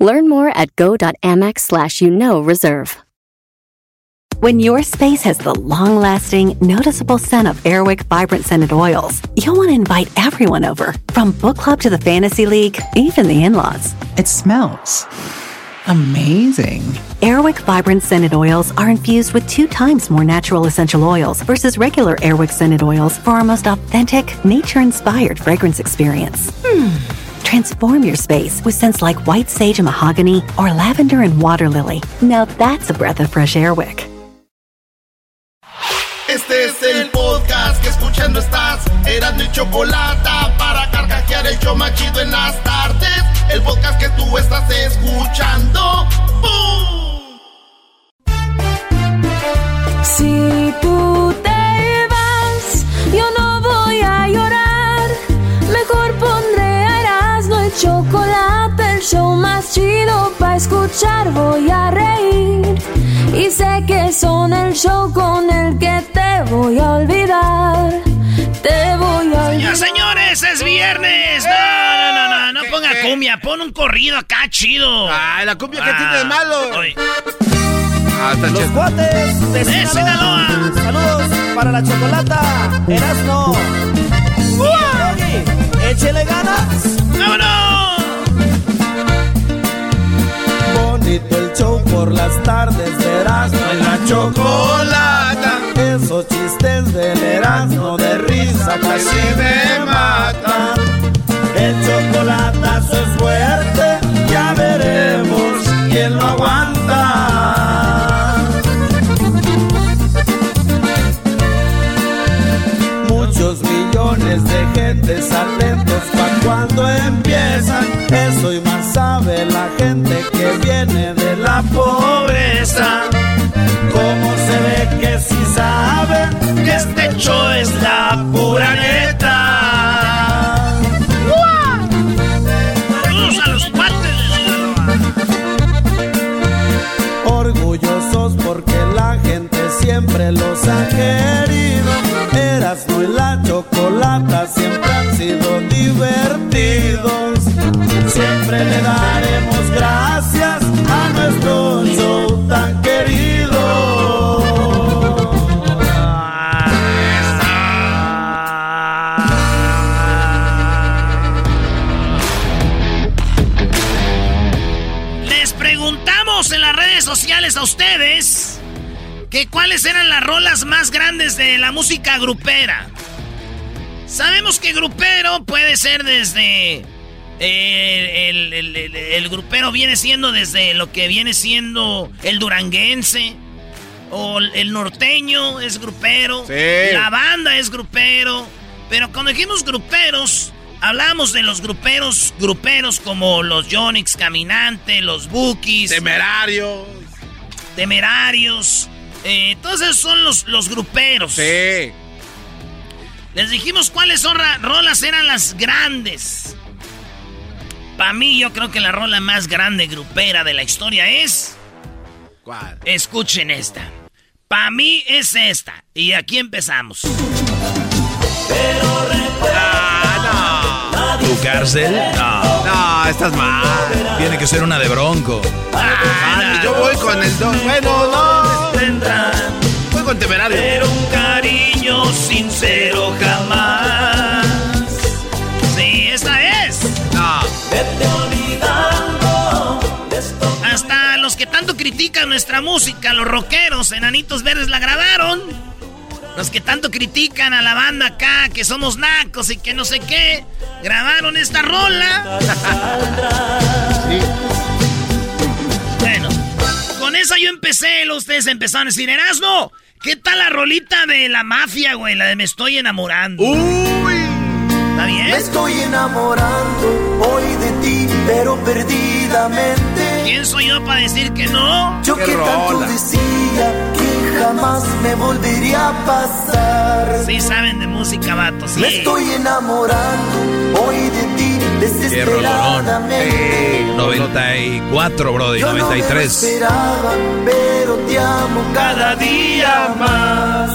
Learn more at go.amex slash you know reserve. When your space has the long lasting, noticeable scent of Airwick Vibrant Scented Oils, you'll want to invite everyone over, from book club to the fantasy league, even the in laws. It smells amazing. Airwick Vibrant Scented Oils are infused with two times more natural essential oils versus regular Airwick Scented Oils for our most authentic, nature inspired fragrance experience. Hmm. Transform your space with scents like white sage and mahogany or lavender and water lily. Now that's a breath of fresh Airwick. Este es el podcast que escuchando estás. Eran mi chocolate para carcajear el yo machido en las tardes. El podcast que tú estás escuchando. ¡Bum! Si tú show más chido para escuchar. Voy a reír. Y sé que son el show con el que te voy a olvidar. Te voy a olvidar. señores, es viernes. No, no, no, no, no ponga cumbia, pon un corrido acá chido. Ay, la cumbia que tiene de malo. Oye, Ah, está Los chido. cuates de De Sinaloa. Sinaloa. Saludos para la chocolata. Erasno. Doggy, Échele ganas. ¡Vámonos! El show por las tardes de Erasmo y la chocolata. Esos chistes del Erasmo de risa casi me matan. El chocolatazo es fuerte, ya veremos quién lo aguanta. Muchos millones de gentes atentos pa' cuando empiezan. Eso y más sabe la gente que viene de la pobreza. ¿Cómo se ve que si saben que este show es la pura neta? Saludos a los cuates. Orgullosos porque la gente siempre los ha querido. Erasmo y la chocolata siempre divertidos. Siempre le daremos gracias a nuestro show tan querido. Les preguntamos en las redes sociales a ustedes que cuáles eran las rolas más grandes de la música grupera. Sabemos que grupero puede ser desde... eh, el, el- el- el grupero viene siendo desde lo que viene siendo el duranguense. O el norteño es grupero. Sí. La banda es grupero. Pero cuando dijimos gruperos, hablamos de los gruperos, gruperos como los Yonix Caminante, los Bookies, Temerario. Temerarios. Eh, todos esos son los, los gruperos. Sí. Les dijimos cuáles son rolas eran las grandes. Para mí, yo creo que la rola más grande grupera de la historia es. ¿Cuál? Escuchen esta. Para mí es esta. Y aquí empezamos. ¿Tu cárcel? No. No, estás mal. Tiene que ser una de bronco. Ah, yo voy con el dos. Bueno, no. Voy con temerario. Pero un cariño sincero jamás. Sí, esta es. No. Hasta los que tanto critican nuestra música, los rockeros, enanitos verdes la grabaron. Los que tanto critican a la banda acá, que somos nacos y que no sé qué, grabaron esta rola. Esa yo empecé, los ustedes empezaron a decir, Erasmo, ¿qué tal la rolita de la mafia, güey? La de me estoy enamorando. Uy. ¿Está bien? Me estoy enamorando hoy de ti, pero perdidamente. ¿Quién soy yo para decir que no? Yo que tanto decía que jamás me volvería a pasar. Sí saben de música, vato, sí. Me estoy enamorando hoy de ti desesperadamente. 94, Brody, 93. esperaba, pero te amo cada día más.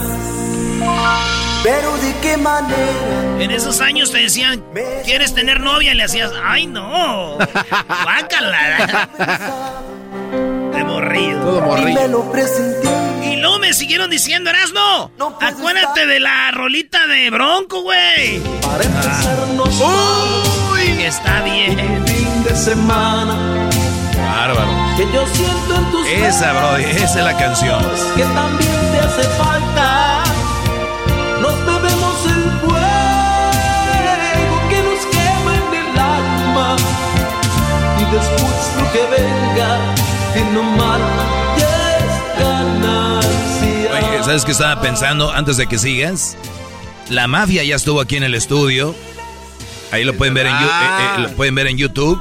Pero de qué manera. En esos años te decían, ¿quieres tener novia? Y le hacías, ¡ay no! ¡Guácala! De morrido. Todo Y me morrillo. lo presenté. Y luego me siguieron diciendo, Erasno, acuérdate estar- de la rolita de Bronco, güey. Para empezar, Uy, que está bien. fin de semana. Bárbaro. Que yo siento en tus Esa, Brody, esa es la canción. que también te hace falta. Nos bebemos el fuego que nos quema en el alma. Y después lo que venga, mal es ganancia. Oye, ¿sabes qué estaba pensando antes de que sigas? La mafia ya estuvo aquí en el estudio. Ahí lo pueden ver en, eh, eh, lo pueden ver en YouTube.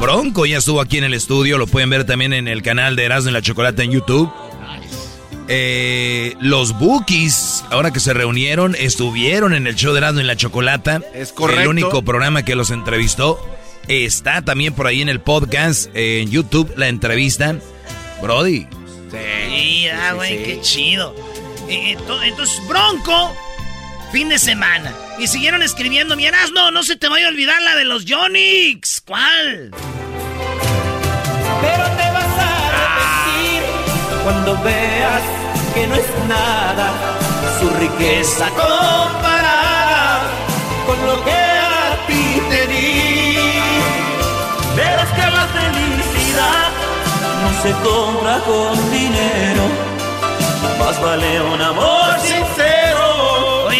Bronco ya estuvo aquí en el estudio. Lo pueden ver también en el canal de Erasmo y la Chocolata en YouTube. Eh, los Bookies, ahora que se reunieron, estuvieron en el show de Erasmo y la Chocolata. Es correcto. El único programa que los entrevistó. Está también por ahí en el podcast, eh, en YouTube, la entrevista. Brody, Sí, ah, güey, qué chido. Eh, ento- Entonces, Bronco, fin de semana. Y siguieron escribiendo, mi Erasno, no se te vaya a olvidar la de los Yonix. ¿Cuál? Pero te vas a arrepentir cuando veas que no es nada su riqueza comparada con lo que a ti te di. Verás que la felicidad no se compra con dinero, más vale un amor sincero.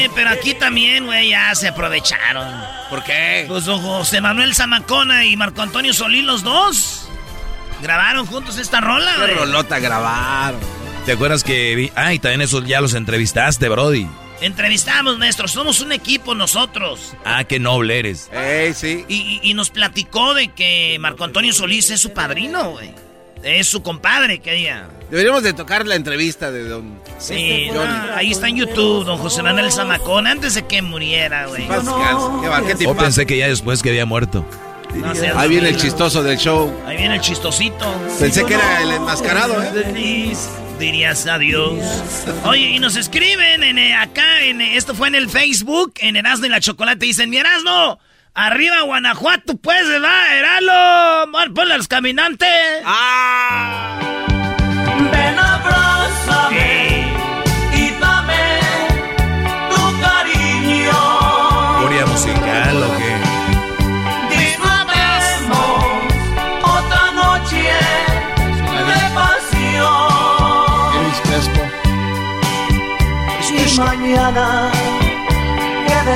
Oye, pero aquí también, güey, ya se aprovecharon. ¿Por qué? Pues don José Manuel Zamacona y Marco Antonio Solís, los dos, grabaron juntos esta rola, ¿Qué güey. rolota grabaron? ¿te acuerdas que vi? Ah, y también eso ya los entrevistaste, Brody. Entrevistamos, maestro, somos un equipo nosotros. Ah, qué noble eres. Ey, sí. Y, y- y nos platicó de que Marco Antonio Solís es su padrino, güey. Es su compadre, que diga. Deberíamos de tocar la entrevista de don... Sí, Johnny. no, ahí está en YouTube, don José Manuel Zamacón, antes de que muriera, güey. Paz descanse. Qué va, qué O tipazo. pensé que ya después que había muerto. No Ahí viene el chistoso del show. Ahí viene el chistosito. Pensé que era el enmascarado, ¿eh? Feliz, dirías adiós. Oye, y nos escriben en, eh, acá, en, eh, esto fue en el Facebook, en Erasmo y la Chocolate, dicen, mi Erasmo, arriba Guanajuato, pues, ¿verdad? Erasmo, Bueno, ponle a los caminantes. ¡Ah! Ven, abrázame y dame tu cariño. Furia musical o qué. Disfrutemos otra noche de pasión. Y mañana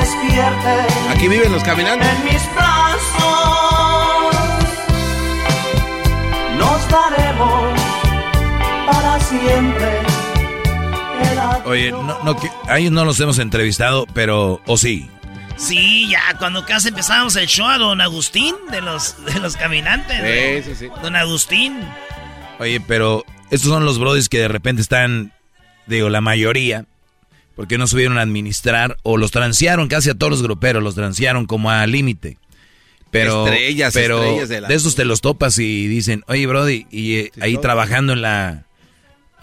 despierte Aquí viven los caminantes. en mis brazos, nos daremos para siempre. el Oye, no, no, que, a ellos no los hemos entrevistado, pero, o sí. Sí, ya, cuando casi empezábamos el show a don Agustín de los, de los caminantes. Sí, sí, sí. Don Agustín. Oye, pero estos son los brodis que de repente están, digo, la mayoría, porque no subieron a administrar o los transearon casi a todos los gruperos, los transearon como a límite. Pero, Estrellas, pero estrellas de la- esos te los topas y dicen, oye, Brody, y eh, ahí trabajando en la,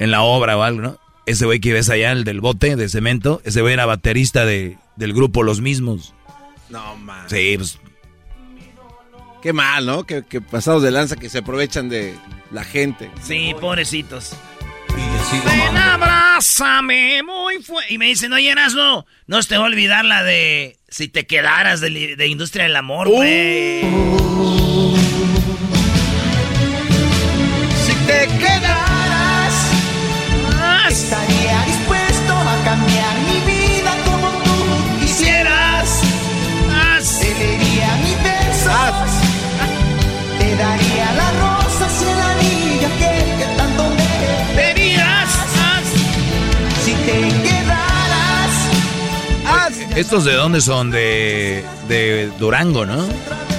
en la obra o algo, ¿no? Ese güey que ves allá, el del bote de cemento, ese güey era baterista de, del grupo Los Mismos. No, man. Sí, pues, Qué mal, ¿no? Que, que pasados de lanza que se aprovechan de la gente. Sí, pobrecitos. Ven, abrázame muy fuerte. Y me dicen, oye, Erasmo, no te va a olvidar la de si te quedaras de, Industria del Amor, güey. Si ¿estos de dónde son? De, de Durango, ¿no?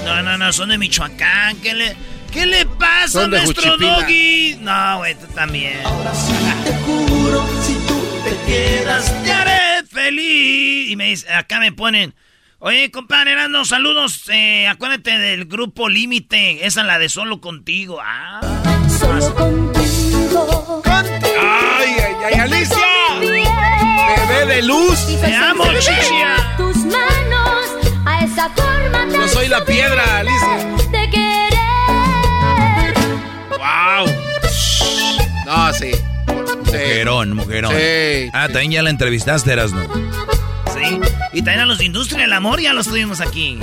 No, no, no, son de Michoacán. ¿Qué le, ¿Qué le pasa, nuestro doggy? No, güey, tú también. Ahora sí te juro, si tú te quedas, te haré feliz. Y me dice, acá me ponen, oye, compadre, Erasmo, saludos, eh, acuérdate del grupo Límite, esa es la de Solo Contigo. Ah. Solo contigo. De luz! ¡Te amo, chichia! Tus manos a esa forma Yo soy la piedra, Alicia. ¡Wow! No, sí. Mujerón, mujerón. Sí. Ah, también ya la entrevistaste, Erasno. Sí. Y también a los de Industria del Amor ya los tuvimos aquí.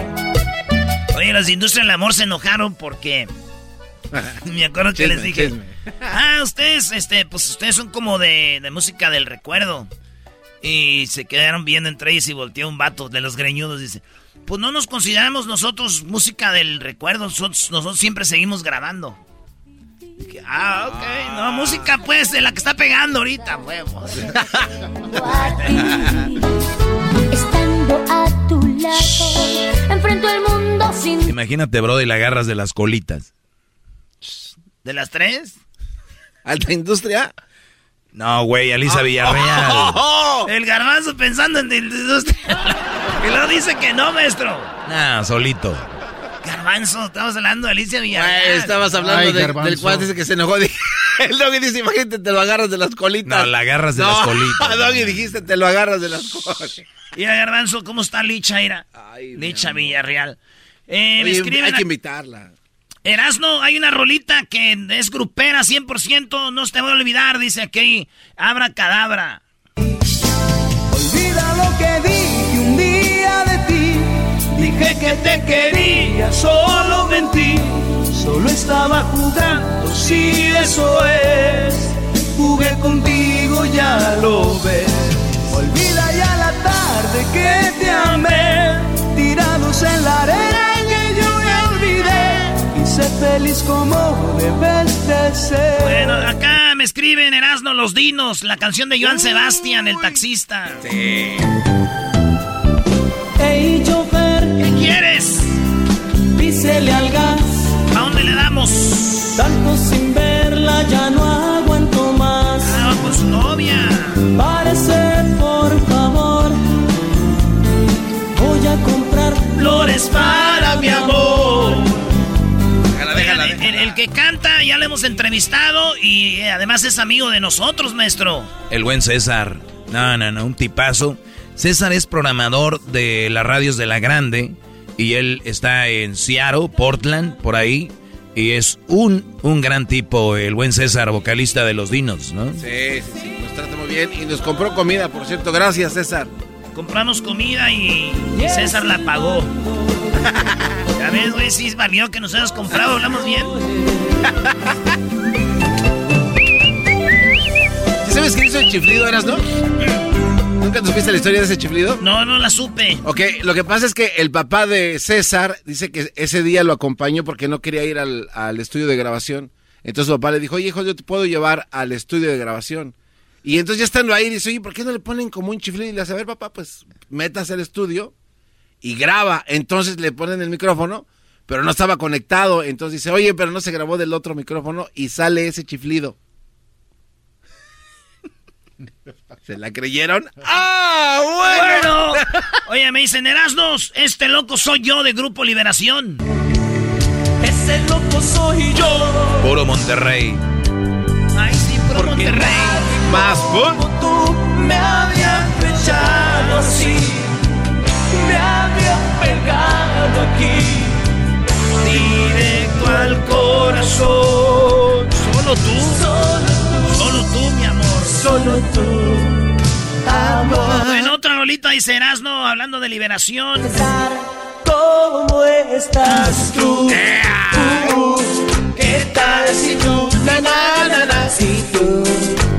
Oye, los de Industria del Amor se enojaron porque... Me acuerdo que les dije... Ah, ustedes, este, pues ustedes son como de, de música del recuerdo. Y se quedaron viendo entre ellos y volteó un vato de los greñudos dice... Pues no nos consideramos nosotros música del recuerdo, nosotros, nosotros siempre seguimos grabando. Ah, ok. No, música pues de la que está pegando ahorita, huevos. Estando a tu lado, enfrento el mundo sin... Imagínate, bro, y la agarras de las colitas. ¿De las tres? ¿Alta industria? No, güey, Alisa Villarreal. El garbanzo pensando en que lo dice que no, maestro. Nah, solito. Garbanzo, estamos hablando de Alicia Villarreal. Ay, estabas hablando del cual dice que se enojó. El doggy dice, imagínate, te lo agarras de las colitas. No, la agarras de las colitas. Doggy dijiste, te lo agarras de las colitas. Y a Garbanzo, ¿cómo está Licha, Ira? Licha Villarreal. Eh, me escriben hay que invitarla. Erasno, hay una rolita que es grupera 100%, no te voy a olvidar, dice aquí, Abra Cadabra. Olvida lo que dije un día de ti, dije que te quería, solo mentí, solo estaba jugando, si eso es, jugué contigo, ya lo ves. Olvida ya la tarde que te amé, tirados en la arena feliz como debes de ser. Bueno, acá me escriben Erasno Los Dinos, la canción de Joan Sebastián, el taxista. Sí. Hey, chofer. ¿Qué quieres? Písele al gas. ¿A dónde le damos? Tanto sin verla ya no aguanto más. Ah, con su novia. Parece, por favor. Voy a comprar flores para que canta ya lo hemos entrevistado y eh, además es amigo de nosotros, maestro. El buen César. No, no, no, un tipazo. César es programador de las radios de La Grande y él está en Seattle, Portland, por ahí. Y es un, un gran tipo, el buen César, vocalista de Los Dinos, ¿no? Sí, sí, sí, nos trata muy bien y nos compró comida, por cierto. Gracias, César. Compramos comida y César la pagó. Ya ves, güey, sí valió que nos hayas comprado, hablamos bien. sabes qué hizo el chiflido, eras, no? ¿Nunca te supiste la historia de ese chiflido? No, no la supe. Ok, lo que pasa es que el papá de César dice que ese día lo acompañó porque no quería ir al, al estudio de grabación. Entonces su papá le dijo, oye, hijo, yo te puedo llevar al estudio de grabación. Y entonces ya estando ahí, dice, oye, ¿por qué no le ponen como un chiflido? Y le dice, a ver, papá, pues metas al estudio y graba. Entonces le ponen el micrófono, pero no estaba conectado. Entonces dice, oye, pero no se grabó del otro micrófono y sale ese chiflido. ¿Se la creyeron? ¡Ah, bueno! Oye, me dicen, Erasnos, este loco soy yo de Grupo Liberación. Ese loco soy yo. Puro Monterrey. Ay, sí, puro Monterrey. Más, Como tú me habías echado así me había pegado aquí, directo al corazón. Solo tú, solo, tú, mi amor, solo tú. Amor. En otra rolita dice Erasno hablando de liberación. ¿Cómo estás tú? ¿Qué tal si tú? Na, na, na, si tú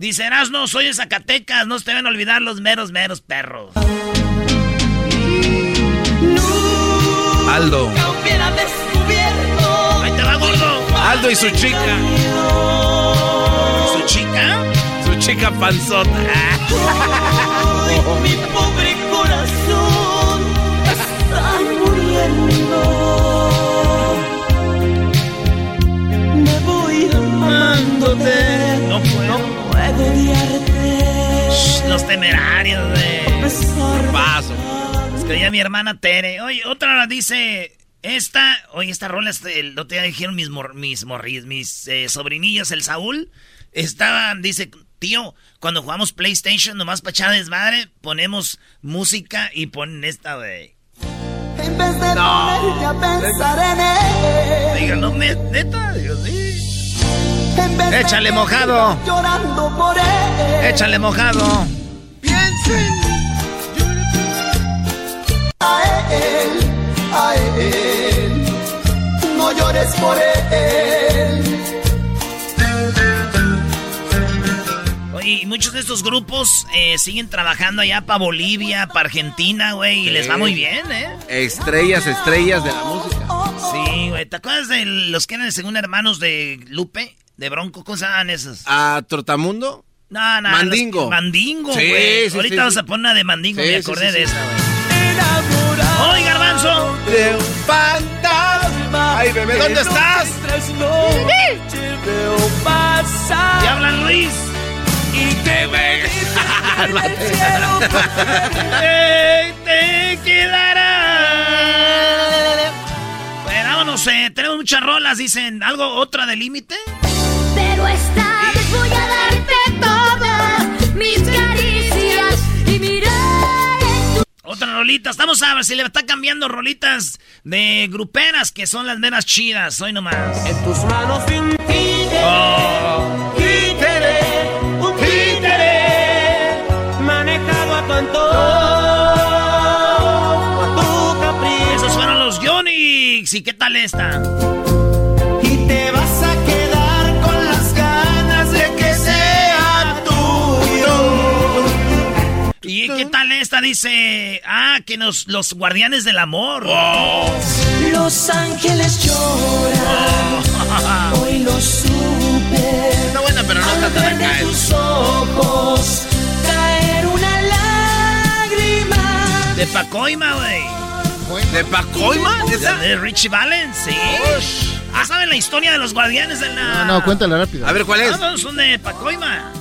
Dice no soy de Zacatecas, no se te van a olvidar los meros, meros perros. Aldo. Ahí te va, gordo. Aldo y su chica. ¿Su chica? Su chica panzota. mi pobre corazón está muriendo. Me voy amándote. Temerarios, güey. Paso. Escribía mi hermana Tere. Oye, otra hora dice. Esta, oye, esta rola, este, el otro día dijeron mis, mor- mis morris, mis eh, sobrinillos, el Saúl, estaban, dice, tío, cuando jugamos PlayStation, nomás para echar desmadre, ponemos música y ponen esta, güey. En vez de a pensar en él. Digo, no, me- neta, digo, sí. Échale mojado. Llorando por él. Échale mojado. Piensen. A él, a él. No llores por él. Oye, y muchos de estos grupos eh, siguen trabajando allá para Bolivia, para Argentina, güey, y les va muy bien, ¿eh? Estrellas, estrellas de la música. Sí, güey. ¿Te acuerdas de los que eran según hermanos de Lupe? De Bronco, ¿cómo se esos? ¿A Trotamundo? No, no. Mandingo. los- Mandingo, Sí, güey. sí, Ahorita sí, vas sí. a poner una de Mandingo, Sí, me acordé sí, de sí. esa, güey. ¡Oye, Garbanzo! De un fantasma. Ay, bebé, ¿dónde estás? ¿Te hablan, Luis? Y me ¡Ey, te quedará! Bueno, vámonos, eh, tenemos muchas rolas, dicen. ¿Algo, otra de límite? Pero esta vez voy a darte mis caricias y mirar en tu Otra rolita. Estamos a ver si le está cambiando rolitas de gruperas que son las meras chidas. Hoy nomás. En tus manos de un títere. Oh. Títere. Un títere. Manejado a tu antojo. A tu capricho. Esos fueron los Yonix. ¿Y qué tal esta? ¿Y qué tal esta? Dice. Ah, que nos, los guardianes del amor. Los ángeles lloran. Hoy lo supe. Está buena, pero no está tan acá. de ¿eh? tus ojos caer una lágrima. De Pacoima, güey. ¿De Pacoima? ¿Esa? De Richie Valens, sí. Ah, ¿saben la historia de los guardianes de la. No, no, cuéntala rápido. A ver, ¿cuál es? No, no, son de Pacoima.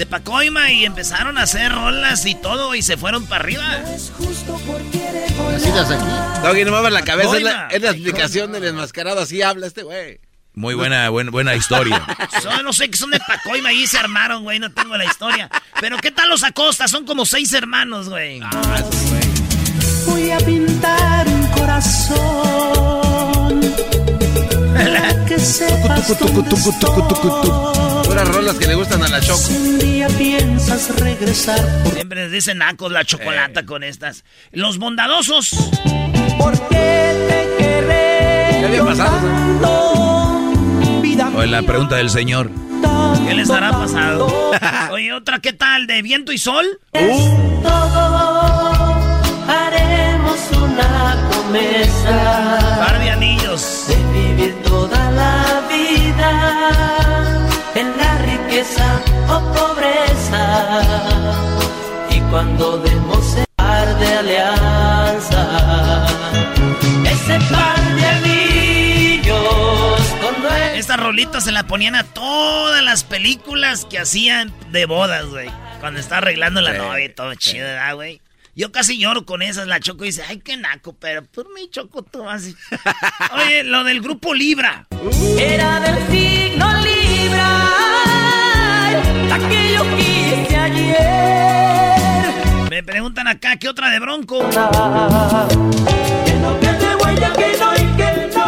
De Pacoima y empezaron a hacer rolas y todo y se fueron para arriba. Es justo porque eres Nacidas aquí. Doggy, no muevas la cabeza. Es la, es la explicación del enmascarado. Así habla este güey. Muy buena, buena, buena historia. Son, no sé que son de Pacoima y se armaron, güey. No tengo la historia. Pero ¿qué tal los Acosta? Son como seis hermanos, güey. Voy a pintar un corazón. Puras rolas que le gustan a la Choco. Si un día piensas regresar por Siempre les dicen nacos la chocolata con estas. Los bondadosos. ¿Por qué te querré ¿Qué había pasado? tanto? Vida O en la pregunta del señor. ¿Qué les hará pasado? Oye, otra, ¿qué tal? ¿De viento y sol? todo haremos una promesa Par de vivir toda la vida en la riqueza o pobreza y cuando demos el par de alianza ese par de anillos con nuestra Esta rolita se la ponían a todas las películas que hacían de bodas, güey. Cuando está arreglando la Sí, novia y todo chido, ¿verdad, güey? Yo casi lloro con esas. La Choco dice, ay, qué naco, pero por mi Choco tú así. Oye, lo del grupo Libra. Era del signo Libra, la que yo quise ayer. Me preguntan acá, ¿qué otra de Bronco?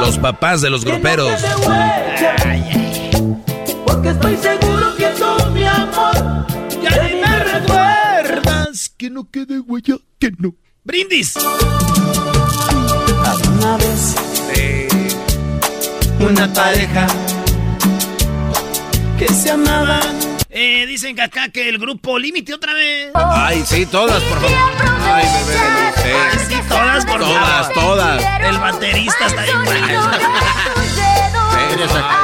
Los papás de los gruperos. Ay, ay. porque estoy seguro que tú, mi amor, ya ni me recuerdas. Que no quede huella, que no. Brindis. Una vez una pareja que se amaban. Eh, dicen que acá que el grupo Límite otra vez. Ay, sí, todas, por favor. Ay, bebé de Ay, sí, todas, por Todas, favor. todas. El baterista está bien bueno.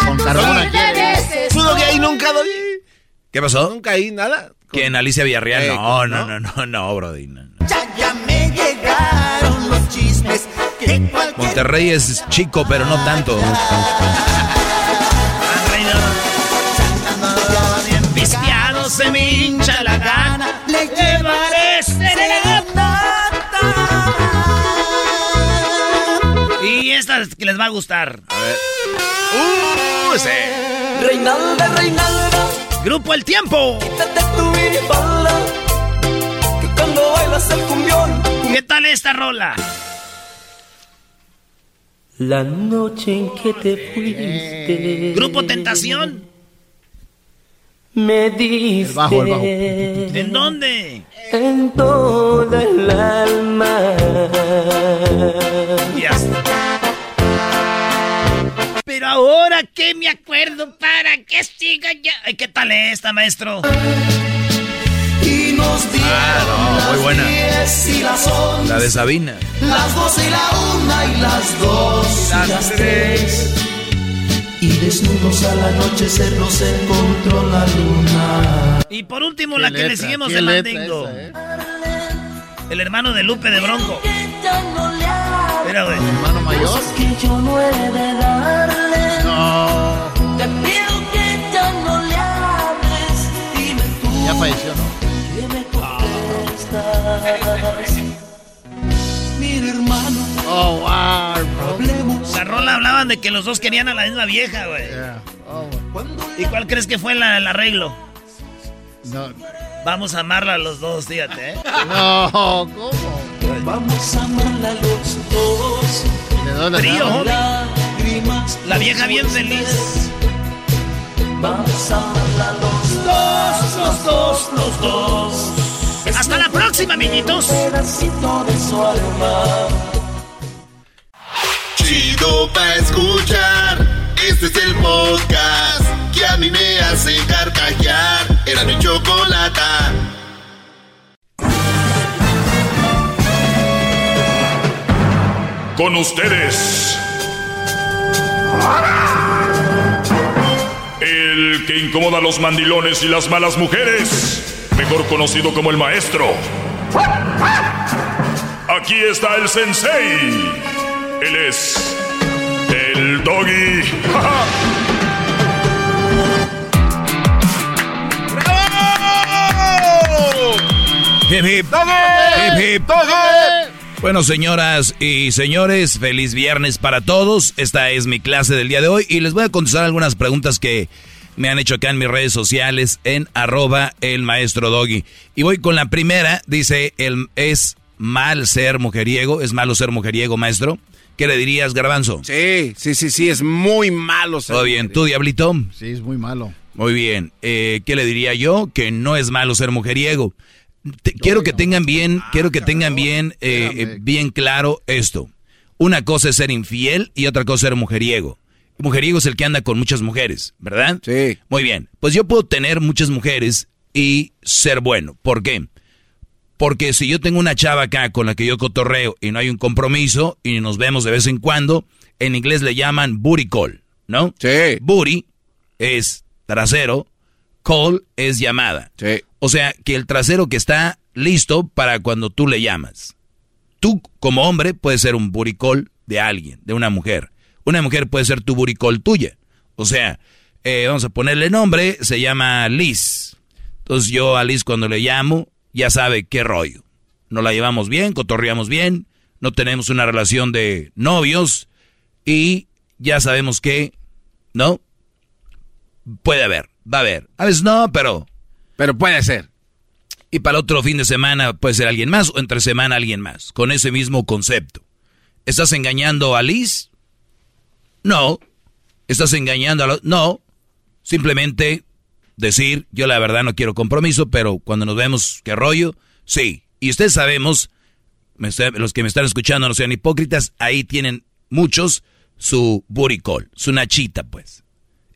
Con carbón aquí. ¿Pudo que ahí nunca doy? ¿Qué pasó? Nunca ahí nada. ¿Quién? Alicia Villarreal. Eh, no, ¿no? no, no, no, no, Brody. no, no. Ya, ya me llegaron los chismes que Monterrey es chico, pero no tanto. Pisteado se me hincha la gana. Y esta que les va a gustar. A ver. Uh, ese. Reinalda, Reinalda, Grupo El Tiempo. quítate tu minifalda, que cuando bailas el cumbión. ¿Qué tal esta rola? La noche en que te fuiste. Grupo Tentación. Me diste. bajo, el bajo. ¿En dónde? En toda el alma. Ya está. Pero ahora que me acuerdo para que siga ya. Ay, ¿Qué tal esta, maestro? Y nos dieron Ah, no, muy buena. las 10 y las 11, La de Sabina. las 12 y la 1 y las 2 y las 3. Y desnudos al anochecer nos encontró la luna. Y por último, ¿Qué la que le letra? seguimos ¿Qué el mandingo. eh? El hermano de Lupe de Bronco. Mira, güey. Hermano mayor. que yo no he de darle. No. Te pido que ya no le hables. Dime tú Ya falleció, ¿no? me contestas. Mira, hermano, Oh, wow, hablemos. La rola hablaban de que los dos querían a la misma vieja, güey. Yeah. Oh, ¿Y cuál crees que fue la- el arreglo? no. Vamos a amarla los dos, fíjate, ¿eh? No, ¿cómo? vamos a amarla los dos. ¿Y de La vieja bien feliz. Vamos a amarla los dos, los dos, los dos. Hasta la próxima, amiguitos. Pedacito de su alma. Chido pa' escuchar. Este es el podcast que a mí me hace carcajear. Era mi chocolata. Con ustedes. El que incomoda a los mandilones y las malas mujeres. Mejor conocido como el maestro. Aquí está el sensei. Él es. El doggy. Hip, hip. Hip, hip. Bueno, señoras y señores, feliz viernes para todos. Esta es mi clase del día de hoy y les voy a contestar algunas preguntas que me han hecho acá en mis redes sociales en arroba el maestro doggy. Y voy con la primera, dice, el, ¿es mal ser mujeriego? ¿Es malo ser mujeriego, maestro? ¿Qué le dirías, garbanzo? Sí, sí, sí, sí, es muy malo. ser Todo bien, mujeriego. ¿tú, diablito? Sí, es muy malo. Muy bien. Eh, ¿Qué le diría yo? Que no es malo ser mujeriego. Te- quiero que tengan bien, quiero que tengan bien, eh, bien claro esto. Una cosa es ser infiel y otra cosa es ser mujeriego. Mujeriego es el que anda con muchas mujeres, ¿verdad? Sí. Muy bien. Pues yo puedo tener muchas mujeres y ser bueno. ¿Por qué? Porque si yo tengo una chava acá con la que yo cotorreo y no hay un compromiso y nos vemos de vez en cuando, en inglés le llaman booty call, ¿no? Sí. Booty es trasero, call es llamada. Sí. O sea, que el trasero que está listo para cuando tú le llamas. Tú, como hombre, puedes ser un call de alguien, de una mujer. Una mujer puede ser tu call tuya. O sea, eh, vamos a ponerle nombre, se llama Liz. Entonces yo a Liz cuando le llamo, ya sabe qué rollo. Nos la llevamos bien, cotorreamos bien, no tenemos una relación de novios y ya sabemos que, ¿no? Puede haber, va a haber. A veces no, pero... Pero puede ser. Y para el otro fin de semana puede ser alguien más o entre semana alguien más, con ese mismo concepto. ¿Estás engañando a Liz? No. ¿Estás engañando a los... No. Simplemente decir, yo la verdad no quiero compromiso, pero cuando nos vemos, ¿qué rollo? Sí. Y ustedes sabemos, los que me están escuchando no sean hipócritas, ahí tienen muchos su call, su nachita, pues.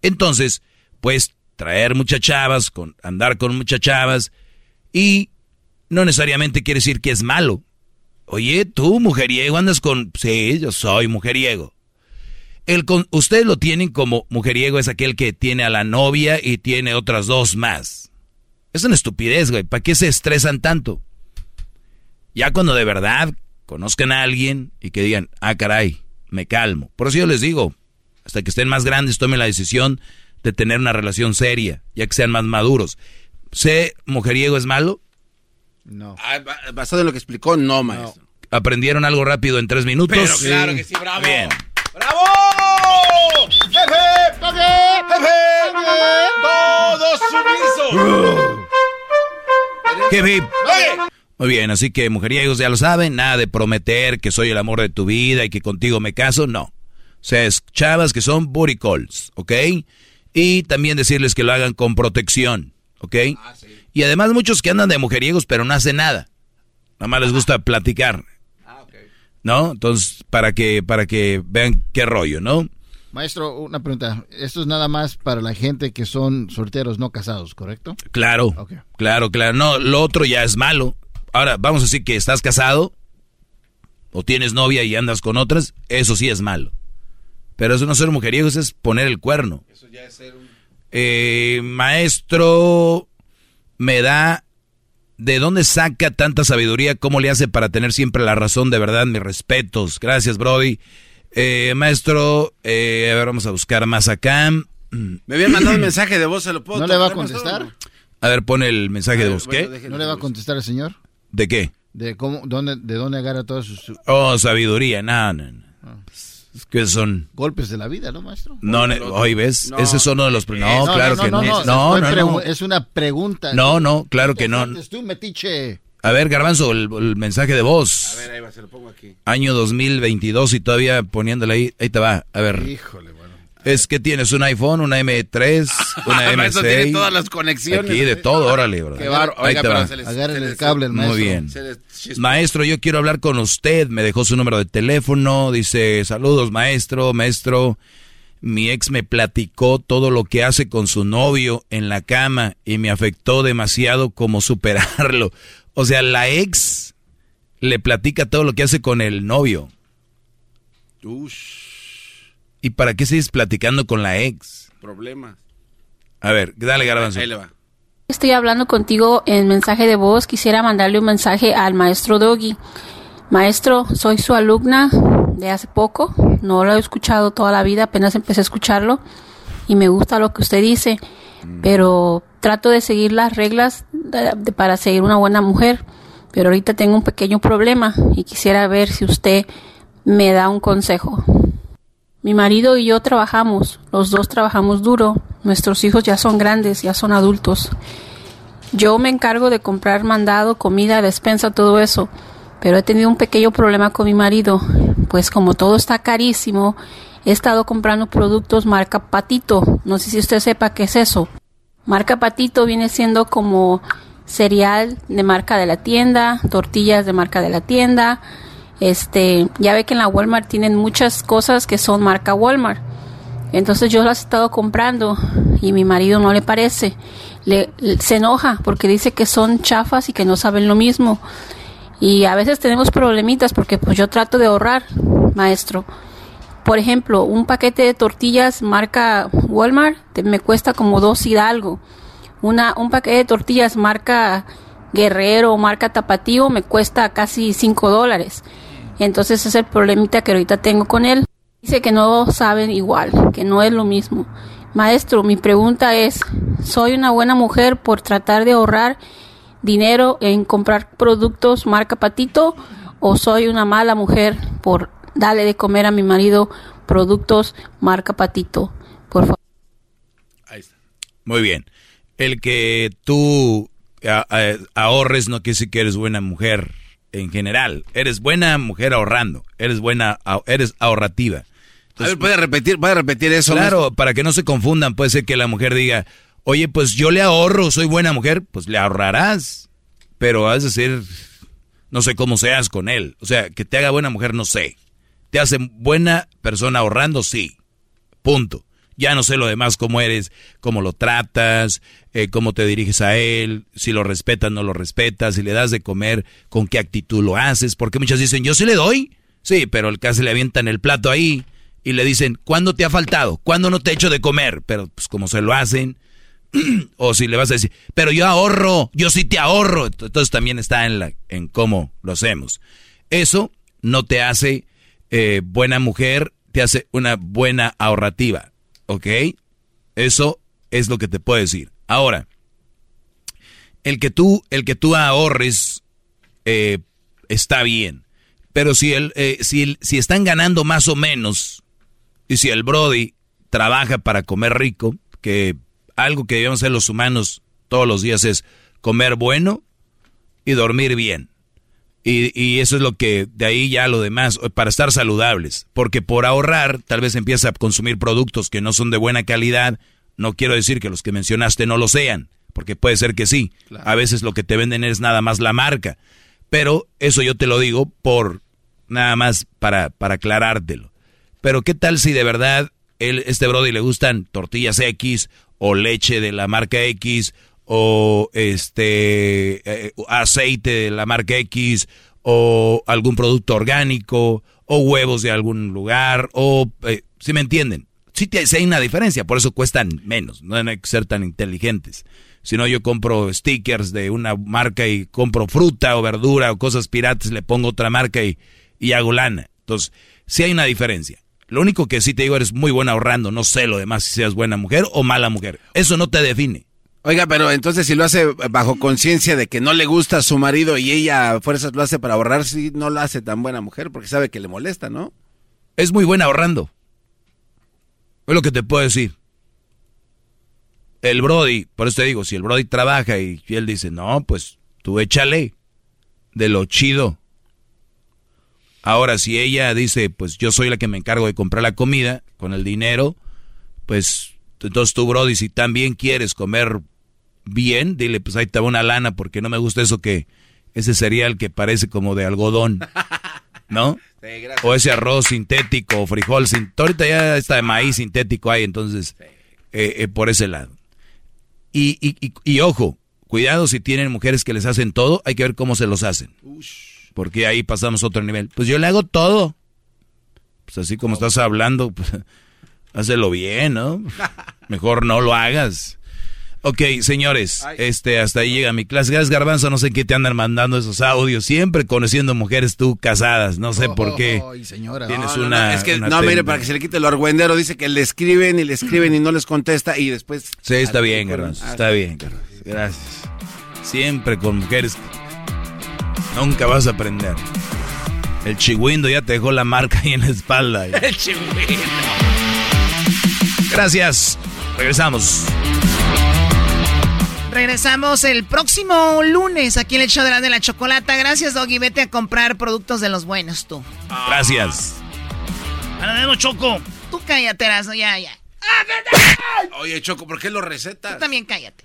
Entonces, pues traer muchas chavas, con, andar con muchas chavas, y no necesariamente quiere decir que es malo. Oye, tú, mujeriego, andas con... Sí, yo soy mujeriego. El con, ustedes lo tienen como mujeriego, es aquel que tiene a la novia y tiene otras dos más. Es una estupidez, güey. ¿Para qué se estresan tanto? Ya cuando de verdad conozcan a alguien y que digan, ah, caray, me calmo. Por eso yo les digo, hasta que estén más grandes, tomen la decisión de tener una relación seria, ya que sean más maduros. ¿Sé mujeriego es malo? No. Ah, ba- basado en lo que explicó, no, maestro. ¿Aprendieron algo rápido en tres minutos? Pero claro que sí, bravo. Bien. ¡Bravo! ¡Jefe! ¡Jefe! ¡Todos sumisos! Hip, hip. Muy bien, así que mujeriegos ya lo saben, nada de prometer que soy el amor de tu vida y que contigo me caso, no. O sea, es chavas que son booty calls, ¿ok? Y también decirles que lo hagan con protección, ¿ok? Y además muchos que andan de mujeriegos pero no hacen nada. Nada más les gusta platicar. ¿No? Entonces, para que, para que vean qué rollo, ¿no? Maestro, una pregunta. Esto es nada más para la gente que son solteros no casados, ¿correcto? Claro, claro, claro. No, lo otro ya es malo. Ahora, vamos a decir que estás casado o tienes novia y andas con otras, eso sí es malo. Pero eso no ser mujeriego, eso es poner el cuerno. Eso ya es ser un... Eh, maestro, me da... ¿De dónde saca tanta sabiduría? ¿Cómo le hace para tener siempre la razón? De verdad, mis respetos. Gracias, Brody. Eh, maestro, eh, a ver, vamos a buscar más acá. Me habían mandado un mensaje de voz, ¿se lo puedo ¿No le va a contestar? A ver, pone el mensaje de voz. ¿Qué? ¿No le va a contestar el señor? ¿De qué? ¿De cómo, dónde, de dónde agarra todos sus Oh, sabiduría, no, no, no. Es que son... golpes de la vida, ¿no, maestro? No, ne- hoy ves, ese es uno de los... No, No, claro no, que no, no. no, No, es no, no. Una pregunta. No, no, claro que no. Tú, metiche. A ver, Garbanzo, el, el mensaje de voz. A ver, ahí va, se lo pongo aquí. Año 2022 y todavía poniéndole ahí. Ahí te va. A ver. Híjole. Es que tienes un iPhone, una M3, una Maestro, M6. tiene todas las conexiones. Aquí de todo, órale, bro. Qué. Ahí Oiga, te pero va. se les- Agárrenle se el cable maestro. Muy bien. Maestro, yo quiero hablar con usted. Me dejó su número de teléfono. Dice, saludos, maestro, maestro. Mi ex me platicó todo lo que hace con su novio en la cama y me afectó demasiado como superarlo. O sea, la ex le platica todo lo que hace con el novio. Ush, ¿Y para qué sigues platicando con la ex? problemas. A ver, dale, garbanzo. Ahí le va. Estoy hablando contigo en mensaje de voz. Quisiera mandarle un mensaje al maestro Doggy. Maestro, soy su alumna de hace poco. No lo he escuchado toda la vida, apenas empecé a escucharlo. Y me gusta lo que usted dice. Pero trato de seguir las reglas de- de- para seguir una buena mujer. Pero ahorita tengo un pequeño problema y quisiera ver si usted me da un consejo. Mi marido y yo trabajamos, los dos trabajamos duro, nuestros hijos ya son grandes, ya son adultos. Yo me encargo de comprar mandado, comida, despensa, todo eso, pero he tenido un pequeño problema con mi marido, pues como todo está carísimo, he estado comprando productos marca Patito, no sé si usted sepa qué es eso. Marca Patito viene siendo como cereal de marca de la tienda, tortillas de marca de la tienda, este, ya ve que en la Walmart tienen muchas cosas que son marca Walmart. Entonces yo las he estado comprando y mi marido no le parece. Le, se enoja porque dice que son chafas y que no saben lo mismo. Y a veces tenemos problemitas porque pues yo trato de ahorrar, maestro. Por ejemplo, un paquete de tortillas marca Walmart me cuesta como dos hidalgo. Una, un paquete de tortillas marca Guerrero o marca Tapatío me cuesta casi cinco dólares. Entonces es el problemita que ahorita tengo con él. Dice que no saben igual, que no es lo mismo. Maestro, mi pregunta es, ¿soy una buena mujer por tratar de ahorrar dinero en comprar productos marca Patito o soy una mala mujer por darle de comer a mi marido productos marca Patito? Por favor. Muy bien. El que tú a- a- ahorres no quiere decir que eres buena mujer en general. Eres buena mujer ahorrando. Eres buena, eres ahorrativa. A ver, puede repetir, puede repetir eso. Claro, para que no se confundan, puede ser que la mujer diga, oye, pues yo le ahorro, soy buena mujer, pues le ahorrarás. Pero has de decir, no sé cómo seas con él. O sea, que te haga buena mujer, no sé. ¿Te hace buena persona ahorrando? Sí. Punto. Ya no sé lo demás, cómo eres, cómo lo tratas, eh, cómo te diriges a él, si lo respetas, no lo respetas, si le das de comer, con qué actitud lo haces, porque muchas dicen, yo sí le doy, sí, pero el caso le avientan el plato ahí y le dicen, ¿cuándo te ha faltado? ¿Cuándo no te he hecho de comer? Pero pues como se lo hacen, o si le vas a decir, pero yo ahorro, yo sí te ahorro, entonces también está en, la, en cómo lo hacemos. Eso no te hace eh, buena mujer, te hace una buena ahorrativa, ¿ok? Eso es lo que te puedo decir. Ahora, el que tú, el que tú ahorres eh, está bien. Pero si, el, eh, si, si están ganando más o menos, y si el Brody trabaja para comer rico, que algo que debemos hacer los humanos todos los días es comer bueno y dormir bien. Y, y, eso es lo que, de ahí ya lo demás, para estar saludables. Porque por ahorrar, tal vez empieza a consumir productos que no son de buena calidad. No quiero decir que los que mencionaste no lo sean, porque puede ser que sí. A veces lo que te venden es nada más la marca. Pero eso yo te lo digo por nada más para, para aclarártelo. Pero qué tal si de verdad él, este Brody le gustan tortillas X o leche de la marca X o este eh, aceite de la marca X o algún producto orgánico o huevos de algún lugar o eh, si me entienden sí, hay una diferencia por eso cuestan menos no hay que ser tan inteligentes si no, yo compro stickers de una marca y compro fruta o verdura o cosas piratas, le pongo otra marca y, y hago lana. Entonces, sí hay una diferencia. Lo único que sí te digo, eres muy buena ahorrando. No sé lo demás si seas buena mujer o mala mujer. Eso no te define. Oiga, pero entonces si lo hace bajo conciencia de que no le gusta a su marido y ella a fuerzas lo hace para ahorrar, sí no lo hace tan buena mujer porque sabe que le molesta, ¿no? Es muy buena ahorrando. Es lo que te puedo decir el Brody, por eso te digo, si el Brody trabaja y, él dice, no, pues tú échale de lo chido. Ahora, si ella dice, pues yo soy la que me encargo de comprar la comida con el dinero, pues entonces tú, Brody, si también quieres comer bien, dile, pues ahí te va una lana porque no me gusta eso que, ese cereal que parece como de algodón, ¿no? o ese arroz sintético o frijol sintético. Ahorita ya está de maíz sintético ahí, entonces, eh, eh, por ese lado. Y, y, y, ojo, cuidado si tienen mujeres que les hacen todo, hay que ver cómo se los hacen. Porque ahí pasamos a otro nivel. Pues yo le hago todo. Pues así como estás hablando, pues hazlo bien, ¿no? Mejor no lo hagas. Ok, señores, este, hasta ahí llega mi clase. Gracias, Garbanzo, no sé qué te andan mandando esos audios. Siempre conociendo mujeres tú casadas, no sé por qué. señora. Tienes una. es que, no, mire, para que se le quite lo argüendero, dice que le escriben y le escriben y no les contesta y después. Sí, está bien, Garbanzo, está bien, Garbanzo. Gracias. Siempre con mujeres. Nunca vas a aprender. El chigüindo ya te dejó la marca ahí en la espalda. El chigüindo. Gracias. Regresamos. Regresamos el próximo lunes aquí en el show de la de la chocolata. Gracias, Doggy. Vete a comprar productos de los buenos tú. Gracias. Ahora vemos, Choco. Tú cállate, Eraso, ya, ya. Oye, Choco, ¿por qué lo recetas? Tú también cállate.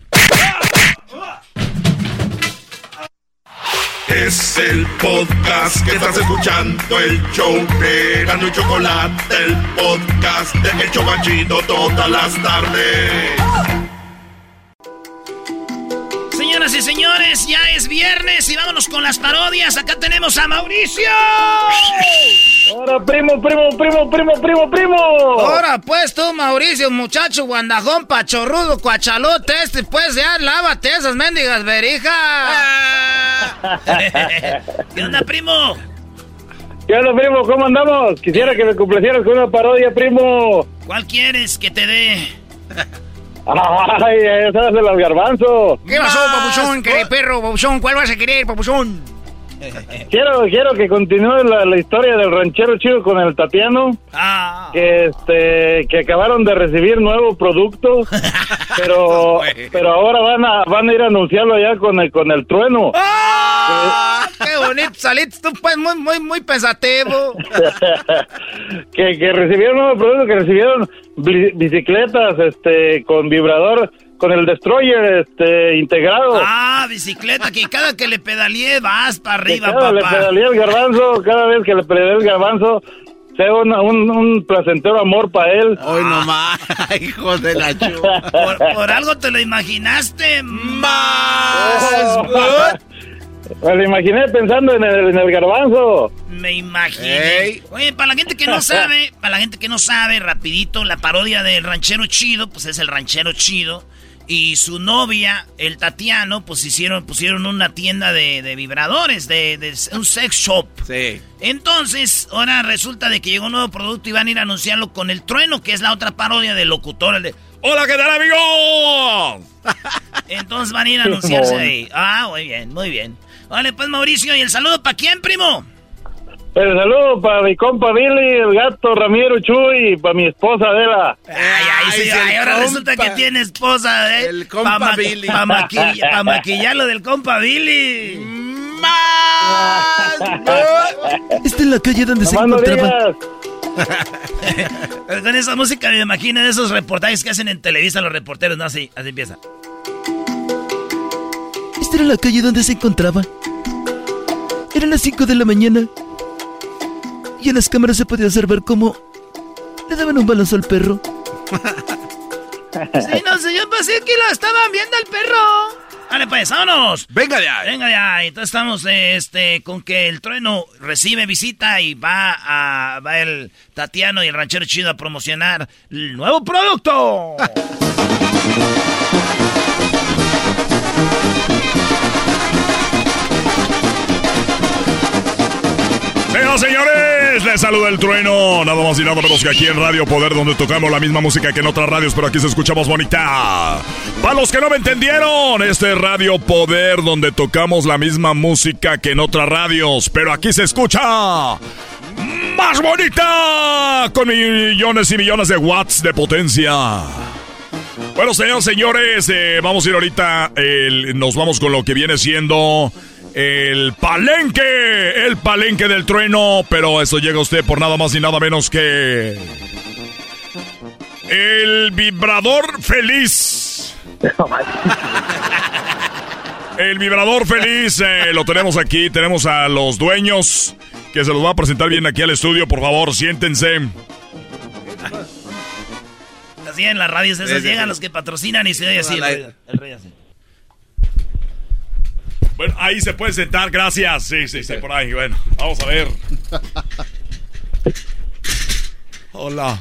Es el podcast que estás escuchando, el show de Gano y Chocolate, el podcast de El Chocachito todas las tardes. Señoras y señores, ya es viernes y vámonos con las parodias. Acá tenemos a Mauricio. Ahora, primo, primo, primo, primo, primo, primo. Ahora, pues tú, Mauricio, muchacho guandajón, pachorrudo, cuachalote, este, pues ya lávate esas mendigas verijas. ¿Qué onda, primo? ¿Qué onda, primo? ¿Cómo andamos? Quisiera que me complacieras con una parodia, primo. ¿Cuál quieres que te dé? Ay, esa es de los garbanzos. ¿Qué pasó, papuchón? ¿Qué perro, papuchón? ¿Cuál vas a querer, papuchón? Quiero, quiero que continúe la, historia del ranchero chido con el Tatiano. Ah. Que este, que acabaron de recibir nuevo producto, pero, pero ahora van a, van a ir a anunciarlo allá con el, con el trueno. ¡Ah! ¡Qué bonito! Saliste tú, pues, muy, muy, muy pensativo. que, que recibieron nuevo producto, que recibieron bicicletas, este, con vibrador con el destroyer este integrado. Ah, bicicleta, que cada que le pedaleé vas para arriba, cada papá. le pedaleé el garbanzo, cada vez que le pedaleé el garbanzo, sea una- un, un placentero amor para él. Hoy nomás, hijo de la chupa. Por, por algo te lo imaginaste más. Me lo imaginé pensando en el, en el garbanzo. Me imaginé. Oye, para la gente que no sabe, para la gente que no sabe, rapidito, la parodia del ranchero chido, pues es el ranchero chido. Y su novia, el Tatiano, pues hicieron, pusieron una tienda de, de vibradores, de, de un sex shop. Sí. Entonces, ahora resulta de que llegó un nuevo producto y van a ir a anunciarlo con el trueno, que es la otra parodia del locutor, el de ¡Hola, qué tal, amigos! Entonces van a ir a anunciarse ahí. Ah, muy bien, muy bien. Vale, pues Mauricio, ¿y el saludo para quién, primo? El saludo para mi compa Billy, el gato Ramiro Chuy y para mi esposa Adela. Ay, ay, sí, ay, ahora compa. resulta que tiene esposa, ¿eh? El compa pa Billy. Para maquillar lo del compa Billy. Esta es la calle donde se encontraba. Con esa música me imagino de esos reportajes que hacen en Televisa los reporteros, ¿no? Así, así empieza. Esta era la calle donde se encontraba. Eran las 5 de la mañana. Y en las cámaras se podía observar cómo le daban un balazo al perro. Sí, no sé, yo que lo estaban viendo el perro. Vale, pues, vámonos. Venga de ahí. Venga ya, entonces estamos este con que el trueno recibe visita y va a va el Tatiano y el ranchero chido a promocionar el nuevo producto. Señoras señores, les saluda el trueno, nada más y nada menos que aquí en Radio Poder, donde tocamos la misma música que en otras radios, pero aquí se escuchamos bonita. Para los que no me entendieron, este es Radio Poder, donde tocamos la misma música que en otras radios, pero aquí se escucha más bonita, con millones y millones de watts de potencia. Bueno, señores, señores, eh, vamos a ir ahorita, el- nos vamos con lo que viene siendo el palenque, el palenque del trueno, pero eso llega a usted por nada más y nada menos que el vibrador feliz. El vibrador feliz, eh, lo tenemos aquí, tenemos a los dueños que se los va a presentar bien aquí al estudio, por favor, siéntense. Así en las radios esas Sí, sí, llegan los que patrocinan y se oye así. El el rey así. Bueno, ahí se puede sentar, gracias. Sí, sí, sí, por ahí. Bueno, vamos a ver. Hola.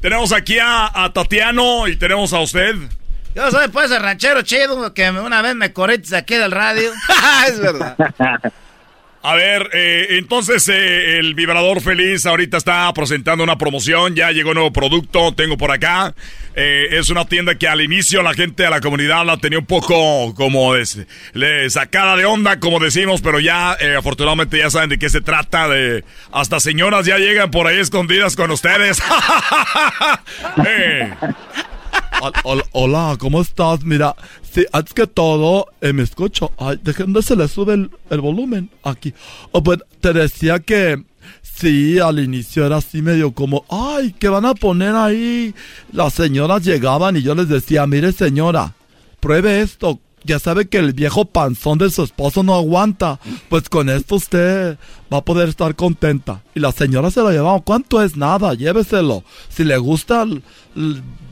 Tenemos aquí a, a Tatiano y tenemos a usted. Yo soy pues el ranchero chido que una vez me corriste aquí del radio. es verdad. A ver, eh, entonces eh, el vibrador feliz ahorita está presentando una promoción, ya llegó un nuevo producto, tengo por acá. Eh, es una tienda que al inicio la gente de la comunidad la tenía un poco como des- le- sacada de onda, como decimos, pero ya afortunadamente ya saben de qué se trata. De hasta señoras ya llegan por ahí escondidas con ustedes. Hola, ¿cómo estás? Mira, sí, antes que todo, eh, me escucho. Ay, déjenme se le sube el, el volumen aquí. Oh, pues te decía que sí, al inicio era así medio como, ay, ¿qué van a poner ahí? Las señoras llegaban y yo les decía, mire señora, pruebe esto. Ya sabe que el viejo panzón de su esposo no aguanta. Pues con esto usted va a poder estar contenta. Y la señora se lo llevaba. ¿Cuánto es? Nada, lléveselo. Si le gusta,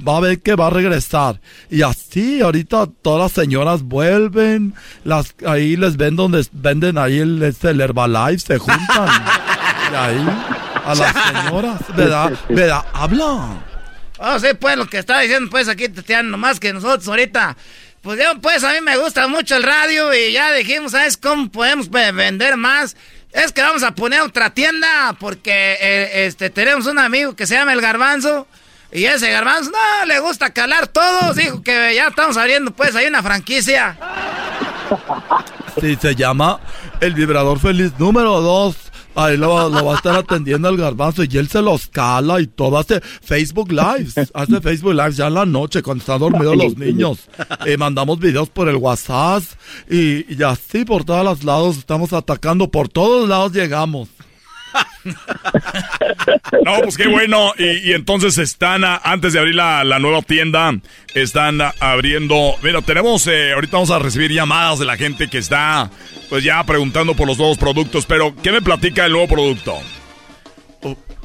va a ver que va a regresar. Y así, ahorita todas las señoras vuelven. Las, ahí les ven donde venden ahí el, el Herbalife, se juntan. y ahí, a las señoras, ¿verdad? ¿Verdad? Hablan. Oh, sí, pues lo que estaba diciendo, pues aquí Tatiana, nomás que nosotros ahorita, pues yo, pues a mí me gusta mucho el radio y ya dijimos, ¿sabes cómo podemos vender más? Es que vamos a poner otra tienda porque eh, este tenemos un amigo que se llama El Garbanzo y ese Garbanzo no le gusta calar todos, dijo que ya estamos abriendo pues ahí una franquicia. Sí, se llama el vibrador feliz número 2. Ahí lo, lo va a estar atendiendo el garbanzo y él se los cala y todo. Hace Facebook Lives. Hace Facebook Lives ya en la noche cuando están dormidos los niños. Eh, mandamos videos por el WhatsApp y, y así por todos los lados estamos atacando. Por todos lados llegamos. No, pues qué bueno. Y, entonces están, a- antes de abrir la, la nueva tienda, están abriendo. Mira, tenemos, eh, ahorita vamos a recibir llamadas de la gente que está, pues ya preguntando por los nuevos productos. Pero, ¿qué me platica el nuevo producto?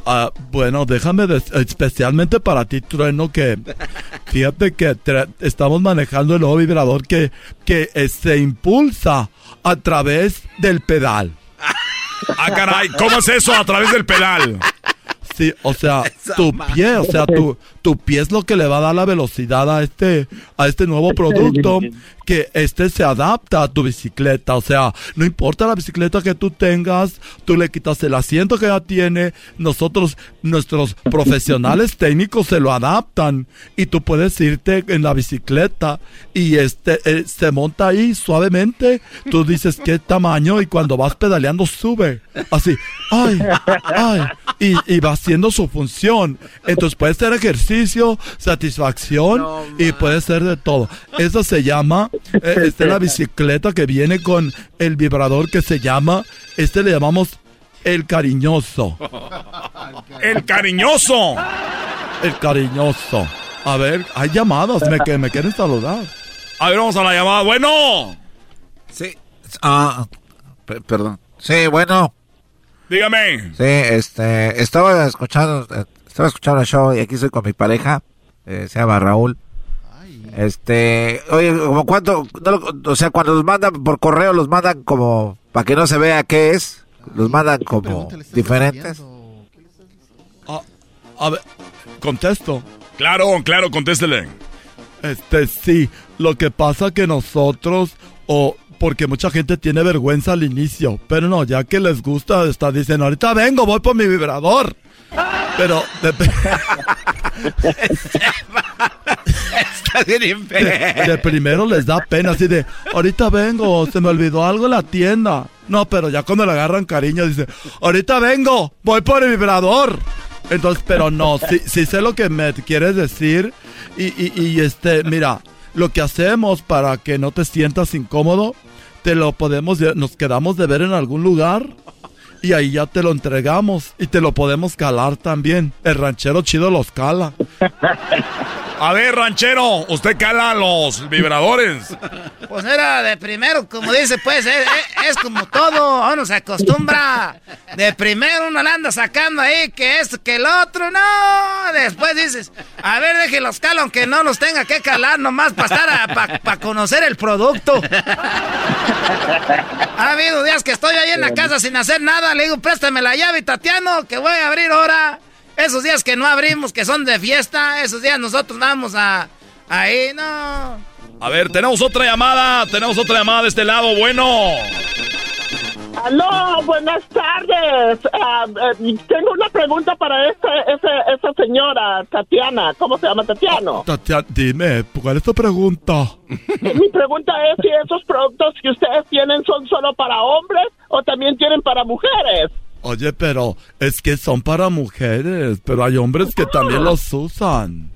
Ah, bueno, déjame, especialmente para ti, Trueno, que fíjate que estamos manejando el nuevo vibrador que, que eh, se impulsa a través del pedal. Ah, caray, ¿cómo es eso a través del pedal? Sí, o sea, tu pie, o sea, tu, tu pie es lo que le va a dar la velocidad a este, a este nuevo producto, que este se adapta a tu bicicleta, o sea, no importa la bicicleta que tú tengas, tú le quitas el asiento que ya tiene, nosotros, nuestros profesionales técnicos se lo adaptan y tú puedes irte en la bicicleta y este, eh, se monta ahí suavemente, tú dices qué tamaño y cuando vas pedaleando sube, así, ay, ay, y, y va haciendo su función. Entonces puede ser ejercicio, satisfacción y puede ser de todo. Eso se llama, eh, esta es la bicicleta que viene con el vibrador que se llama, este le llamamos el cariñoso. El cariñoso. El cariñoso. A ver, hay llamadas me, que me quieren saludar. A ver, vamos a la llamada. Bueno. Sí. Ah, pe- perdón. Sí, bueno. Dígame. Sí, este, estaba escuchando, eh, estaba escuchando el show y aquí estoy con mi pareja, eh, se llama Raúl. Este, oye, como cuánto, no lo- o sea, cuando los mandan por correo, los mandan como, para que no se vea qué es, los mandan como diferentes. A ver, contesto. Claro, claro, contéstele. Este, sí, lo que pasa que nosotros, o porque mucha gente tiene vergüenza al inicio, pero no, ya que les gusta, está diciendo, ahorita vengo, voy por mi vibrador. Pero, de, Está bien de- de primero les da pena, así de, ahorita vengo, se me olvidó algo en la tienda. No, pero ya cuando le agarran cariño, dice, ahorita vengo, voy por el vibrador. Entonces, pero no, sí, sí sé lo que me quieres decir. Y, y, y, este, mira, lo que hacemos para que no te sientas incómodo, te lo podemos, nos quedamos de ver en algún lugar. Y ahí ya te lo entregamos y te lo podemos calar también. El ranchero chido los cala. A ver, ranchero, usted cala los vibradores. Pues era de primero, como dice, pues, es, como todo, uno se acostumbra. De primero uno le anda sacando ahí que esto, que el otro, no. Después dices, a ver, déjenlos calo, aunque no los tenga que calar nomás para estar, para conocer el producto. Ha habido días que estoy ahí en la casa sin hacer nada, le digo, préstame la llave, Tatiano, que voy a abrir ahora. Esos días que no abrimos, que son de fiesta, esos días nosotros vamos a... Ahí, no. A ver, tenemos otra llamada, tenemos otra llamada de este lado, bueno. Aló, buenas tardes. Ah, eh, tengo una pregunta para esta, esa, esa señora, Tatiana. ¿Cómo se llama Tatiano? Tatiana, dime, ¿cuál es tu pregunta? Mi pregunta es si esos productos que ustedes tienen son solo para hombres o también tienen para mujeres. Oye, pero es que son para mujeres, pero hay hombres que también los usan.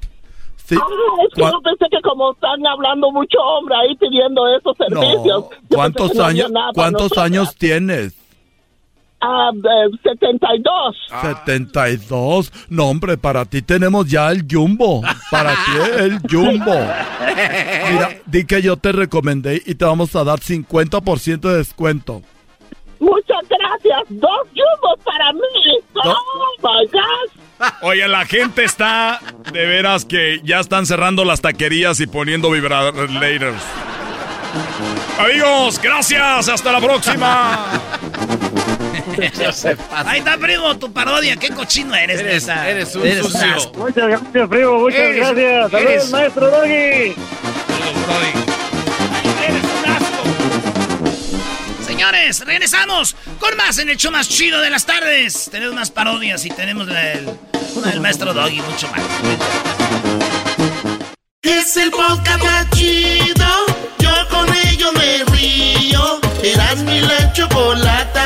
Sí. Ah, es que ¿Cuá- yo pensé que como están hablando mucho hombre ahí pidiendo esos servicios. ¿Cuántos no años, cuántos años tienes? Ah, eh, 72. 72. No, hombre, para ti tenemos ya el jumbo. Para ti el jumbo. Mira, di que yo te recomendé y te vamos a dar 50% de descuento. Muchas gracias. Dos yumbos para mí. Oh my gosh. Oye, la gente está de veras que ya están cerrando las taquerías y poniendo vibradores. Amigos, gracias, hasta la próxima. Ahí está, primo, tu parodia. Qué cochino eres, Eres- eres un sucio. Muchas gracias, primo. Muchas Eres- gracias. Saludos, maestro Doggy. Regresamos con más en el show más chido de las tardes. Tenemos más parodias y tenemos una del maestro Doggy, mucho más. Es el podcast más chido. Yo con ello me río. Eras mi la chocolata.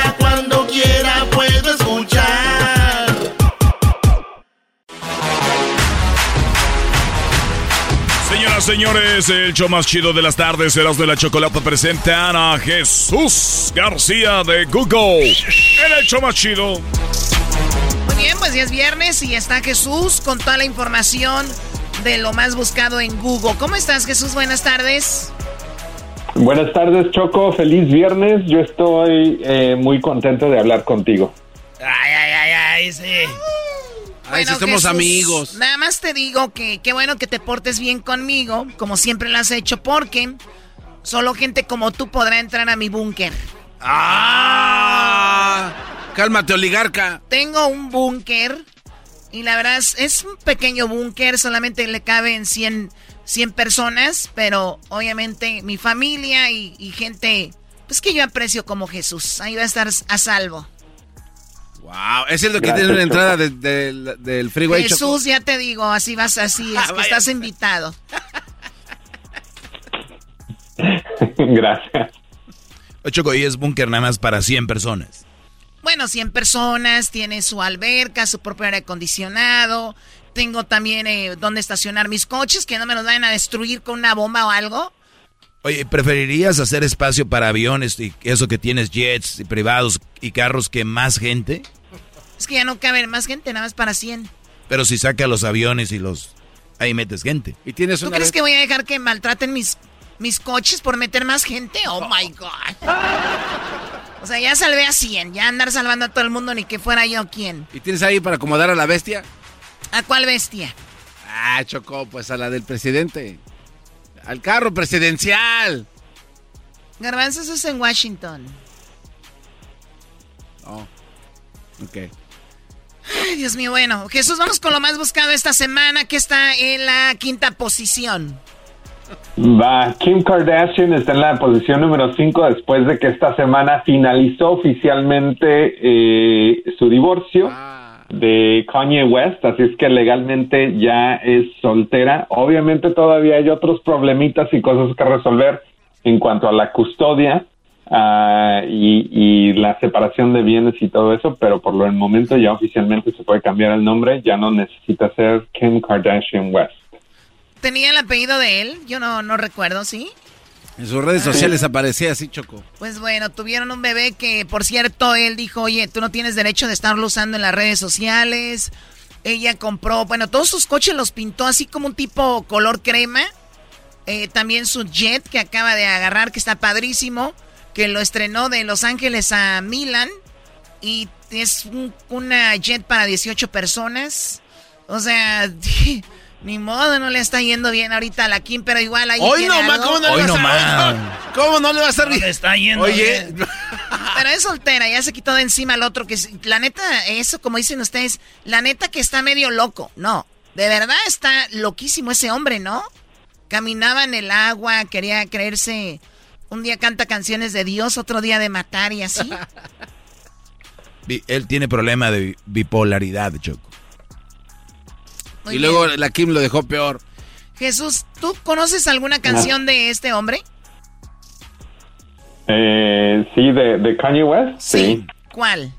Señoras, señores, el show más chido de las tardes, Eras de la Chocolata, presentan a Jesús García de Google. En el show más chido. Muy bien, pues ya es viernes y está Jesús con toda la información de lo más buscado en Google. ¿Cómo estás, Jesús? Buenas tardes. Buenas tardes, Choco. Feliz viernes. Yo estoy eh, muy contento de hablar contigo. Ay, ay, ay, ay, sí. Ay, si somos amigos. Nada más te digo que qué bueno que te portes bien conmigo, como siempre lo has hecho, porque solo gente como tú podrá entrar a mi búnker. ¡Ah! Cálmate, oligarca. Tengo un búnker y la verdad es, es un pequeño búnker, solamente le caben 100, 100 personas, pero obviamente mi familia y, y gente pues que yo aprecio como Jesús. Ahí va a estar a salvo. Wow, es el que tiene una entrada de- de- del freeway. Choco? Jesús, ya te digo, así vas, así es, que estás invitado. Gracias. Choco, y es búnker nada más para 100 personas. Bueno, 100 personas, tiene su alberca, su propio aire acondicionado. Tengo también eh, donde estacionar mis coches, que no me los vayan a destruir con una bomba o algo. Oye, ¿preferirías hacer espacio para aviones y eso que tienes jets y privados y carros que más gente? Es que ya no cabe más gente, nada más para 100. Pero si saca los aviones y los... Ahí metes gente. Y tienes ¿Tú crees que voy a dejar que maltraten mis, mis coches por meter más gente? Oh my God. O sea, ya salvé a 100, ya andar salvando a todo el mundo, ni que fuera yo quien. ¿Y tienes ahí para acomodar a la bestia? ¿A cuál bestia? Ah, Choco, pues a la del presidente. Al carro presidencial. Garbanzos es en Washington. Oh, ok. Ay, Dios mío, bueno. Jesús, vamos con lo más buscado esta semana, que está en la quinta posición. Va, Kim Kardashian está en la posición número 5 después de que esta semana finalizó oficialmente eh, su divorcio de Kanye West, así es que legalmente ya es soltera. Obviamente todavía hay otros problemitas y cosas que resolver en cuanto a la custodia ah, y, y la separación de bienes y todo eso, pero por lo el momento ya oficialmente se puede cambiar el nombre, ya no necesita ser Kim Kardashian West. ¿Tenía el apellido de él? Yo no, no recuerdo, ¿sí? En sus redes sociales aparecía así, Choco. Pues bueno, tuvieron un bebé que, por cierto, él dijo, oye, tú no tienes derecho de estarlo usando en las redes sociales. Ella compró, bueno, todos sus coches los pintó así como un tipo color crema. Eh, también su jet que acaba de agarrar, que está padrísimo, que lo estrenó de Los Ángeles a Milan. Y es un- una jet para 18 personas. O sea, ni modo, no le está yendo bien ahorita a la Kim, pero igual ahí Hoy no, ma. ¿cómo no le va a estar- ¿Cómo no le va a estar bien? está yendo Oye, bien. Pero es soltera, ya se quitó de encima al otro que es- la neta, eso como dicen ustedes, la neta que está medio loco. No, de verdad está loquísimo ese hombre, ¿no? Caminaba en el agua, quería creerse, un día canta canciones de Dios, otro día de matar y así. Él tiene problema de bipolaridad, Choco. Muy y luego la Kim lo dejó peor. Jesús, ¿tú conoces alguna canción de este hombre? Eh, sí, de, de Kanye West. sí. ¿Cuál?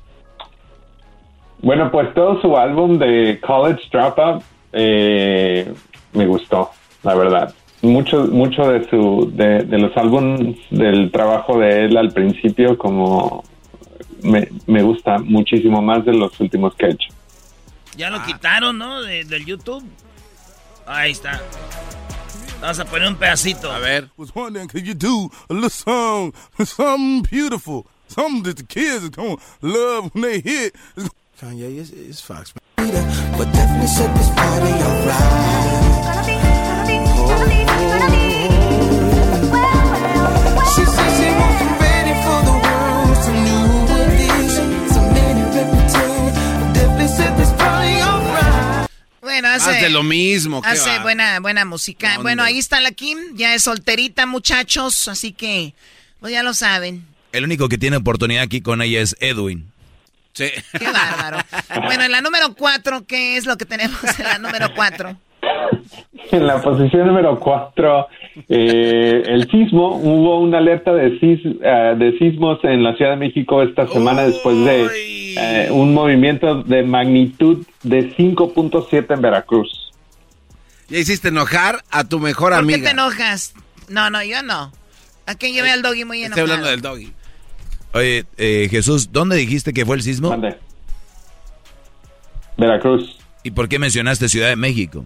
Bueno, pues todo su álbum de College Dropout eh, me gustó, la verdad. Mucho, mucho de su, de, de los álbumes del trabajo de él al principio, como me, me gusta muchísimo más de los últimos que ha hecho. Ya Ah. lo quitaron, ¿no? De- del YouTube. Ahí está. Vamos a poner un pedacito. A ver. was wondering, could you do a little song, something beautiful, something that the kids are gonna love when they hear? it? Kanye, it's, it's Fox. But definitely set this party alright. She says she wants you ready for the world, some new addiction, some many repetitions. Definitely set this party alright. Bueno, hace, de lo mismo. ¿qué hace va? buena, buena música. ¿Dónde? Bueno, ahí está la Kim, ya es solterita, muchachos, así que, pues ya lo saben. El único que tiene oportunidad aquí con ella es Edwin. Sí. Qué bárbaro. Bueno, en la número cuatro, ¿qué es lo que tenemos en la número cuatro? En la posición número 4, el sismo, hubo una alerta de, sis- eh, de sismos en la Ciudad de México esta semana después de eh, un movimiento de magnitud de 5.7 en Veracruz. Ya hiciste enojar a tu mejor ¿Por qué te amiga. enojas? No, no, yo no. ¿A quién llevé al doggy muy Estoy enojado? hablando del doggy. Oye, eh, Jesús, ¿dónde dijiste que fue el sismo? Veracruz. ¿Y por qué mencionaste Ciudad de México?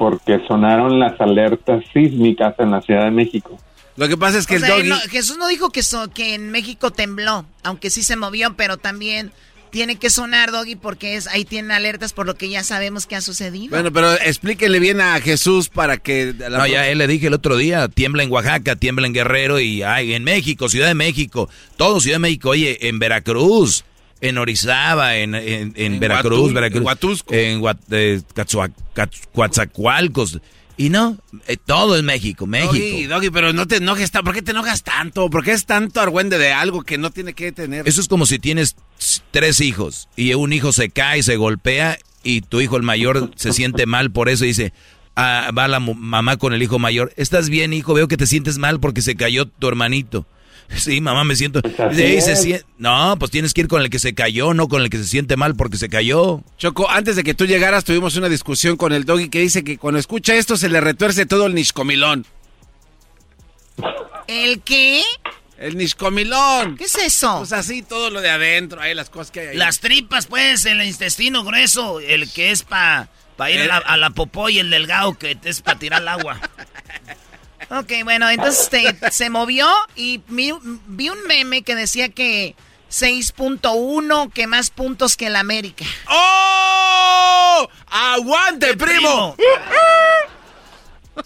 Porque sonaron las alertas sísmicas en la Ciudad de México. Lo que pasa es que O el sea, doggy... no, Jesús no dijo que, so- que en México tembló, aunque sí se movió, pero también tiene que sonar, Doggy, porque es ahí tienen alertas por lo que ya sabemos que ha sucedido. Bueno, pero explíquele bien a Jesús para que... no, ya él le dije el otro día, tiembla en Oaxaca, tiembla en Guerrero y ay, en México, Ciudad de México, todo Ciudad de México, oye, en Veracruz, en Orizaba, en, en, Veracruz, Veracruz, en Huatusco, en eh, Coatzacoalcos. Y no, eh, todo es México, México. Doggy, Doggy, pero no te enojes, ¿por qué te enojas tanto? ¿Por qué es tanto argüende de algo que no tiene que tener? Eso es como si tienes tres hijos y un hijo se cae, se golpea y tu hijo el mayor se siente mal por eso y dice, ah, va la mamá con el hijo mayor, ¿estás bien hijo? Veo que te sientes mal porque se cayó tu hermanito. Sí, mamá, me siento. Pues no, pues tienes que ir con el que se cayó, no con el que se siente mal porque se cayó. Choco, antes de que tú llegaras tuvimos una discusión con el doggy que dice que cuando escucha esto se le retuerce todo el niscomilón. ¿El qué? El niscomilón. ¿Qué es eso? Pues así todo lo de adentro, ahí las cosas que hay ahí. Las tripas, pues, el intestino grueso, el que es para pa ir a la, a la, popó y el delgado que es para tirar el agua. Ok, bueno, entonces se movió y vi, un meme que decía que 6.1, que más puntos que el América. ¡Oh! ¡Aguante, primo!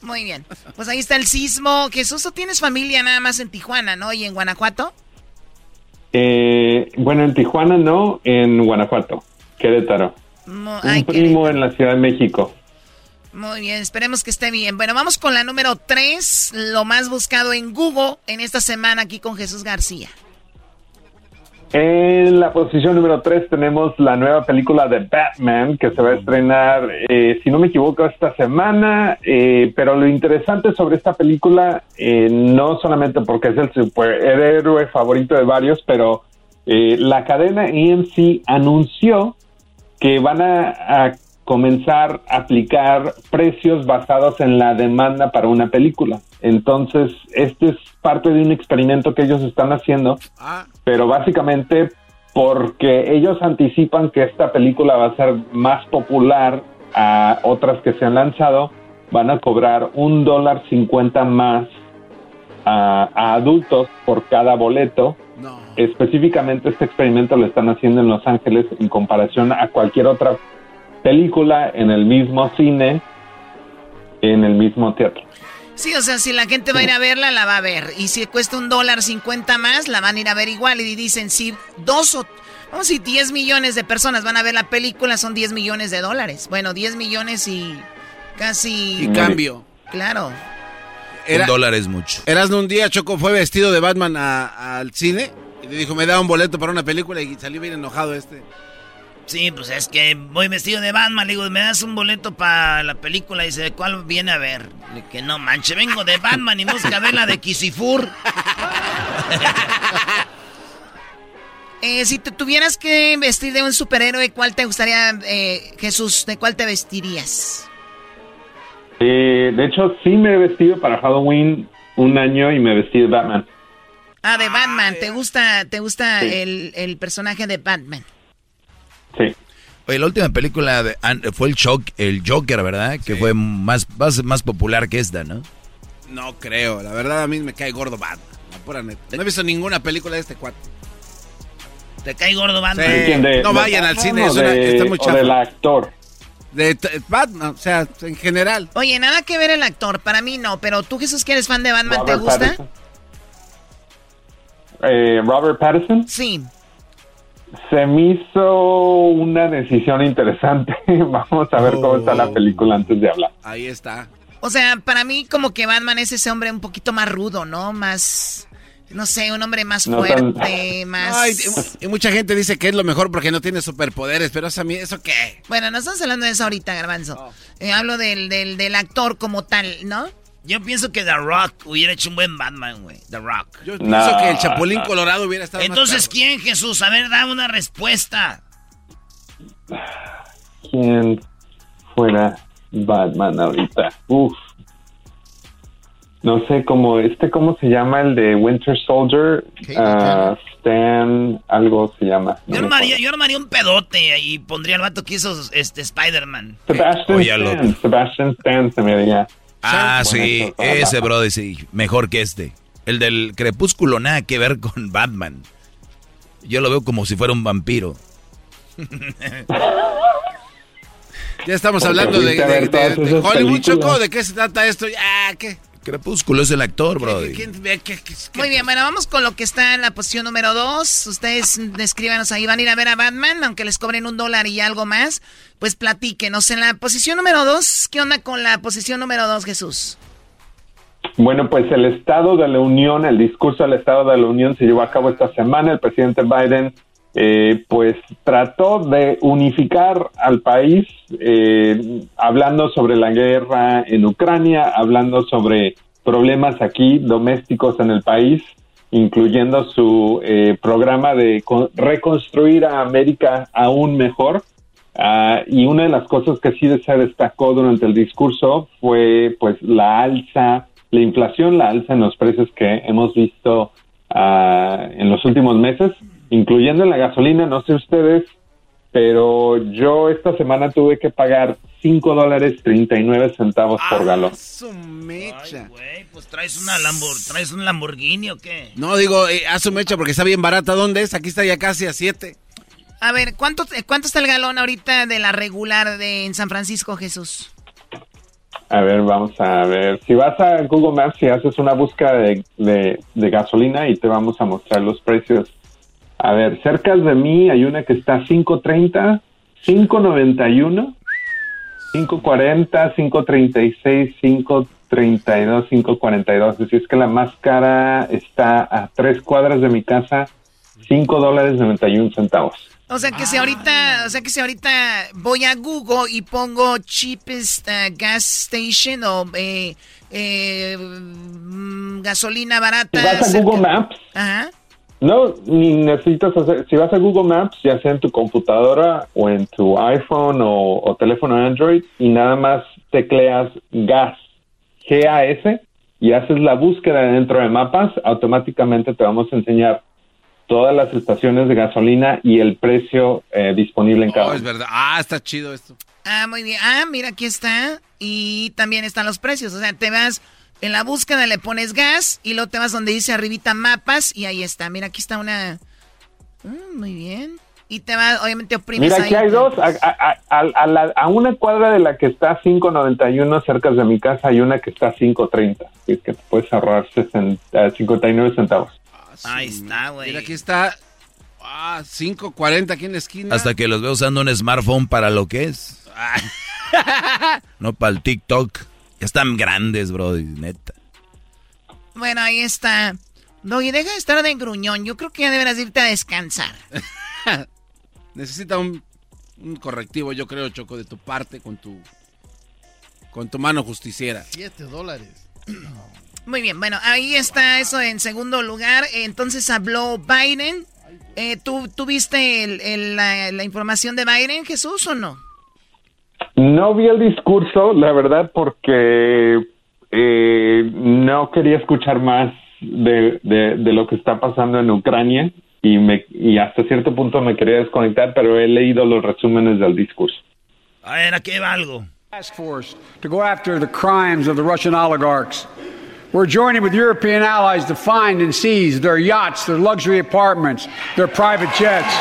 Muy bien. Pues ahí está el sismo. Jesús, ¿tú tienes familia nada más en Tijuana, no? ¿Y en Guanajuato? Eh, bueno, en Tijuana no, en Guanajuato, Querétaro. un primo en la Ciudad de México. Muy bien, esperemos que esté bien. Bueno, vamos con la número 3, lo más buscado en Google en esta semana aquí con Jesús García. En la posición número 3 tenemos la nueva película de Batman que se va a estrenar, eh, si no me equivoco, esta semana. Eh, pero lo interesante sobre esta película, eh, no solamente porque es el superhéroe favorito de varios, pero la cadena EMC anunció que van a comenzar a aplicar precios basados en la demanda para una película. Entonces, este es parte de un experimento que ellos están haciendo, ah. pero básicamente porque ellos anticipan que esta película va a ser más popular a otras que se han lanzado, van a cobrar un dólar cincuenta más a, adultos por cada boleto. Específicamente este experimento lo están haciendo en Los Ángeles en comparación a cualquier otra película en el mismo cine, en el mismo teatro. Sí, o sea, si la gente va a ir a verla, la va a ver. Y si cuesta un dólar cincuenta más, la van a ir a ver igual. Y dicen, si dos o, vamos a 10 millones de personas van a ver la película, son 10 millones de dólares. Bueno, 10 millones y casi... Y cambio. Claro. un dólar es mucho. Eras un día, Choco fue vestido de Batman al cine y le dijo, me da un boleto para una película y salió bien enojado este. Sí, pues es que voy vestido de Batman. Le digo, ¿me das un boleto para la película? Y dice, ¿cuál viene a ver? Le que no manche, vengo de Batman y música de la de Kisifur. eh, si te tuvieras que vestir de un superhéroe, ¿cuál te gustaría, eh, Jesús? ¿De cuál te vestirías? Eh, de hecho, sí me he vestido para Halloween un año y me vestí de Batman. Ah, de Batman. ¿Te gusta, te gusta el, el personaje de Batman? Sí. Oye, la última película fue el, Shock, el Joker, ¿verdad? Que fue más, más, popular que esta, ¿no? No creo, la verdad a mí me cae gordo Batman, No he visto ninguna película de este cuate. ¿Te cae gordo Batman? no vayan al cine, es está muy del actor. De Batman, o sea, en general. Oye, nada que ver el actor, para mí no, pero tú Jesús que eres fan de Batman, ¿te gusta? Eh, Robert Pattinson. Sí. Se me hizo una decisión interesante. Vamos a ver cómo está la oh. película antes de hablar. Ahí está. O sea, para mí como que Batman es ese hombre un poquito más rudo, ¿no? Más, no sé, un hombre más fuerte, más... y, mucha gente dice que es lo mejor porque no tiene superpoderes, pero eso a mí, ¿eso qué? Bueno, no estamos hablando de eso ahorita, Garbanzo. Oh. Eh, hablo del, del, del actor como tal, ¿no? Yo pienso que The Rock hubiera hecho un buen Batman, güey. The Rock. Yo pienso que el Chapulín Colorado hubiera estado Entonces, ¿quién, Jesús? A ver, dame una respuesta. ¿Quién fuera Batman ahorita? Uf. No sé cómo, este, ¿cómo se llama el de Winter Soldier? Uh, Stan, algo se llama. yo, armaría, yo, armaría, un pedote y pondría el vato que hizo este Spider-Man. Sebastian Stan, Sebastian Stan se me diría. Ah, sí, ese brother sí, mejor que este. El del crepúsculo nada que ver con Batman. Yo lo veo como si fuera un vampiro. Ya estamos Porque hablando de, de- de- de Hollywood, películas. Choco. ¿De qué se trata esto? Ya, ¿qué? Crepúsculo es el actor, Brody. ¿Quién ve qué- qué- qué- Muy bien, bueno, vamos con lo que está en la posición número dos. Ustedes descríbanos ahí, van a ir a ver a Batman, aunque les cobren un dólar y algo más. Pues platíquenos. En la posición número dos, ¿qué onda con la posición número dos, Jesús? Bueno, pues el Estado de la Unión, el discurso del Estado de la Unión se llevó a cabo esta semana. El presidente Biden, eh, pues trató de unificar al país, eh, hablando sobre la guerra en Ucrania, hablando sobre problemas aquí domésticos en el país, incluyendo su eh, programa de co- reconstruir a América aún mejor. Ah, y una de las cosas que sí se destacó durante el discurso fue pues la alza, la inflación, la alza en los precios que hemos visto ah, en los últimos meses, incluyendo en la gasolina, no sé ustedes, pero yo esta semana tuve que pagar 5 dólares 39 centavos por galón. Su mecha. Pues traes, una Lambor ¿traes un Lamborghini o qué? No, digo, eh, haz su mecha porque está bien barata. ¿Dónde es? Aquí está ya casi a 7. A ver, ¿cuánto, eh, ¿cuánto está el galón ahorita de la regular de en San Francisco, Jesús? A ver, vamos a ver. Si vas a Google Maps y haces una búsqueda de, de- de gasolina y te vamos a mostrar los precios. A ver, cerca de mí hay una que está 5.30, 5.91, 5.40, 5.36, 5.32, 5.42. Así es que la más cara está a tres cuadras de mi casa, 5 dólares 91 centavos. O sea que si ahorita, o sea que si ahorita voy a Google y pongo cheapest uh, gas station o eh, eh, mm, gasolina barata. Si vas a Google Maps, Ajá. No, ni necesitas hacer, si vas a Google Maps, ya sea en tu computadora o en tu iPhone o, o teléfono Android, y nada más tecleas gas, G-A-S, y haces la búsqueda dentro de mapas, automáticamente te vamos a enseñar todas las estaciones de gasolina y el precio eh, disponible en cada Oh, es verdad. Ah, está chido esto. Ah, muy bien. Ah, mira, aquí está. Y también están los precios. O sea, te vas en la búsqueda, le pones gas y luego te vas donde dice arribita mapas y ahí está. Mira, aquí está una... Mm, muy bien. Y te vas, obviamente oprimes Mira, ahí. aquí hay dos. A, a- a- a la- a una cuadra de la que está 5.91 cerca de mi casa hay una que está 5.30. Así es que te puedes ahorrar 60, eh, 59 centavos. Ahí está, güey. Mira, aquí está. Ah, 5.40 aquí en la esquina. Hasta que los veo usando un smartphone para lo que es. no para el TikTok. Ya están grandes, bro, neta. Bueno, ahí está. Doggy, deja de estar de gruñón. Yo creo que ya deberás irte a descansar. Necesita un, un correctivo, yo creo, Choco, de tu parte con tu con tu mano justiciera. 7 dólares. Muy bien, bueno, ahí está eso en segundo lugar. Entonces habló Biden. Eh, ¿tú, ¿Tú viste el- el- la, la información de Biden, Jesús, o no? No vi el discurso, la verdad, porque eh, no quería escuchar más de, de- de lo que está pasando en Ucrania y, me, y hasta cierto punto me quería desconectar, pero he leído los resúmenes del discurso. A ver, aquí va algo. task force to go after the crimes of the Russian oligarchs. We're joining with European allies to find and seize their yachts, their luxury apartments, their private jets.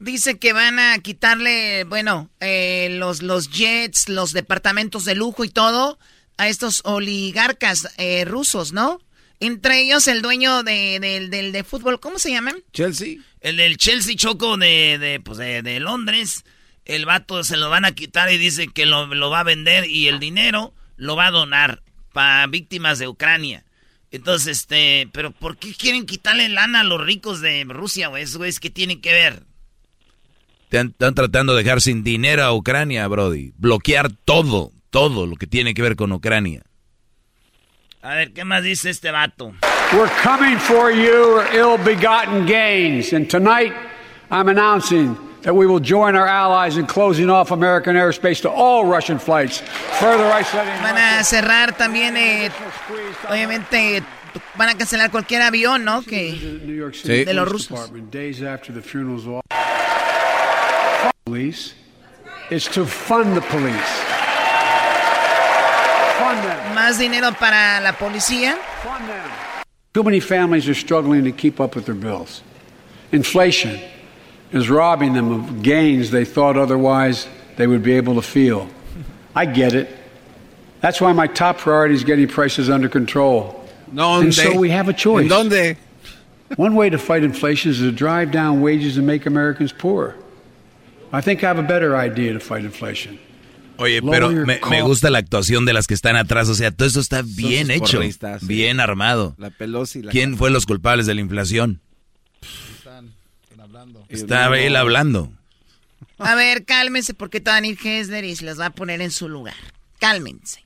Dice que van a quitarle, bueno, eh, los, los jets, los departamentos de lujo y todo a estos oligarcas eh, rusos, ¿no? Entre ellos el dueño de, del- del de fútbol, ¿cómo se llaman? Chelsea. El del Chelsea Choco de, de, pues de, de Londres. El vato se lo van a quitar y dice que lo, lo va a vender y el dinero lo va a donar para víctimas de Ucrania. Entonces, este, pero ¿por qué quieren quitarle lana a los ricos de Rusia, güey? Esos güeyes que tienen que ver. Te han- Están tratando de dejar sin dinero a Ucrania, Brody. Bloquear todo, todo lo que tiene que ver con Ucrania. A ver, ¿qué más dice este vato? We're coming for your ill-begotten gains, and tonight I'm announcing that we will join our allies in closing off American airspace to all Russian flights, further isolating. Van a cerrar también, eh, obviamente, van a cancelar cualquier avión, ¿no? Que New York City de los rusos. Department days after the funerals. of all- Police. is to fund the police. Fund them. Más dinero para la policía. Too many families are struggling to keep up with their bills. Inflation, is robbing them of gains they thought otherwise they would be able to feel. I get it. That's why my top priority is getting prices under control. No, And so we have a choice. ¿Dónde? One way to fight inflation is to drive down wages and make Americans poor. I think I have a better idea to fight inflation. Oye, pero me, me, gusta la actuación de las que están atrás. O sea, todo eso está bien hecho, bien armado. La Pelosi. La ¿Quién fue los culpables de la inflación? Están hablando. Está él hablando. A ver, cálmense porque te van a ir Hessler y se los va a poner en su lugar. Cálmense.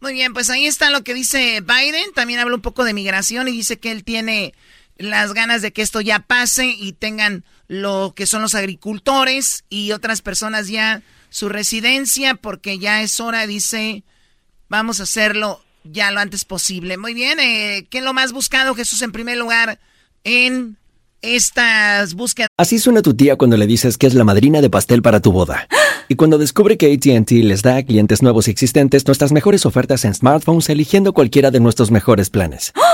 Muy bien, pues ahí está lo que dice Biden. También habla un poco de migración y dice que él tiene las ganas de que esto ya pase y tengan lo que son los agricultores y otras personas ya su residencia porque ya es hora, dice, vamos a hacerlo ya lo antes posible. Muy bien, eh, ¿qué es lo más buscado, Jesús, en primer lugar, en estas búsquedas? Así suena tu tía cuando le dices que es la madrina de pastel para tu boda. Y cuando descubre que ATT les da a clientes nuevos y existentes nuestras mejores ofertas en smartphones eligiendo cualquiera de nuestros mejores planes.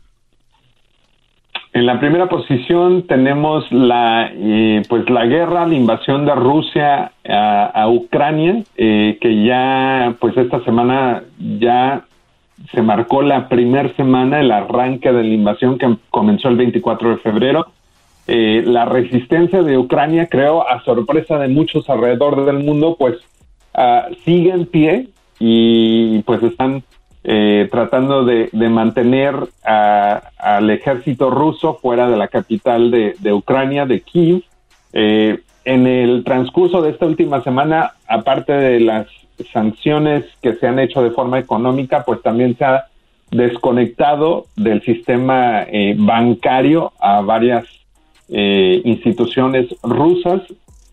En la primera posición tenemos la eh, pues la guerra, la invasión de Rusia a, Ucrania, eh, que ya pues esta semana ya se marcó la primera semana el arranque de la invasión que comenzó el 24 de febrero. Eh, la resistencia de Ucrania, creo, a sorpresa de muchos alrededor del mundo, pues ah, sigue en pie y pues están eh, tratando de, mantener a- al ejército ruso fuera de la capital de, de Ucrania, de Kiev. Eh, en el transcurso de esta última semana, aparte de las sanciones que se han hecho de forma económica, pues también se ha desconectado del sistema eh, bancario a varias eh, instituciones rusas.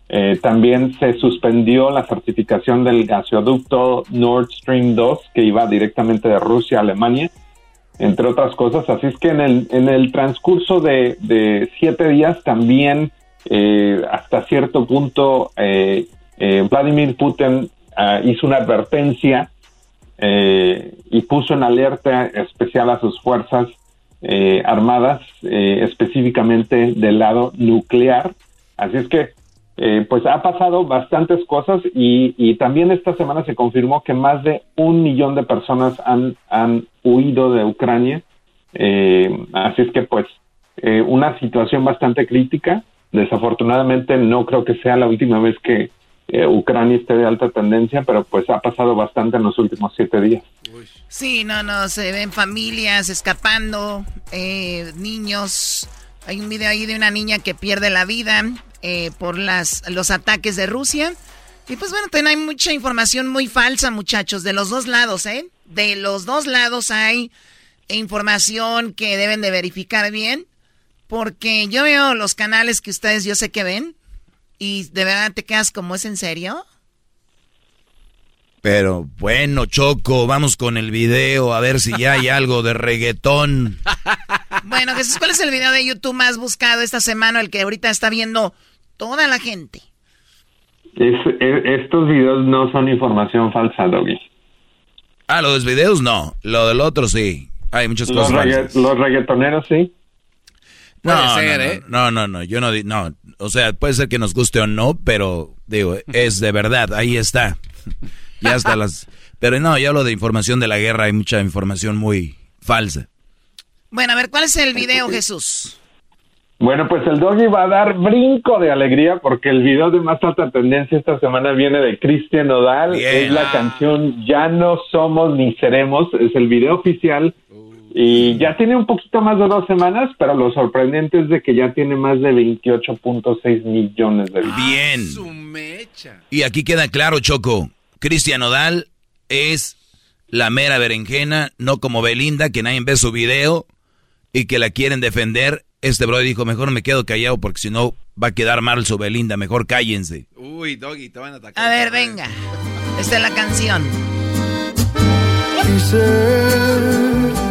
Eh, también se suspendió la certificación del gasoducto Nord Stream 2 que iba directamente de Rusia a Alemania, entre otras cosas. Así es que en el, en el transcurso de, de siete días también eh, hasta cierto punto eh, eh, Vladimir Putin ah, hizo una advertencia eh, y puso en alerta especial a sus fuerzas armadas, específicamente del lado nuclear. Así es que, eh, pues ha pasado bastantes cosas y, también esta semana se confirmó que más de un millón de personas han, han huido de Ucrania. Eh, así es que, pues, eh, una situación bastante crítica. Desafortunadamente no creo que sea la última vez que eh, Ucrania esté de alta tendencia, pero pues ha pasado bastante en los últimos siete días. Sí, no, no, se ven familias escapando, eh, niños. Hay un video ahí de una niña que pierde la vida eh, por las, los ataques de Rusia. Y pues bueno, también hay mucha información muy falsa, muchachos, de los dos lados, ¿eh? De los dos lados hay información que deben de verificar bien. Porque yo veo los canales que ustedes yo sé que ven. Y de verdad te quedas como, ¿es en serio? Pero bueno, Choco, vamos con el video a ver si ya hay algo de reggaetón. Bueno, Jesús, ¿cuál es el video de YouTube más buscado esta semana, el que ahorita está viendo toda la gente? Es- estos videos no son información falsa, Doggy. Ah, los videos no, lo del otro sí. Hay muchas Los, cosas. regga- los reggaetoneros sí. Puede no, ser, no, ¿eh? No, no, no, yo no, di- no, o sea, puede ser que nos guste o no, pero digo, es de verdad, ahí está. Ya hasta las, pero no, yo hablo de información de la guerra, hay mucha información muy falsa. Bueno, a ver, ¿cuál es el video, Jesús? Bueno, pues el doggy va a dar brinco de alegría porque el video de más alta tendencia esta semana viene de Cristian Nodal. Bien. Es la canción Ya no somos ni seremos. Es el video oficial. Y ya tiene un poquito más de dos semanas, pero lo sorprendente es de que ya tiene más de 28.6 millones de vistas. Bien. Y aquí queda claro, Choco, Cristian Odal es la mera berenjena, no como Belinda, que nadie ve su video y que la quieren defender. Este brother dijo, mejor me quedo callado porque si no va a quedar mal su Belinda, mejor cállense. Uy, Doggy, te van a atacar. A ver, venga. Esta es la canción. Quise,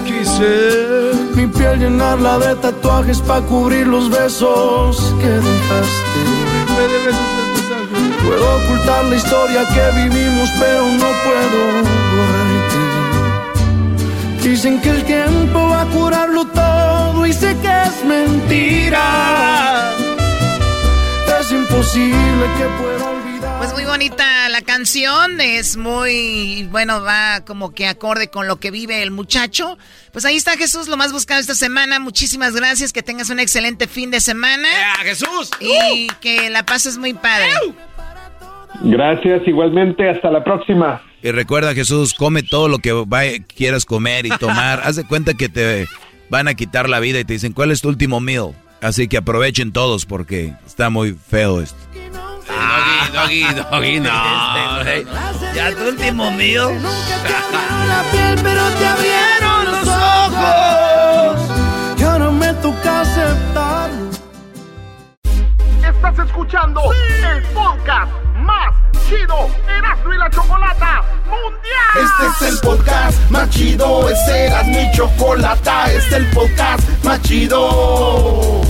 quise mi piel llenarla de tatuajes para cubrir los besos que dejaste. Puedo ocultar la historia que vivimos, pero no puedo borrarte. Dicen que el tiempo va a curarlo todo y sé que es mentira. Es imposible que pueda olvidar. Pues muy bonita la canción, es muy, bueno, va como que acorde con lo que vive el muchacho. Pues ahí está Jesús, lo más buscado esta semana. Muchísimas gracias, que tengas un excelente fin de semana. Jesús! Y que la pases muy padre. Gracias, igualmente. Hasta la próxima. Y recuerda, Jesús, come todo lo que vaya- quieras comer y tomar. Haz de cuenta que te van a quitar la vida y te dicen, ¿cuál es tu último meal? Así que aprovechen todos porque está muy feo esto. Doggy, Doggy, Doggy, no. güey. Ya tu último mío. la piel, pero te abrieron los ojos. Es Erasmo y Chocolata, es el podcast más chido.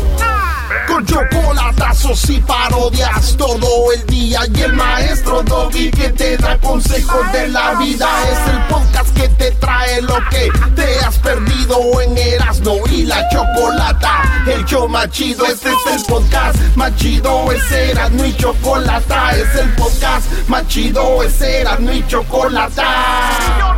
Con chocolatazos y parodias todo el día y el maestro Doggy que te da consejos de la vida es el podcast que te trae lo que te has perdido en Erasmo y la Chocolata. El show más chido, este es el podcast más chido, es Erasmo y Chocolata, es el podcast más chido, es Erasmo y Chocolata.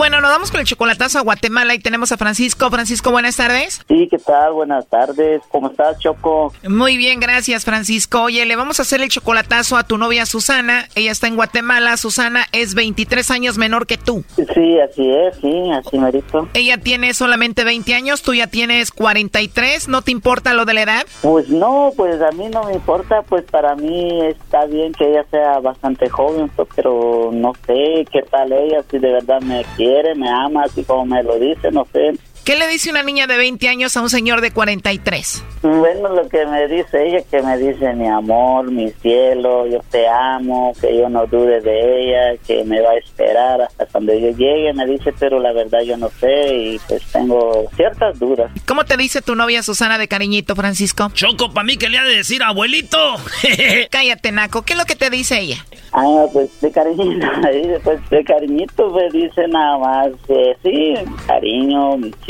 Bueno, nos vamos con el chocolatazo a Guatemala y tenemos a Francisco. Francisco, buenas tardes. Sí, ¿qué tal? Buenas tardes. ¿Cómo estás, Choco? Muy bien, gracias, Francisco. Oye, le vamos a hacer el chocolatazo a tu novia Susana. Ella está en Guatemala. Susana es 23 años menor que tú. Sí, así es, sí, así merito. Ella tiene solamente 20 años, tú ya tienes 43. ¿No te importa lo de la edad? Pues no, pues a mí no me importa, pues para mí está bien que ella sea bastante joven, pero no sé qué tal ella, si de verdad me quiere, me ama, así como me lo dice, no sé. ¿Qué le dice una niña de 20 años a un señor de 43? Bueno, lo que me dice ella, que me dice mi amor, mi cielo, yo te amo, que yo no dude de ella, que me va a esperar hasta cuando yo llegue, me dice, pero la verdad yo no sé y pues tengo ciertas dudas. ¿Cómo te dice tu novia Susana de cariñito, Francisco? Choco, para mí que le ha de decir abuelito. Cállate, Naco. ¿Qué es lo que te dice ella? Ah, pues de cariñito, después de cariñito me dice nada más, eh, sí, cariño, mi cielo,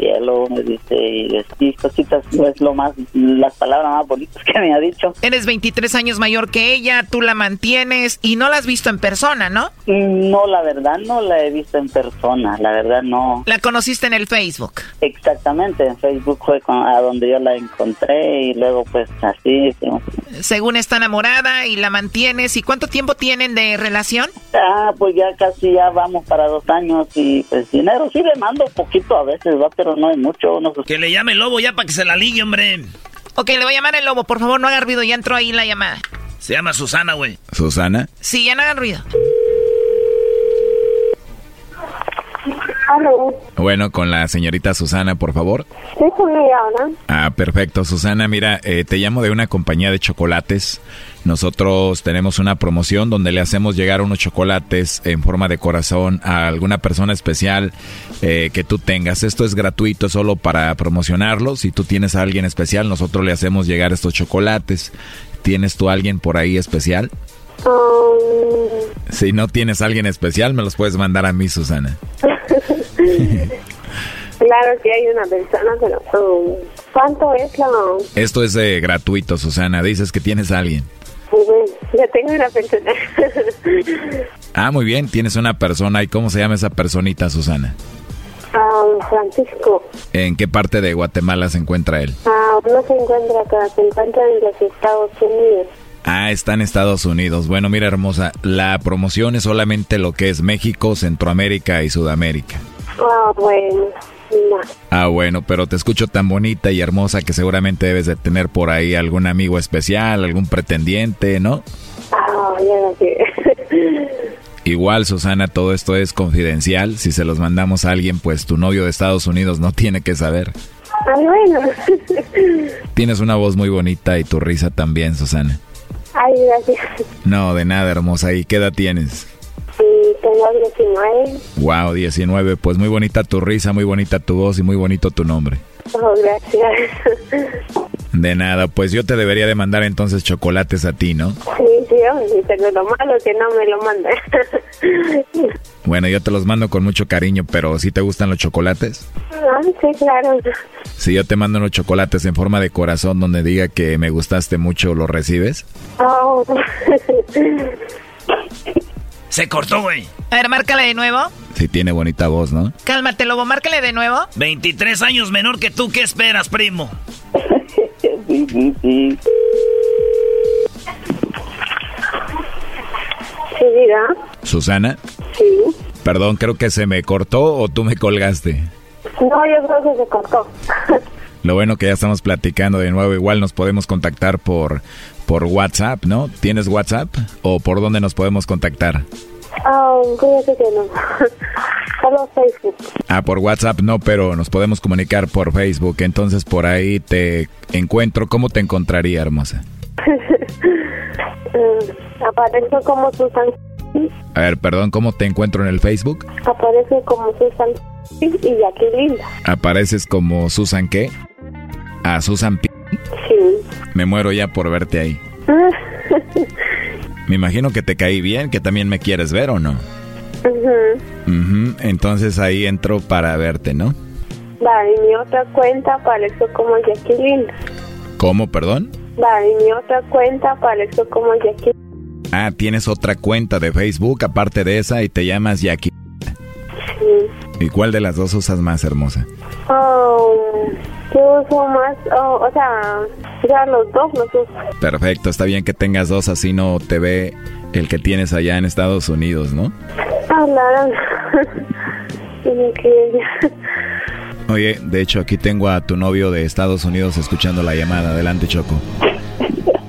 me dice, y, y cositas, pues lo más, las palabras más bonitas que me ha dicho. Eres 23 años mayor que ella, tú la mantienes y no la has visto en persona, ¿no? No, la verdad no la he visto en persona, la verdad no. La conociste en el Facebook. Exactamente, en Facebook fue con- a donde yo la encontré y luego pues así. sí. Según está enamorada y la mantienes. ¿Y cuánto tiempo tienen de relación? Ah, pues ya casi ya vamos para dos años y pues dinero sí le mando poquito a veces, va, pero no es mucho. No sé. Que le llame el lobo ya para que se la ligue, hombre. Ok, le voy a llamar el lobo. Por favor, no haga ruido. Ya entró ahí la llamada. Se llama Susana, güey. Susana. Sí, ya no hagan ruido. Bueno, con la señorita Susana, por favor. Sí, con ella ahora. Ah, perfecto. Susana, mira, eh, te llamo de una compañía de chocolates. Nosotros tenemos una promoción donde le hacemos llegar unos chocolates en forma de corazón a alguna persona especial eh, que tú tengas. Esto es gratuito solo para promocionarlo. Si tú tienes a alguien especial, nosotros le hacemos llegar estos chocolates. ¿Tienes tú a alguien por ahí especial? Si no tienes a alguien especial, me los puedes mandar a mí, Susana. claro que hay una persona, pero um, ¿cuánto es la...? Esto es eh, gratuito, Susana. Dices que tienes a alguien. Pues, ya tengo una persona. Ah, muy bien, tienes una persona. ¿Y cómo se llama esa personita, Susana? Um, Francisco. ¿En qué parte de Guatemala se encuentra él? Ah, no se encuentra acá, se encuentra en los Estados Unidos. Ah, está en Estados Unidos. Bueno, mira, hermosa, la promoción es solamente lo que es México, Centroamérica y Sudamérica. Ah, bueno. No. Ah, bueno, pero te escucho tan bonita y hermosa que seguramente debes de tener por ahí algún amigo especial, algún pretendiente, ¿no? Ah, ya no sé. Igual, Susana, todo esto es confidencial. Si se los mandamos a alguien, pues tu novio de Estados Unidos no tiene que saber. Ah, bueno. Tienes una voz muy bonita y tu risa también, Susana. Ay, gracias. No, de nada, hermosa. ¿Y qué edad tienes? Tengo 19. Wow, 19. Pues muy bonita tu risa, muy bonita tu voz y muy bonito tu nombre. Oh, gracias. De nada, pues yo te debería de mandar entonces chocolates a ti, ¿no? Sí, sí, hombre, pero lo malo que no me lo manda. Bueno, yo te los mando con mucho cariño, pero ¿sí te gustan los chocolates? Ah, sí, claro. Si yo te mando unos chocolates en forma de corazón donde diga que me gustaste mucho, ¿los recibes? Oh. Se cortó, güey. A ver, márcale de nuevo. Sí tiene bonita voz, ¿no? Cálmate, lobo, márcale de nuevo. 23 años menor que tú, ¿qué esperas, primo? Sí, sí, sí. Sí, diga. Susana, Sí. perdón, creo que se me cortó o tú me colgaste. No, yo creo que se cortó. Lo bueno que ya estamos platicando de nuevo, igual nos podemos contactar por por WhatsApp, ¿no? ¿Tienes WhatsApp o por dónde nos podemos contactar? Ah, fíjate que no. Solo Facebook. Ah, por WhatsApp no, pero nos podemos comunicar por Facebook. Entonces por ahí te encuentro. ¿Cómo te encontraría, hermosa? Eh, aparece como Susan. A ver, perdón, ¿cómo te encuentro en el Facebook? Aparece como Susan y Jacqueline. ¿Apareces como Susan qué? Ah, Susan P. Sí. Me muero ya por verte ahí. Me imagino que te caí bien, que también me quieres ver o no. Ujú. Ujú, Entonces ahí entro para verte, ¿no? Vale, y mi otra cuenta apareció como Jacqueline. ¿Cómo, perdón? Vale, mi otra cuenta apareció como Jacqueline. Ah, tienes otra cuenta de Facebook aparte de esa y te llamas Jackie. Sí. ¿Y cuál de las dos usas más hermosa? Oh, yo uso más, oh, o sea, ya los dos los uso. Perfecto, está bien que tengas dos, así no te ve el que tienes allá en Estados Unidos, ¿no? Hablaron. Tiene que Oye, de hecho aquí tengo a tu novio de Estados Unidos escuchando la llamada. Adelante, Choco.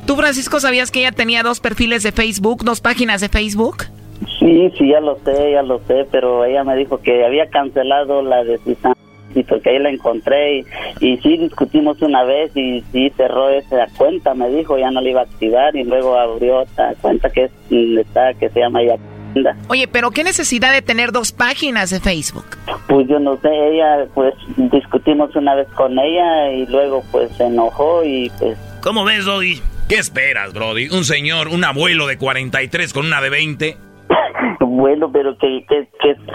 ¿Tú, Francisco, sabías que ella tenía dos perfiles de Facebook, dos páginas de Facebook? Sí, sí, ya lo sé, ya lo sé, pero ella me dijo que había cancelado la de Susan y porque ahí la encontré y, y sí discutimos una vez y sí cerró esa cuenta, me dijo, ya no la iba a activar y luego abrió otra cuenta que es está que se llama Yacinda. Oye, pero ¿qué necesidad de tener dos páginas de Facebook? Pues yo no sé, ella pues discutimos una vez con ella y luego pues se enojó y pues ¿Cómo ves, Doggy? ¿Qué esperas, Brody? Un señor, un abuelo de 43 con una de 20. bueno, pero ¿qué, qué,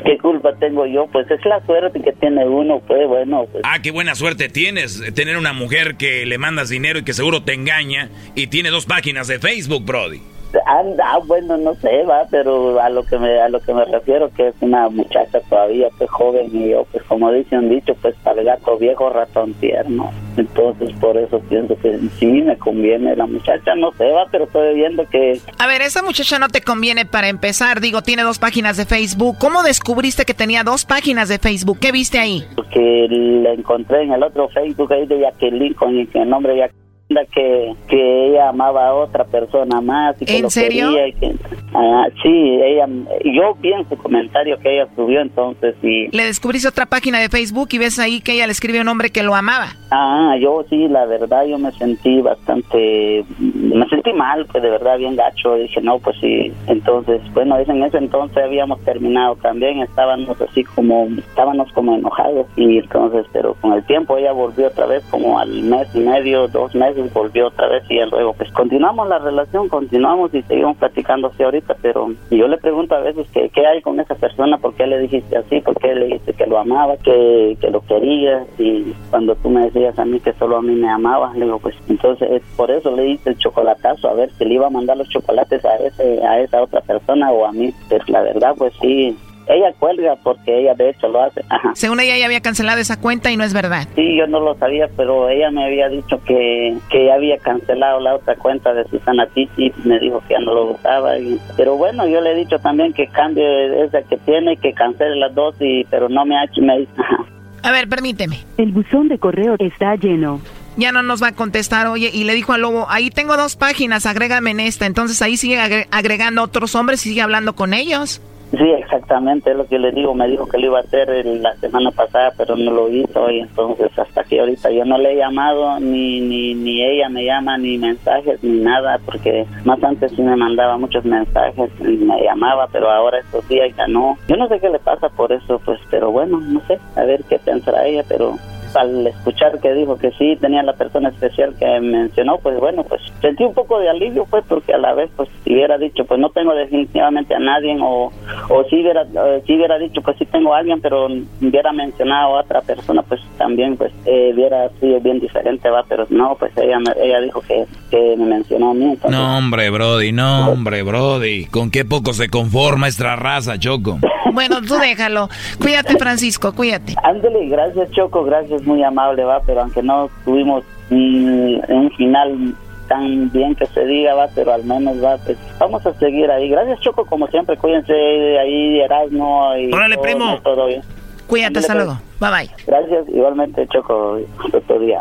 qué, culpa tengo yo? Pues es la suerte que tiene uno, pues bueno, pues Ah, qué buena suerte tienes de tener una mujer que le mandas dinero y que seguro te engaña y tiene dos páginas de Facebook, Brody. Anda, ah, bueno, no sé, va, pero a lo que me a lo que me refiero que es una muchacha todavía pues joven y yo pues como dice un dicho, pues para el gato viejo ratón tierno. Entonces, por eso pienso que sí me conviene la muchacha, no sé, va, pero estoy viendo que A ver, esa muchacha no te conviene para empezar. Digo, tiene dos páginas de Facebook. ¿Cómo descubriste que tenía dos páginas de Facebook? ¿Qué viste ahí? que la encontré en el otro Facebook ahí de Jacqueline con el nombre de Jacqueline que, que ella amaba a otra persona más y que ¿En lo serio? quería y que, ah, sí, ella, yo vi en su comentario que ella subió entonces y Le descubriste otra página de Facebook y ves ahí que ella le escribió a un hombre que lo amaba. Ah, yo sí, la verdad, yo me sentí bastante, me sentí mal, pues de verdad, bien gacho. Dije, no, pues sí. Entonces, bueno, en ese entonces habíamos terminado también, estábamos así como, estábamos como enojados. Y entonces, pero con el tiempo ella volvió otra vez, como al mes y medio, dos meses, volvió otra vez. Y luego, pues continuamos la relación, continuamos y seguimos platicando así ahorita. Pero yo le pregunto a veces que, qué hay con esa persona, por qué le dijiste así, por qué le dijiste que lo amaba, que, que lo querías. Y cuando tú me decías a mí que solo a mí me amabas, le digo, pues entonces es por eso le hice el chocolatazo, a ver si le iba a mandar los chocolates a ese a esa otra persona o a mí. Pero la verdad, pues sí, ella cuelga porque ella de hecho lo hace. Ajá. Según ella, ya había cancelado esa cuenta y no es verdad. Sí, yo no lo sabía, pero ella me había dicho que, que ella había cancelado la otra cuenta de Susana Titi, me dijo que ya no lo usaba. y- pero bueno, yo le he dicho también que cambie esa que tiene, que cancele las dos, y pero no me ha hecho, me dice, ajá. A ver, permíteme. El buzón de correo está lleno. Ya no nos va a contestar, oye, y le dijo al lobo, ahí tengo dos páginas, agrégame en esta. Entonces ahí sigue agre- agregando otros hombres y sigue hablando con ellos. Sí, exactamente, es lo que le digo. Me dijo que lo iba a hacer el- la semana pasada, pero no lo hizo. Y entonces, hasta que ahorita yo no le he llamado, ni, ni, ni ella me llama, ni mensajes, ni nada, porque más antes sí me mandaba muchos mensajes y me llamaba, pero ahora estos días ya no. Yo no sé qué le pasa por eso, pues, pero bueno, no sé, a ver qué pensará ella, pero al escuchar que dijo que sí tenía la persona especial que mencionó, pues bueno, pues sentí un poco de alivio, pues, porque a la vez, pues, si hubiera dicho, pues no tengo definitivamente a nadie, o, o si hubiera, eh, si hubiera dicho, pues sí tengo a alguien, pero hubiera mencionado a otra persona, pues también, pues, eh, hubiera sido bien diferente, va, pero no, pues ella, me- ella dijo que, que me mencionó a mí, entonces, No, hombre, Brody, no, hombre, Brody. ¿Con qué poco se conforma esta raza, Choco? Bueno, tú déjalo. Cuídate, Francisco, cuídate. Ándale, gracias Choco, gracias, muy amable, va, pero aunque no tuvimos mm, un final tan bien que se diga, va, pero al menos va, pues vamos a seguir ahí. Gracias Choco, como siempre, cuídense ahí, Erasmo y Órale, todo, primo. todo bien. Cuídate, hasta Ándale, luego. Bye bye. Gracias, igualmente Choco, hasta otro día.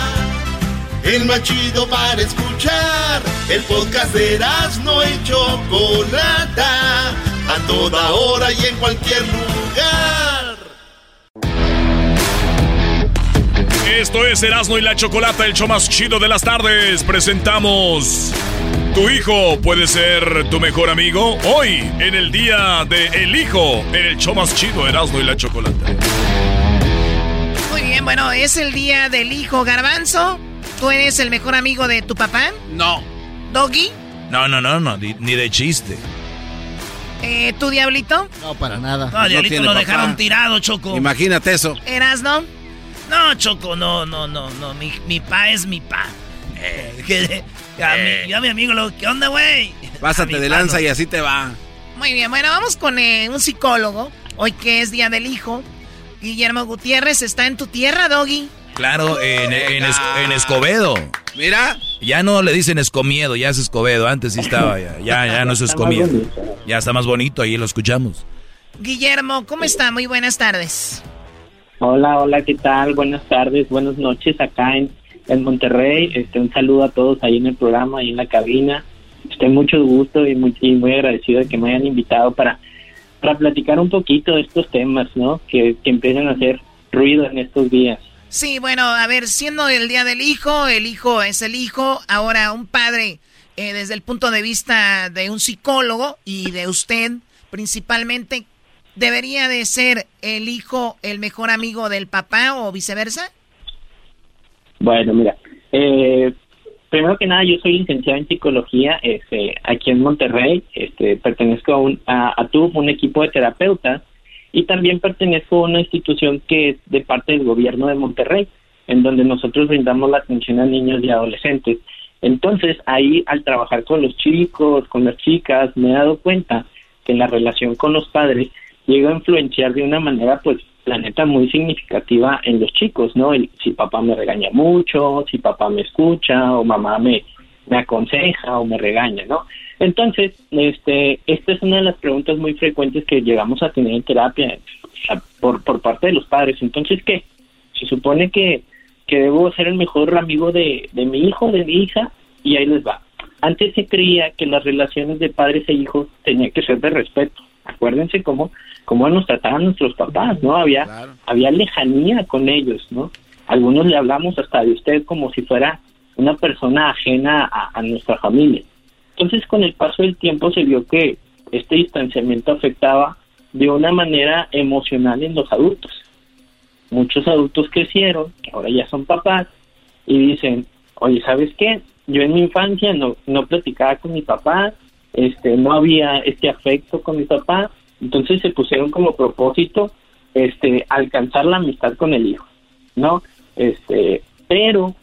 El más chido para escuchar. El podcast de no y Chocolata. A toda hora y en cualquier lugar. Esto es Erasno y la Chocolata, el show más chido de las tardes. Presentamos. Tu hijo puede ser tu mejor amigo hoy, en el día de El Hijo, en el show más chido, Erasno y la Chocolata. Muy bien, bueno, es el día del hijo Garbanzo. ¿Tú eres el mejor amigo de tu papá? No. ¿Doggy? No, no, no, no, ni, ni de chiste. Eh, ¿Tu diablito? No, para nada. No, Diablito lo papá. dejaron tirado, Choco. Imagínate eso. ¿Erasno? No, Choco, no, no, no, no. Mi, mi pa es mi pa. Eh, que- a mi, yo a mi amigo, lo, ¿qué onda, güey? Pásate de lanza no. y así te va. Muy bien, bueno, vamos con eh, un psicólogo. Hoy que es Día del Hijo. Guillermo Gutiérrez está en tu tierra, Doggy. Claro, en, en, Es- en Escobedo. Mira. Ya no le dicen Escomiedo, ya es Escobedo. Antes sí estaba, ya, ya, ya no es Escomiedo. Ya está más bonito, ahí lo escuchamos. Guillermo, ¿cómo está? Muy buenas tardes. Hola, hola, ¿qué tal? Buenas tardes, buenas noches acá en, en Monterrey. Este, un saludo a todos ahí en el programa, ahí en la cabina. Estoy mucho gusto y muy, y muy agradecido de que me hayan invitado para, para platicar un poquito de estos temas, ¿no? Que, que empiezan a hacer ruido en estos días. Sí, bueno, a ver, siendo el Día del Hijo, el hijo es el hijo. Ahora, un padre, eh, desde el punto de vista de un psicólogo y de usted principalmente, ¿debería de ser el hijo el mejor amigo del papá o viceversa? Bueno, mira, eh, primero que nada, yo soy licenciado en psicología este, aquí en Monterrey. Este, pertenezco a, un, a, a un equipo de terapeutas, y también pertenezco a una institución que es de parte del gobierno de Monterrey, en donde nosotros brindamos la atención a niños y adolescentes. Entonces, ahí al trabajar con los chicos, con las chicas, me he dado cuenta que la relación con los padres llega a influenciar de una manera, pues, la neta, muy significativa en los chicos, ¿no? Si papá me regaña mucho, si papá me escucha, o mamá me, me aconseja o me regaña, ¿no? Entonces, este, esta es una de las preguntas muy frecuentes que llegamos a tener en terapia por, por parte de los padres. Entonces, ¿qué? Se supone que, que debo ser el mejor amigo de, de mi hijo, de mi hija, y ahí les va. Antes se creía que las relaciones de padres e hijos tenían que ser de respeto. Acuérdense cómo, cómo nos trataban nuestros papás, ¿no? Había, había lejanía con ellos, ¿no? Algunos le hablamos hasta de usted como si fuera una persona ajena a, nuestra familia. Entonces, con el paso del tiempo se vio que este distanciamiento afectaba de una manera emocional en los adultos. Muchos adultos crecieron, ahora ya son papás, y dicen, oye, ¿sabes qué? Yo en mi infancia no, no platicaba con mi papá, este, no había este afecto con mi papá, entonces se pusieron como propósito este, alcanzar la amistad con el hijo, ¿no? Este, pero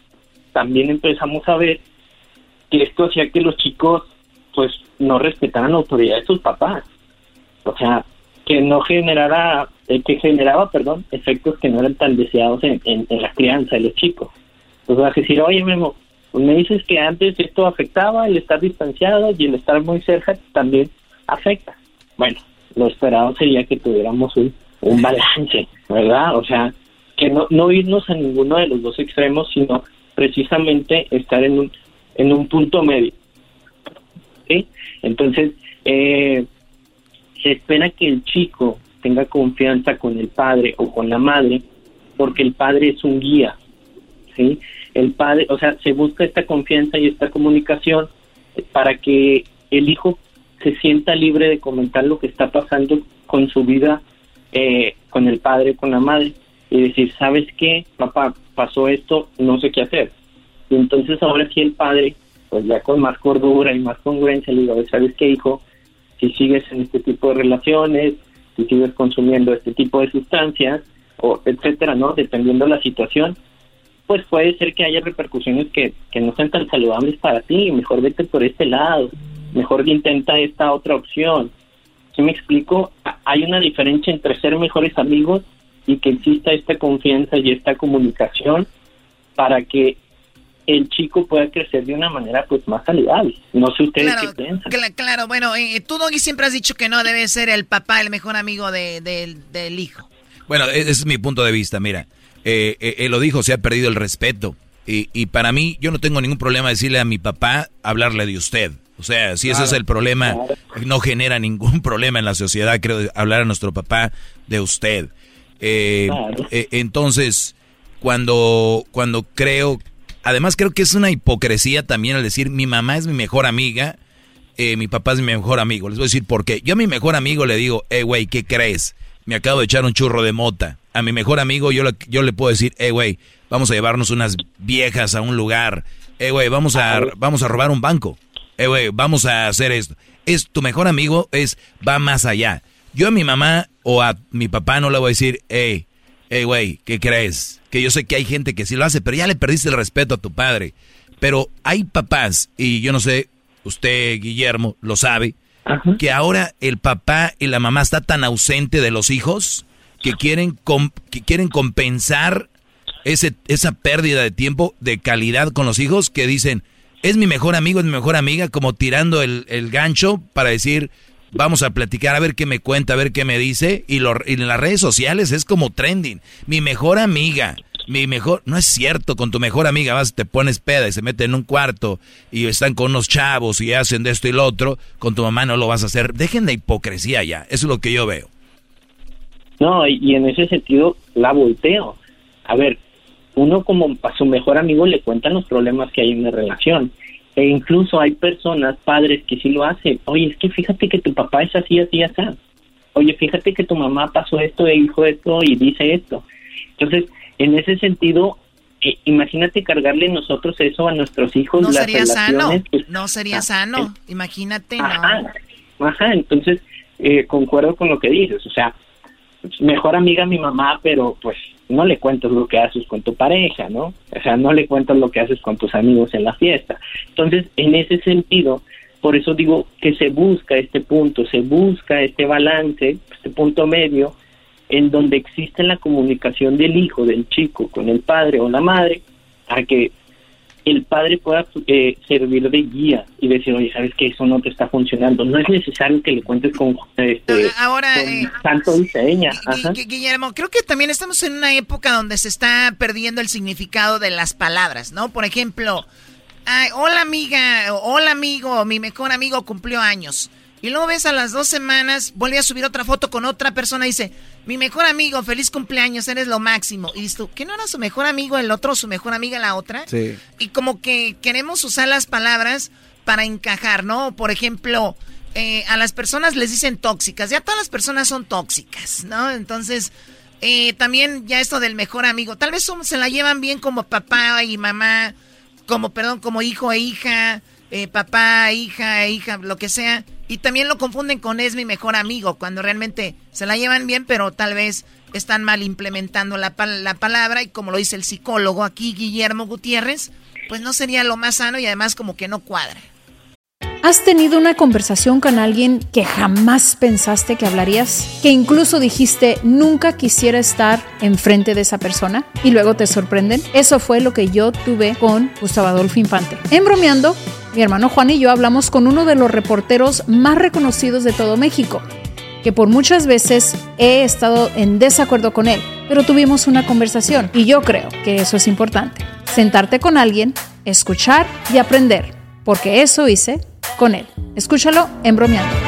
también empezamos a ver que esto hacía que los chicos pues no respetaran la autoridad de sus papás. O sea, que no generara, eh, que generaba, perdón, efectos que no eran tan deseados en, en, la crianza de los chicos. Entonces vas a decir, oye Memo, pues me dices que antes esto afectaba, el estar distanciado y el estar muy cerca también afecta. Bueno, lo esperado sería que tuviéramos un, un balance, ¿verdad? O sea, que no, no irnos a ninguno de los dos extremos, sino precisamente estar en un, en un punto medio. ¿sí? Entonces, eh, se espera que el chico tenga confianza con el padre o con la madre, porque el padre es un guía. ¿sí? El padre, o sea, se busca esta confianza y esta comunicación para que el hijo se sienta libre de comentar lo que está pasando con su vida, eh, con el padre, con la madre, y decir, ¿sabes qué, papá? pasó esto, no sé qué hacer. Y entonces ahora sí el padre, pues ya con más cordura y más congruencia, le digo, ¿sabes qué, hijo? Si sigues en este tipo de relaciones, si sigues consumiendo este tipo de sustancias, o etcétera, ¿no? Dependiendo de la situación, pues puede ser que haya repercusiones que, que no sean tan saludables para ti, mejor vete por este lado, mejor intenta esta otra opción. Si me explico? Hay una diferencia entre ser mejores amigos y que exista esta confianza y esta comunicación para que el chico pueda crecer de una manera pues más saludable. No sé ustedes qué piensan. Claro, bueno, eh, tú Doggy siempre has dicho que no debe ser el papá el mejor amigo de, del hijo. Bueno, e-, ese es mi punto de vista, mira, eh, eh, él lo dijo, se ha perdido el respeto. Y, y, para mí, yo no tengo ningún problema decirle a mi papá, hablarle de usted. O sea, si ese es el problema, no genera ningún problema en la sociedad, creo, hablar a nuestro papá de usted. Eh, eh, entonces, cuando, cuando creo, además creo que es una hipocresía también al decir mi mamá es mi mejor amiga, eh, mi papá es mi mejor amigo. Les voy a decir por qué. Yo a mi mejor amigo le digo, eh, güey, ¿qué crees? Me acabo de echar un churro de mota. A mi mejor amigo yo le, yo le puedo decir, eh, güey, vamos a llevarnos unas viejas a un lugar. Eh, güey, vamos a, vamos a robar un banco. Eh, güey, vamos a hacer esto. Es tu mejor amigo, es, va más allá. Yo a mi mamá o a mi papá no le voy a decir, hey, hey, güey, ¿qué crees? Que yo sé que hay gente que sí lo hace, pero ya le perdiste el respeto a tu padre. Pero hay papás, y yo no sé, usted, Guillermo, lo sabe, que ahora el papá y la mamá está tan ausente de los hijos que quieren, que quieren compensar ese, esa pérdida de tiempo, de calidad con los hijos, que dicen, es mi mejor amigo, es mi mejor amiga, como tirando el, el gancho para decir, Vamos a platicar a ver qué me cuenta, a ver qué me dice. Y, lo, en las redes sociales es como trending. Mi mejor amiga, mi mejor... No es cierto, con tu mejor amiga vas, te pones peda y se mete en un cuarto y están con unos chavos y hacen de esto y lo otro. Con tu mamá no lo vas a hacer. Dejen de hipocresía ya. Eso es lo que yo veo. No, y en ese sentido la volteo. A ver, uno como a su mejor amigo le cuentan los problemas que hay en la relación e incluso hay personas, padres, que sí lo hacen. Oye, es que fíjate que tu papá es así, así, así. Oye, fíjate que tu mamá pasó esto e hijo esto y dice esto. Entonces, en ese sentido, eh, imagínate cargarle nosotros eso a nuestros hijos. No sería sano. Pues, no sería ah, sano. imagínate, ajá, Ajá, entonces, eh, concuerdo con lo que dices. O sea, mejor amiga mi mamá, pero pues no le cuentas lo que haces con tu pareja, ¿no? O sea, no le cuentas lo que haces con tus amigos en la fiesta. Entonces, en ese sentido, por eso digo que se busca este punto, se busca este balance, este punto medio, en donde existe la comunicación del hijo, del chico, con el padre o la madre, a que el padre pueda eh, servir de guía y decir, oye, sabes que eso no te está funcionando. No es necesario que le cuentes con, este, Ahora, con eh, Guillermo, creo que también estamos en una época donde se está perdiendo el significado de las palabras, ¿no? Por ejemplo, ay, hola amiga, hola amigo, mi mejor amigo cumplió años. Y luego ves a las dos semanas, vuelve a subir otra foto con otra persona y dice, mi mejor amigo, feliz cumpleaños, eres lo máximo. Y dices tú, ¿qué no era su mejor amigo el otro, su mejor amiga la otra? Sí. Y como que queremos usar las palabras para encajar, ¿no? Por ejemplo, eh, a las personas les dicen tóxicas. Ya todas las personas son tóxicas, ¿no? Entonces, eh, también ya esto del mejor amigo. Tal vez se la llevan bien como papá y mamá, como, perdón, como hijo e hija, eh, papá, hija, hija, lo que sea. Y también lo confunden con es mi mejor amigo, cuando realmente se la llevan bien, pero tal vez están mal implementando la, la palabra. Y como lo dice el psicólogo aquí, Guillermo Gutiérrez, pues no sería lo más sano y además como que no cuadra. ¿Has tenido una conversación con alguien que jamás pensaste que hablarías? Que incluso dijiste nunca quisiera estar enfrente de esa persona y luego te sorprenden. Eso fue lo que yo tuve con Gustavo Adolfo Infante. En bromeando, mi hermano Juan y yo hablamos con uno de los reporteros más reconocidos de todo México, que por muchas veces he estado en desacuerdo con él, pero tuvimos una conversación y yo creo que eso es importante. Sentarte con alguien, escuchar y aprender, porque eso hice con él. Escúchalo en bromeando.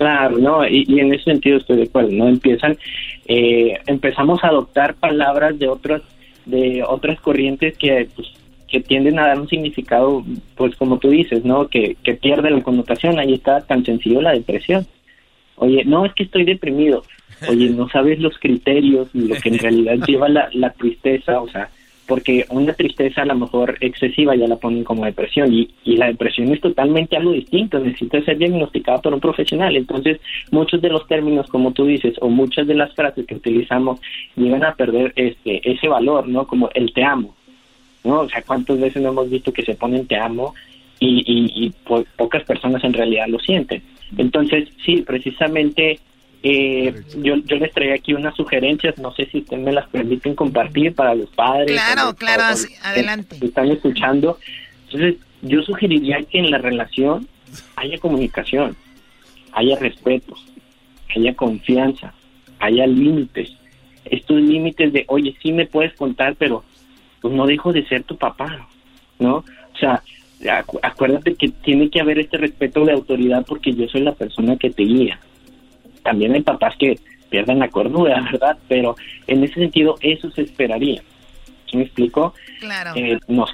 Claro, no, y, y en ese sentido estoy de acuerdo, ¿no? Empiezan, eh, empezamos a adoptar palabras de otras, de otras corrientes que, pues, que tienden a dar un significado, pues como tú dices, ¿no? Que, que pierde la connotación, ahí está tan sencillo la depresión. Oye, no, es que estoy deprimido. Oye, no sabes los criterios y lo que en realidad lleva la, la tristeza, o sea, porque una tristeza a lo mejor excesiva ya la ponen como depresión y, y la depresión es totalmente algo distinto, necesita ser diagnosticada por un profesional. Entonces, muchos de los términos, como tú dices, o muchas de las frases que utilizamos llegan a perder este ese valor, ¿no? Como el te amo, ¿no? O sea, ¿cuántas veces no hemos visto que se ponen te amo y, y, y po- pocas personas en realidad lo sienten? Entonces, sí, precisamente eh, yo, yo les traía aquí unas sugerencias, no sé si ustedes me las permiten compartir para los padres. Claro, los- claro, así, adelante. que están escuchando. Entonces, yo sugeriría que en la relación haya comunicación, haya respeto, haya confianza, haya límites. Estos límites de, oye, sí me puedes contar, pero pues no dejo de ser tu papá, ¿no? O sea, acu- acuérdate que tiene que haber este respeto de autoridad porque yo soy la persona que te guía. También hay papás que pierden la cordura, ¿verdad? Pero en ese sentido, eso se esperaría. ¿Sí me explico? Claro. Eh, no,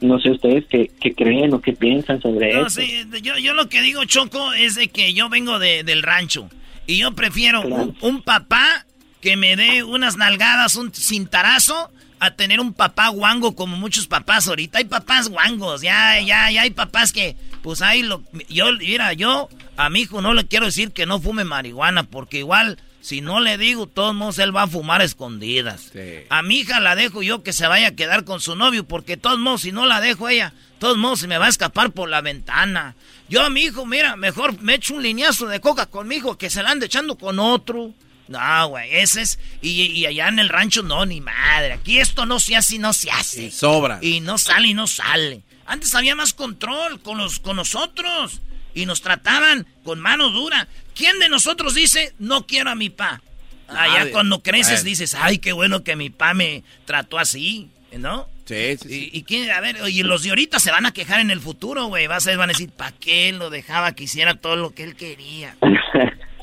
no sé ustedes qué, qué creen o qué piensan sobre No, eso. sí, yo, yo lo que digo, Choco, es de que yo vengo de- del rancho. Y yo prefiero un, un papá que me dé unas nalgadas, un cintarazo, a tener un papá guango como muchos papás ahorita. Hay papás guangos, ya, ya, ya hay papás que, pues ahí lo... Yo, mira, yo a mi hijo no le quiero decir que no fume marihuana, porque igual, si no le digo, todos modos él va a fumar a escondidas. A mi hija la dejo yo que se vaya a quedar con su novio, porque todos modos, si no la dejo ella, todos modos se me va a escapar por la ventana. Yo a mi hijo, mira, mejor me echo un lineazo de coca con mi hijo que se la ande echando con otro. No, güey, ese es. Y, y allá en el rancho, no, ni madre. Aquí esto no se hace y no se hace. sobra. Y no sale y no sale. Antes había más control con, los, con nosotros. Y nos trataban con mano dura. ¿Quién de nosotros dice, no quiero a mi pa? Allá Nadie. cuando creces dices, ay, qué bueno que mi pa me trató así, ¿no? Sí, sí, Y, y quién, a ver, y los de ahorita se van a quejar en el futuro, güey. Vas a, van a decir, ¿para qué lo dejaba que hiciera todo lo que él quería?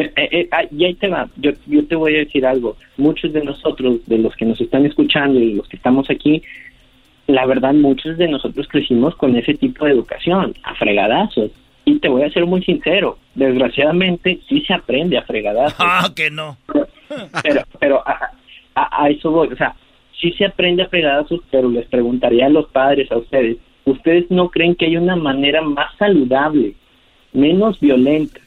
eh, eh, ah, y ahí te va, yo, yo te voy a decir algo. Muchos de nosotros, de los que nos están escuchando y los que estamos aquí, la verdad, muchos de nosotros crecimos con ese tipo de educación, a fregadazos. Y te voy a ser muy sincero, desgraciadamente sí se aprende a fregadazos. Ah, que no. Pero, pero a, a, eso voy, o sea, sí se aprende a fregadazos, pero les preguntaría a los padres, a ustedes, ¿ustedes no creen que hay una manera más saludable, menos violenta,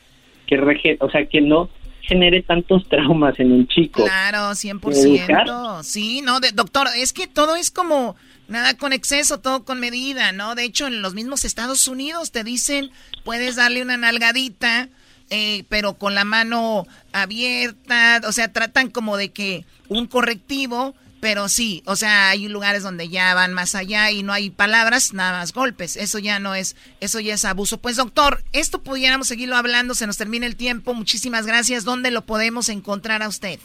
que rege o sea, que no genere tantos traumas en un chico? Claro, 100%. Sí, no, de, doctor, es que todo es como Nada con exceso, todo con medida, ¿no? De hecho, en los mismos Estados Unidos te dicen, puedes darle una nalgadita, eh, pero con la mano abierta, o sea, tratan como de que un correctivo, pero sí, o sea, hay lugares donde ya van más allá y no hay palabras, nada más golpes. Eso ya no es, eso ya es abuso. Pues doctor, esto pudiéramos seguirlo hablando, se nos termina el tiempo. Muchísimas gracias. ¿Dónde lo podemos encontrar a usted?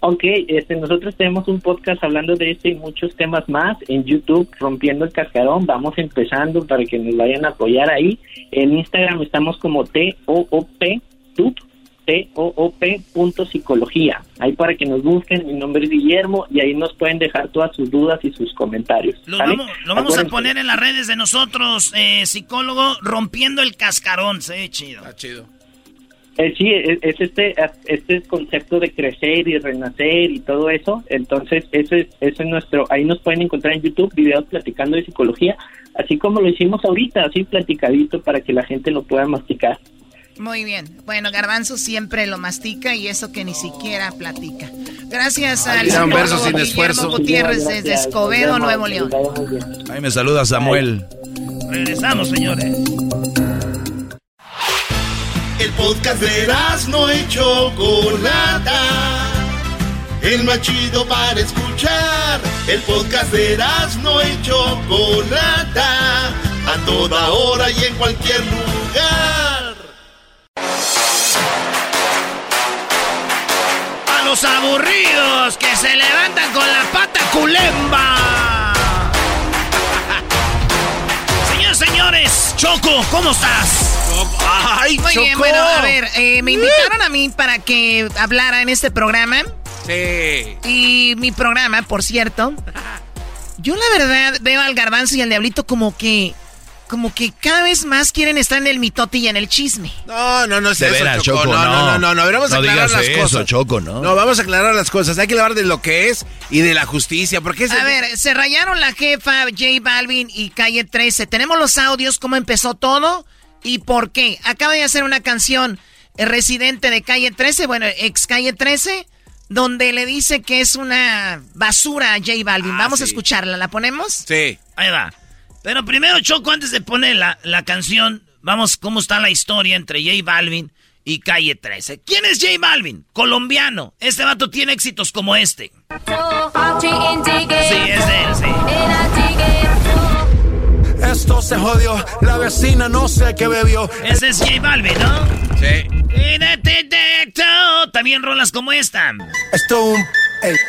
Ok, este, nosotros tenemos un podcast hablando de este y muchos temas más en YouTube, Rompiendo el Cascarón. Vamos empezando para que nos vayan a apoyar ahí. En Instagram estamos como T-O-O-P, punto psicología. Ahí para que nos busquen, mi nombre es Guillermo y ahí nos pueden dejar todas sus dudas y sus comentarios. Lo vamos, a poner en las redes de nosotros, eh, psicólogo, Rompiendo el Cascarón. Se chido. Está chido. Eh, sí, es, este este concepto de crecer y renacer y todo eso. Entonces, ese, ese es nuestro. Ahí nos pueden encontrar en YouTube videos platicando de psicología, así como lo hicimos ahorita, así platicadito para que la gente lo pueda masticar. Muy bien. Bueno, Garbanzo siempre lo mastica y eso que ni siquiera platica. Gracias al un verso sin esfuerzo. Gutiérrez desde Escobedo, Nuevo León. Ahí me saluda Samuel. Regresamos, señores. El podcast de no hecho Chocolata. El más chido para escuchar. El podcast de no hecho Chocolata. A toda hora y en cualquier lugar. A los aburridos que se levantan con la pata culemba. Señores, señores, Choco, ¿cómo estás? Ay, Muy bien, bueno, a ver, eh, me invitaron a mí para que hablara en este programa. Sí. Y mi programa, por cierto, yo la verdad veo al garbanzo y al diablito como que como que cada vez más quieren estar en el mitote y en el chisme. No, no, no es eso, Choco. no, no, no, no, vamos a aclarar las eso, cosas. Choco, ¿no? No, vamos a aclarar las cosas. Hay que hablar de lo que es y de la justicia, porque A ver, se rayaron la jefa J Balvin y Calle 13. Tenemos los audios, cómo empezó todo. ¿Y por qué? Acaba de hacer una canción el residente de Calle 13, bueno, ex Calle 13, donde le dice que es una basura a J Balvin. Ah, Vamos a escucharla, ¿la ponemos? Sí. Ahí va. Pero primero, Choco, antes de poner la, la canción, vamos, ¿cómo está la historia entre J Balvin y Calle 13? ¿Quién es J Balvin? Colombiano. Este vato tiene éxitos como este. Sí, es de él, sí. Esto se jodió, la vecina no sé qué bebió. Ese es J Balvin, ¿no? Sí. Y de también rolas como esta. Esto un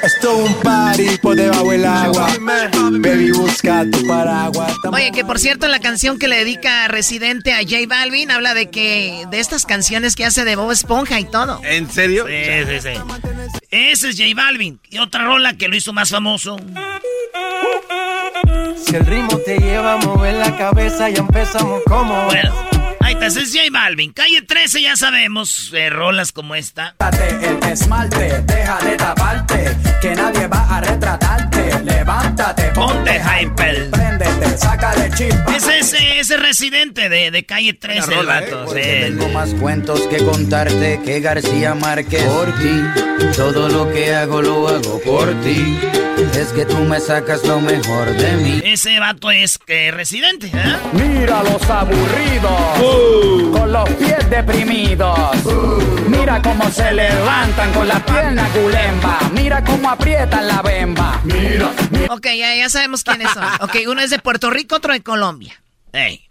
esto un party por debajo del agua. Baby, busca tu paraguas. Oye, que por cierto, la canción que le dedica Residente a J Balvin habla de que de estas canciones que hace de Bob Esponja y todo. ¿En serio? Sí, sí, sí. Ese es J Balvin. Y otra rola que lo hizo más famoso. Si el ritmo te lleva a mover la cabeza, ya empezamos como. Bueno, ahí está, es J Balvin. Calle 13, ya sabemos, eh, rolas como esta. El esmalte, deja de taparte, que nadie va a retratarte. Levántate, ponte hyper. Saca de chispa. Es ese, ese residente de, de Calle 13, el vato. ¿eh? Tengo más cuentos que contarte que García Márquez. Por ti, todo lo que hago lo hago por ti. Es que tú me sacas lo mejor de mí. Ese vato es que residente, ¿eh? Mira los aburridos, con los pies deprimidos. Mira cómo se levantan con la pierna culemba. Mira cómo aprietan la bemba. Mira, Ok, ya, ya sabemos quiénes son. Ok, uno es de Puerto Rico, otro de Colombia. Hey.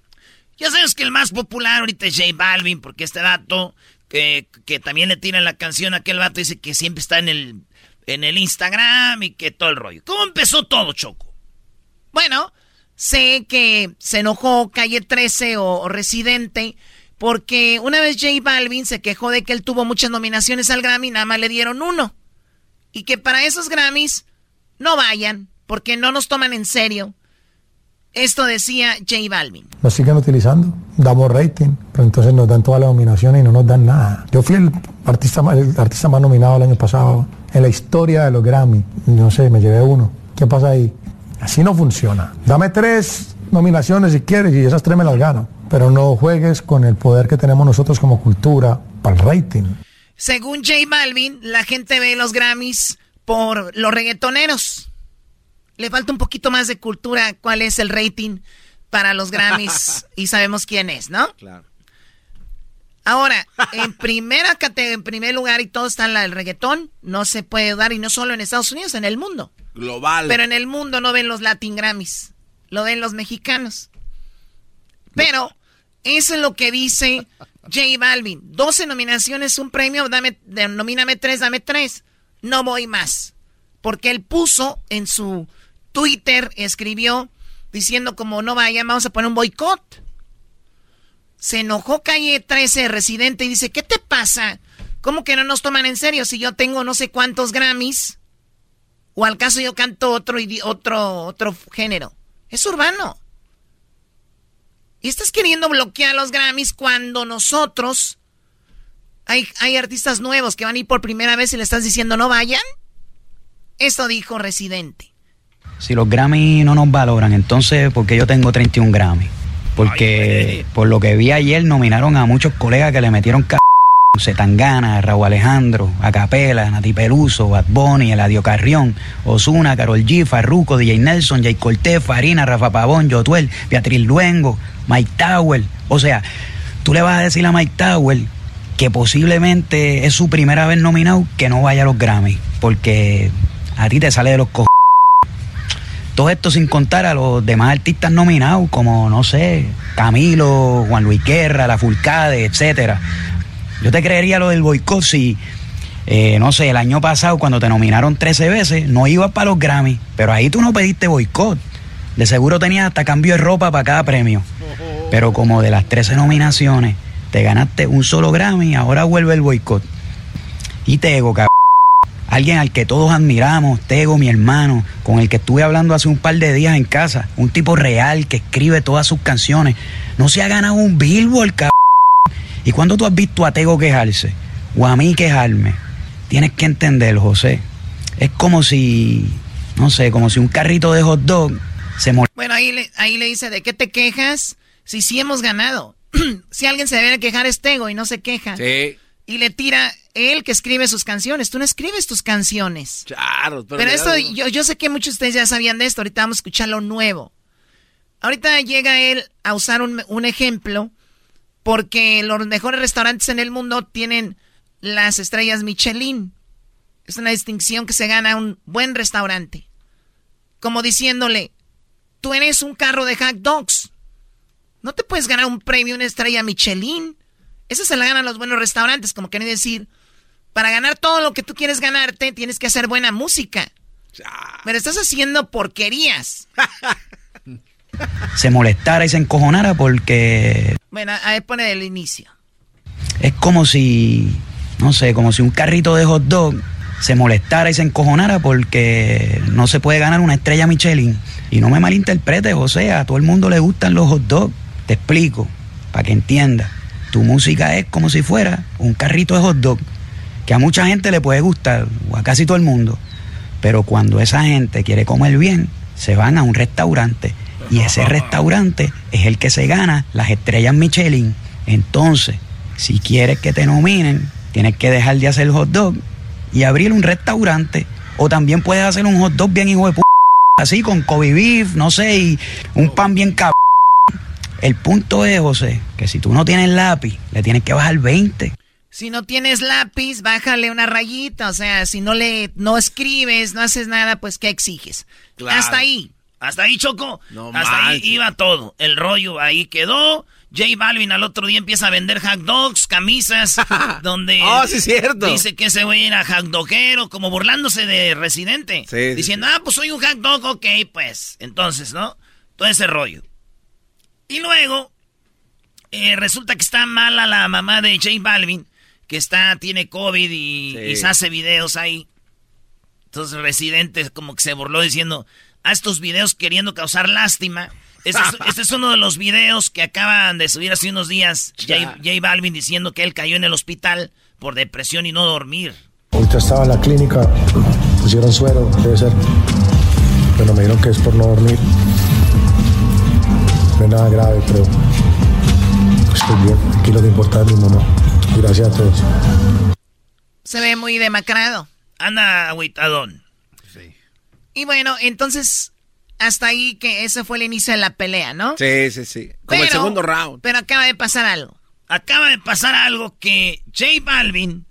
Ya sabes que el más popular ahorita es J Balvin, porque este vato, que, que también le tiran la canción a aquel vato, dice que siempre está en el en el Instagram y que todo el rollo. ¿Cómo empezó todo, Choco? Bueno, sé que se enojó Calle 13 o, Residente Porque una vez J Balvin se quejó de que él tuvo muchas nominaciones al Grammy, nada más le dieron uno. Y que para esos Grammys no vayan, porque no nos toman en serio. Esto decía J Balvin. Nos siguen utilizando, damos rating, pero entonces nos dan todas las nominaciones y no nos dan nada. Yo fui el artista, más- el artista más nominado el año pasado en la historia de los Grammy. No sé, me llevé uno. ¿Qué pasa ahí? Así no funciona. Dame tres nominaciones si quieres y esas tres me las gano. Pero no juegues con el poder que tenemos nosotros como cultura para el rating. Según J Balvin, la gente ve los Grammys por los reggaetoneros. Le falta un poquito más de cultura cuál es el rating para los Grammys y sabemos quién es, ¿no? Claro. Ahora, en primera en primer lugar y todo está en la del reggaetón, no se puede dar y no solo en Estados Unidos, en el mundo. Global. Pero en el mundo no ven los Latin Grammys, lo ven los mexicanos. Pero eso es lo que dice J Balvin. 12 nominaciones, un premio, dame, nomíname tres, dame tres. No voy más. Porque él puso en su Twitter, escribió diciendo como no vayan, vamos a poner un boicot. Se enojó Calle 13, residente, y dice, ¿qué te pasa? ¿Cómo que no nos toman en serio si yo tengo no sé cuántos Grammys? ¿O al caso yo canto otro, otro, otro género? Es urbano. Y estás queriendo bloquear los Grammys cuando nosotros... Hay, hay artistas nuevos que van a ir por primera vez y le estás diciendo no vayan. Esto dijo Residente. Si los Grammy no nos valoran, entonces, ¿por qué yo tengo 31 Grammy? Porque por lo que vi ayer nominaron a muchos colegas que le metieron c... Zetangana, Raúl Alejandro, Acapela, Nati Peluso, Bad Bunny, Eladio Carrión, Osuna, Carol G, Farruko, DJ Nelson, Jay Cortés, Farina, Rafa Pavón, Jotuel, Beatriz Luengo, Mike Tower. O sea, tú le vas a decir a Mike Tower que posiblemente es su primera vez nominado que no vaya a los Grammy, porque a ti te sale de los cojones. Todo esto sin contar a los demás artistas nominados, como, no sé, Camilo, Juan Luis Guerra, La Fulcade, etcétera. Yo te creería lo del boicot si, eh, no sé, el año pasado cuando te nominaron 13 veces, no ibas para los Grammy, pero ahí tú no pediste boicot. De seguro tenías hasta cambio de ropa para cada premio. Pero como de las 13 nominaciones te ganaste un solo Grammy, ahora vuelve el boicot. Y Tego, cabrón. Alguien al que todos admiramos, Tego, mi hermano, con el que estuve hablando hace un par de días en casa, un tipo real que escribe todas sus canciones, no se ha ganado un Billboard, cabrón. ¿Y cuando tú has visto a Tego quejarse? O a mí quejarme. Tienes que entender, José. Es como si, no sé, como si un carrito de hot dog se molesta. Bueno, ahí le, ahí le dice, ¿de qué te quejas? Si sí hemos ganado. si alguien se debe quejar es Tego y no se queja. Sí. Y le tira él que escribe sus canciones. Tú no escribes tus canciones. Claro, Pero, esto, yo, yo sé que muchos de ustedes ya sabían de esto. Ahorita vamos a escuchar lo nuevo. Ahorita llega él a usar un, un ejemplo porque los mejores restaurantes en el mundo tienen las estrellas Michelin. Es una distinción que se gana un buen restaurante. Como diciéndole, tú eres un carro de hot dogs. No te puedes ganar un premio, una estrella Michelin. Eso se la ganan los buenos restaurantes, como quieren decir, para ganar todo lo que tú quieres ganarte, tienes que hacer buena música. Pero estás haciendo porquerías. se molestara y se encojonara porque Bueno, a ver, pone del inicio. es como si, no sé, como si un carrito de hot dog se molestara y se encojonara porque no se puede ganar una estrella Michelin. Y no me malinterpretes, José, a todo el mundo le gustan los hot dogs. Te explico, para que entiendas. Tu música es como si fuera un carrito de hot dog, que a mucha gente le puede gustar, o a casi todo el mundo. Pero cuando esa gente quiere comer bien, se van a un restaurante. Y ese restaurante es el que se gana las estrellas Michelin. Entonces, si quieres que te nominen, tienes que dejar de hacer hot dog y abrir un restaurante. O también puedes hacer un hot dog bien hijo de p así con Kobe beef, no sé, y un pan bien cabrón. El punto es, José, que si tú no tienes lápiz, le tienes que bajar 20. Si no tienes lápiz, bájale una rayita. O sea, si no le, no escribes, no haces nada, pues ¿qué exiges? Claro. Hasta ahí. Hasta ahí, Choco. No Hasta ahí iba todo. El rollo ahí quedó. J Balvin al otro día empieza a vender hot dogs, camisas, donde Oh, sí, cierto. dice que ese güey era hot doguero, como burlándose de Residente. Sí, sí, diciendo, ah, pues soy un hot dog, ok, pues. Entonces, ¿no? Todo ese rollo. Y luego, Eh, resulta que está mala la mamá de J Balvin, que está, tiene COVID y, y se hace videos ahí. Entonces Residente como que se burló diciendo, a estos videos queriendo causar lástima. Este es, este es uno de los videos que acaban de subir hace unos días J, J Balvin diciendo que él cayó en el hospital por depresión y no dormir. Ahorita estaba en la clínica, pusieron suero, debe ser. Pero me dijeron que es por no dormir. No es nada grave, pero estoy bien. Aquí lo que importa es mi mamá. Gracias a todos. Se ve muy demacrado. Anda agüitadón. Y bueno, entonces, hasta ahí que ese fue el inicio de la pelea, ¿no? Sí, sí, sí. Como el Pero- segundo round. Pero acaba de pasar algo. Acaba de pasar algo que J Balvin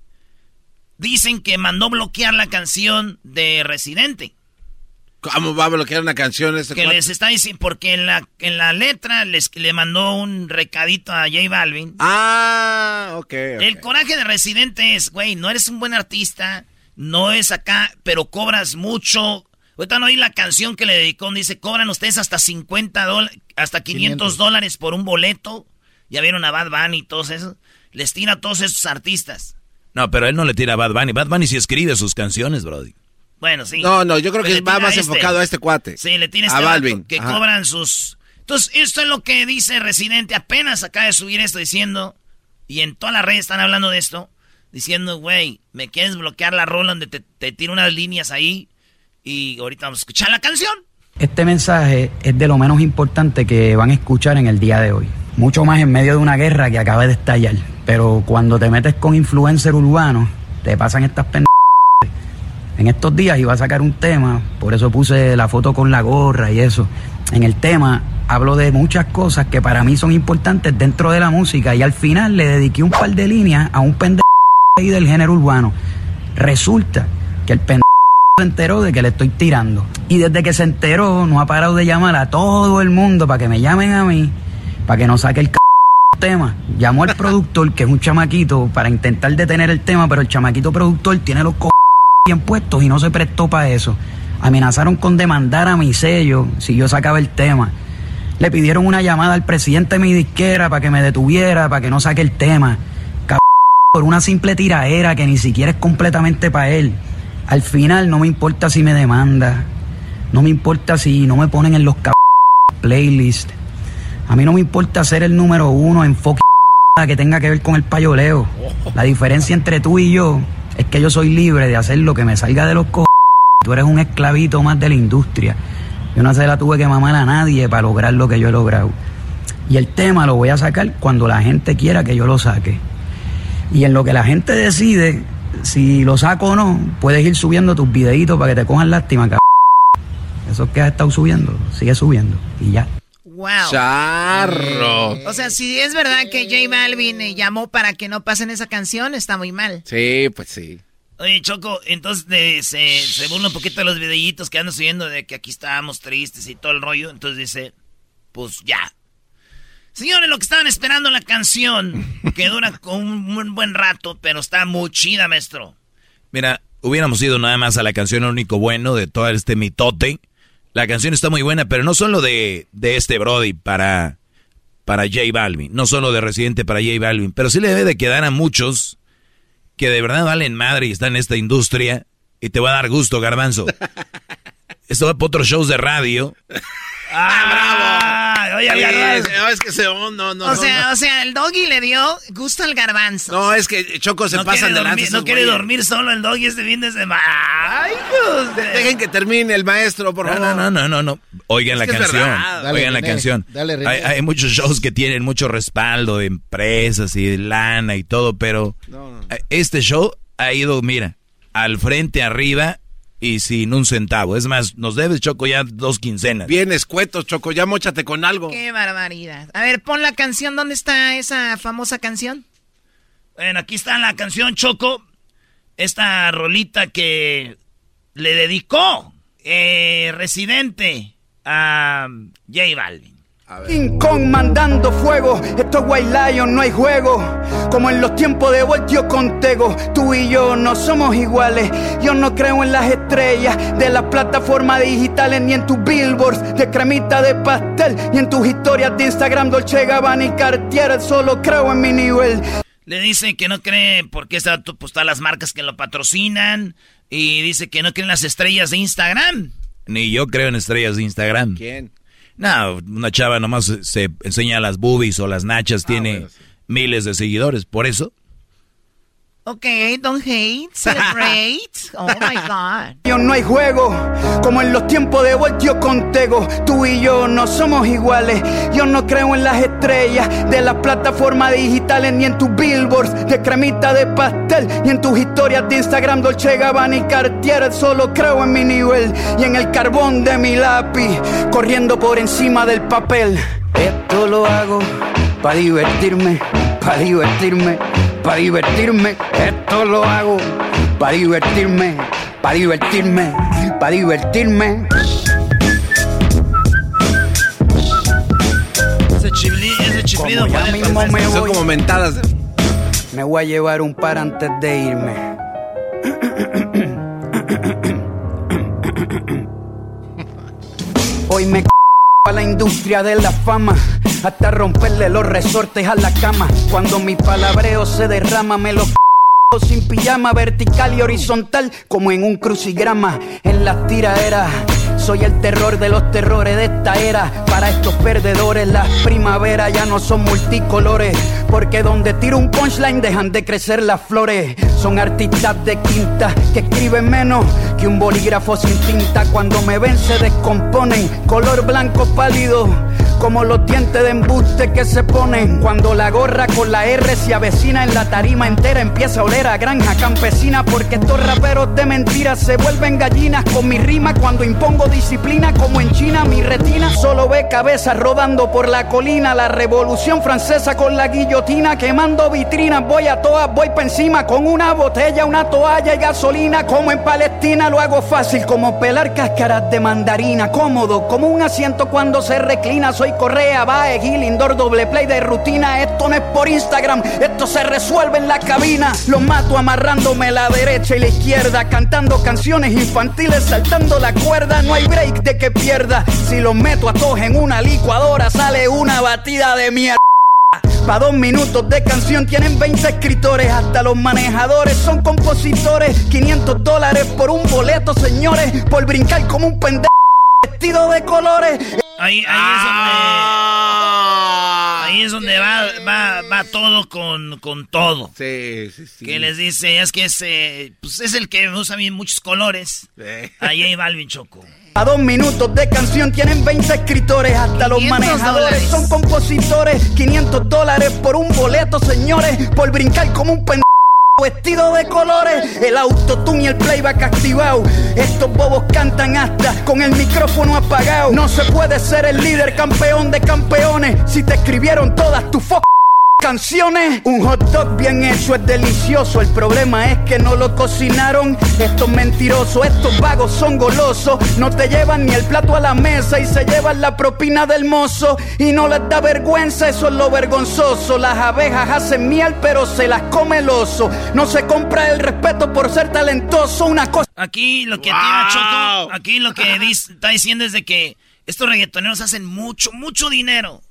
dicen que mandó bloquear la canción de Residente. ¿Cómo va a bloquear una canción este Que cuate? les está diciendo, porque en la, en la letra les, le mandó un recadito a J Balvin. Ah, ok. ok. El coraje de Residente es, güey, no eres un buen artista, no es acá, pero cobras mucho. Ahorita no oí la canción que le dedicó, dice, cobran ustedes hasta 50 dólares, hasta 500 500. dólares por un boleto. Ya vieron a Bad Bunny y todos esos. Les tira a todos esos artistas. No, pero él no le tira a Bad Bunny. Bad Bunny sí escribe sus canciones, Brody. Bueno, sí. No, no, yo creo Pues que va más enfocado a este cuate. Sí, le tiene A este vato Balvin. que Ajá. cobran sus... Entonces, esto es lo que dice Residente. Apenas acaba de subir esto diciendo... Y en todas las redes están hablando de esto. Diciendo, güey, me quieres bloquear la rola donde te, te tiro unas líneas ahí. Y ahorita vamos a escuchar la canción. Este mensaje es de lo menos importante que van a escuchar en el día de hoy. Mucho más en medio de una guerra que acaba de estallar. Pero cuando te metes con influencer urbano, te pasan estas pendejas. En estos días iba a sacar un tema, por eso puse la foto con la gorra y eso. En el tema hablo de muchas cosas que para mí son importantes dentro de la música y al final le dediqué un par de líneas a un pendejo del género urbano. Resulta que el pendejo se enteró de que le estoy tirando. Y desde que se enteró, no ha parado de llamar a todo el mundo para que me llamen a mí, para que no saque el c tema. Llamó al productor, que es un chamaquito, para intentar detener el tema, pero el chamaquito productor tiene los co bien puestos y no se prestó para eso. Amenazaron con demandar a mi sello si yo sacaba el tema. Le pidieron una llamada al presidente de mi disquera para que me detuviera, para que no saque el tema. Por una simple tiraera que ni siquiera es completamente para él. Al final no me importa si me demanda, no me importa si no me ponen en los cab- playlists. A mí no me importa ser el número uno en fucking que tenga que ver con el payoleo. La diferencia entre tú y yo es que yo soy libre de hacer lo que me salga de los co. Tú eres un esclavito más de la industria. Yo no se la tuve que mamar a nadie para lograr lo que yo he logrado. Y el tema lo voy a sacar cuando la gente quiera que yo lo saque. Y en lo que la gente decide, si lo saco o no, puedes ir subiendo tus videitos para que te cojan lástima, cabrón. Eso que has estado subiendo, sigue subiendo. Y ya. Wow. Charro. O sea, si es verdad que J Balvin eh, llamó para que no pasen esa canción, está muy mal. Sí, pues sí. Oye, Choco, entonces de- se, se burla un poquito de los videitos que ando subiendo de que aquí estábamos tristes y todo el rollo. Entonces dice, pues ya. Señores, lo que estaban esperando la canción, que dura con un, un buen rato, pero está muy chida, maestro. Mira, hubiéramos ido nada más a la canción Lo único bueno de todo este mitote. La canción está muy buena, pero no solo de, de este Brody para, para J Balvin, no solo de Residente para J Balvin, pero sí le debe de quedar a muchos que de verdad valen madre y están en esta industria y te va a dar gusto, garbanzo. Esto va para otros shows de radio. ¡Ah, Oye, Sí, Garbanzo. no, es que se... oh, no, no, o no, sea, no. o sea, el doggy le dio gusto al garbanzo. No, es que Choco se No pasan quiere de lanza no quiere güeyes. dormir solo el doggy este fin de semana. Ay, De-. Dejen que termine el maestro, por No, favor. no, no, no, no. Oigan Es la canción. Dale, Oigan la canción. dale, René. hay, hay muchos shows que tienen mucho respaldo de empresas y de lana y todo, pero este show ha ido, mira, al frente, arriba y sin un centavo. Es más, nos debes, Choco, ya dos quincenas. Bien escuetos, Choco, ya mochate con algo. Qué barbaridad. A ver, pon la canción. ¿Dónde está esa famosa canción? Bueno, aquí está la canción Choco. Esta rolita que le dedicó eh, Residente a J Balvin. King Kong mandando fuego, esto es White Lion, no hay juego. Como en los tiempos de Voltio Contego, tú y yo no somos iguales. Yo no creo en las estrellas de las plataformas digitales, ni en tus billboards de cremita de pastel, ni en tus historias de Instagram, Dolce Gabbana y Cartier. Solo creo en mi nivel. Le dice que no cree porque está pues, todas las marcas que lo patrocinan. Y dice que no creen las estrellas de Instagram. Ni yo creo en estrellas de Instagram. ¿Quién? No, una chava nomás se enseña las boobies o las nachas, ah, tiene miles de seguidores. Por eso Ok, don't hate, celebrate. Oh my God. Yo no hay juego, como en los tiempos de Voltio Contego. Tú y yo no somos iguales. Yo no creo en las estrellas de las plataformas digitales, ni en tus billboards de cremita de pastel, ni en tus historias de Instagram, Dolce Gabbana y Cartier. Solo creo en mi nivel y en el carbón de mi lápiz, corriendo por encima del papel. Esto lo hago para divertirme, para divertirme para divertirme, esto lo hago para divertirme, para divertirme, para divertirme. Ese chiflido, ese chiflido ya mismo me voy, Son como mentadas. Me voy a llevar un par antes de irme. Hoy me a la industria de la fama hasta romperle los resortes a la cama. Cuando mi palabreo se derrama, me lo sin pijama vertical y horizontal como en un crucigrama en las tiraderas soy el terror de los terrores de esta era. Para estos perdedores, las primaveras ya no son multicolores. Porque donde tiro un punchline dejan de crecer las flores. Son artistas de quinta que escriben menos que un bolígrafo sin tinta. Cuando me ven se descomponen, color blanco pálido como los dientes de embuste que se ponen cuando la gorra con la R se avecina en la tarima entera. Empieza a oler a granja campesina porque estos raperos de mentiras se vuelven gallinas con mi rima cuando impongo disciplina como en China. Mi retina solo ve cabezas rodando por la colina. La revolución francesa con la guillotina quemando vitrinas. Voy a todas, voy pa' encima con una botella, una toalla y gasolina. Como en Palestina lo hago fácil como pelar cáscaras de mandarina. Cómodo como un asiento cuando se reclina. Soy Correa, Bae, Gil, Indoor, doble play de rutina. Esto no es por Instagram, esto se resuelve en la cabina. Lo mato amarrándome la derecha y la izquierda, cantando canciones infantiles, saltando la cuerda. No hay break de que pierda. Si los meto a todos en una licuadora, sale una batida de mierda. Pa' dos minutos de canción tienen 20 escritores, hasta los manejadores son compositores. 500 dólares por un boleto, señores, por brincar como un pendejo vestido de colores. Ahí, ahí es donde. Ah. Ahí es donde va, va, va todo con, con todo. Sí, sí, sí. Que les dice, es que es, eh, pues es el que usa bien muchos colores. Ahí hay Balvin Choco. A dos minutos de canción tienen 20 escritores, hasta los manejadores son compositores. 500 dólares por un boleto, señores, por brincar como un pendejo vestido de colores, el autotune y el playback activado. Estos bobos cantan hasta con el micrófono apagado. No se puede ser el líder campeón de campeones si te escribieron todas tus fo canciones. Un hot dog bien hecho es delicioso. El problema es que no lo cocinaron. Estos mentirosos, estos vagos son golosos. No te llevan ni el plato a la mesa y se llevan la propina del mozo. Y no les da vergüenza, eso es lo vergonzoso. Las abejas hacen miel, pero se las come el oso. No se compra el respeto por ser talentoso. Una cosa. Aquí lo que tira Choco, aquí lo que está diciendo es de que estos reggaetoneros hacen mucho, mucho dinero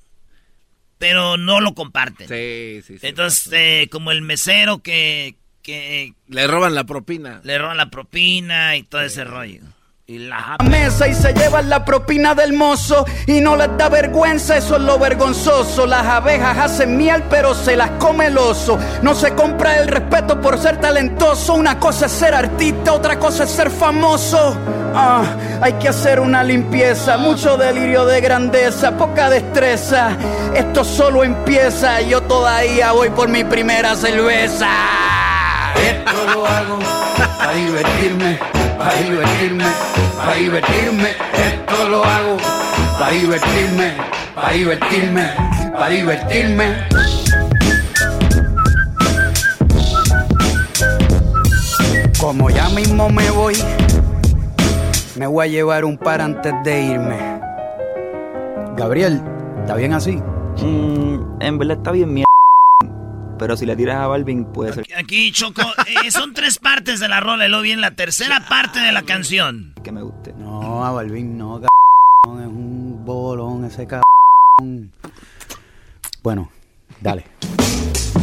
pero no lo comparten. Sí, sí, sí. Entonces, eh, como el mesero que, que... Le roban la propina. Le roban la propina y todo ese rollo. Y la mesa y se llevan la propina del mozo y no les da vergüenza, eso es lo vergonzoso. Las abejas hacen miel, pero se las come el oso. No se compra el respeto por ser talentoso. Una cosa es ser artista, otra cosa es ser famoso. Ah, hay que hacer una limpieza, mucho delirio de grandeza, poca destreza. Esto solo empieza, yo todavía voy por mi primera cerveza. Esto lo hago para divertirme, para divertirme, para divertirme. Esto lo hago para divertirme, para divertirme, para divertirme. Como ya mismo me voy, me voy a llevar un par antes de irme. Gabriel, ¿Está bien así? Mm, en verdad está bien mierda. Pero si le tiras a Balvin, puede ser. Aquí, Choco, eh, son tres partes de la rola y luego viene la tercera parte de la canción. Que me guste. No, a Balvin no, cabrón. Es un bolón ese cabrón. Bueno, dale.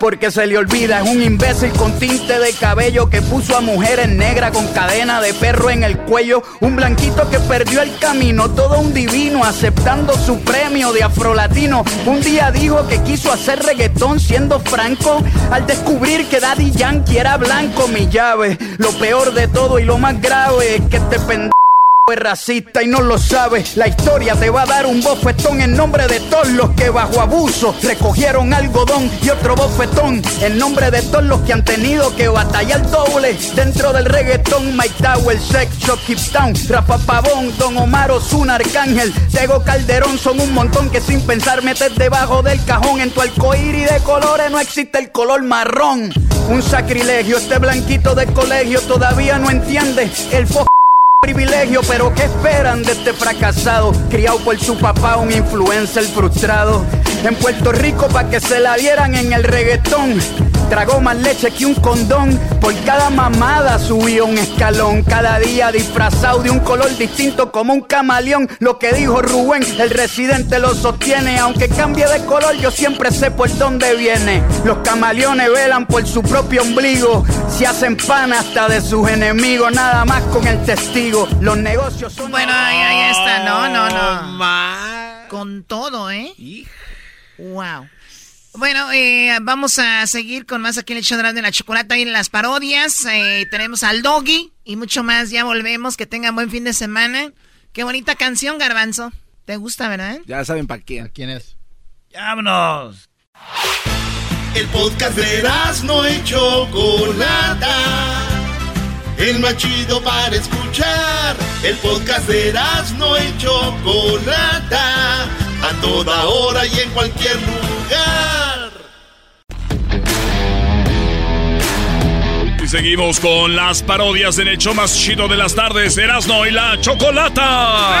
porque se le olvida. Es un imbécil con tinte de cabello que puso a mujeres negras con cadena de perro en el cuello. Un blanquito que perdió el camino, todo un divino, aceptando su premio de afrolatino. Un día dijo que quiso hacer reggaetón siendo franco, al descubrir que Daddy Yankee era blanco, mi llave. Lo peor de todo y lo más grave es que este pendejo es racista y no lo sabe. La historia te va a dar un bofetón en nombre de todos los que bajo abuso recogieron algodón y otro bofetón en nombre de todos los que han tenido que batallar doble dentro del reggaetón. Mike Tower, Sex Shop, Keep Town, Rafa Pavón, Don Omar Ozuna, Arcángel, Tego Calderón son un montón que sin pensar metes debajo del cajón. En tu arcoíris de colores no existe el color marrón. Un sacrilegio, este blanquito de colegio todavía no entiende el fo privilegio, pero ¿qué esperan de este fracasado? Criado por su papá, un influencer frustrado. En Puerto Rico pa' que se la dieran en el reggaetón. Tragó más leche que un condón. Por cada mamada subió un escalón. Cada día disfrazado de un color distinto como un camaleón. Lo que dijo Rubén, el residente lo sostiene. Aunque cambie de color, yo siempre sé por dónde viene. Los camaleones velan por su propio ombligo. Se hacen pan hasta de sus enemigos. Nada más con el testigo. Los negocios son. Bueno, ahí, ahí está. No, no, no. Con todo, ¿eh? Wow. Bueno, eh, vamos a seguir con más aquí en el show de la chocolata y en las parodias. Eh, tenemos al Doggy y mucho más. Ya volvemos. Que tengan buen fin de semana. Qué bonita canción, Garbanzo. ¿Te gusta, verdad? Ya saben para quién. ¿Quién es? ¡Vámonos! El podcast de no y Chocolata. El más chido para escuchar. El podcast de no y Chocolata. A toda hora y en cualquier lugar. Seguimos con las parodias en el show más chido de las tardes, Erasno y la Chocolata.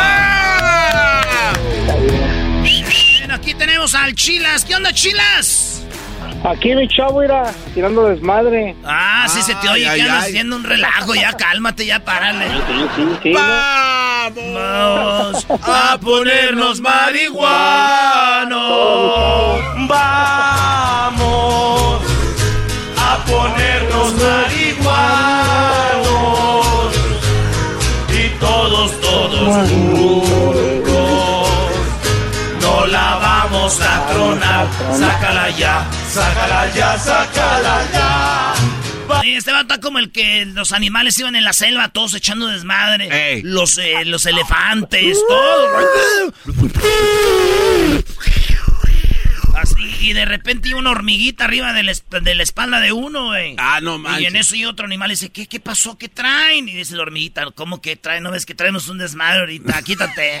Bueno, aquí tenemos al Chilas. ¿Qué onda, Chilas? Aquí mi chavo irá tirando desmadre. Ah, sí se te oye Ay, que ay, andas ay. haciendo un relajo. Ya cálmate, ya párale. sí, Vamos a ponernos marihuanos. Vamos No la vamos a tronar. Sácala ya, sácala ya, sácala ya. Sí, este vato está como el que los animales iban en la selva, todos echando desmadre. Los, eh, los elefantes, todo. Y de repente iba una hormiguita arriba de la, esp- de la espalda de uno, güey. Ah, no Y manches. en eso y otro animal dice, ¿qué, qué pasó? ¿Qué traen? Y dice la hormiguita, ¿cómo que traen? ¿No ves que traemos un desmadre ahorita? Quítate.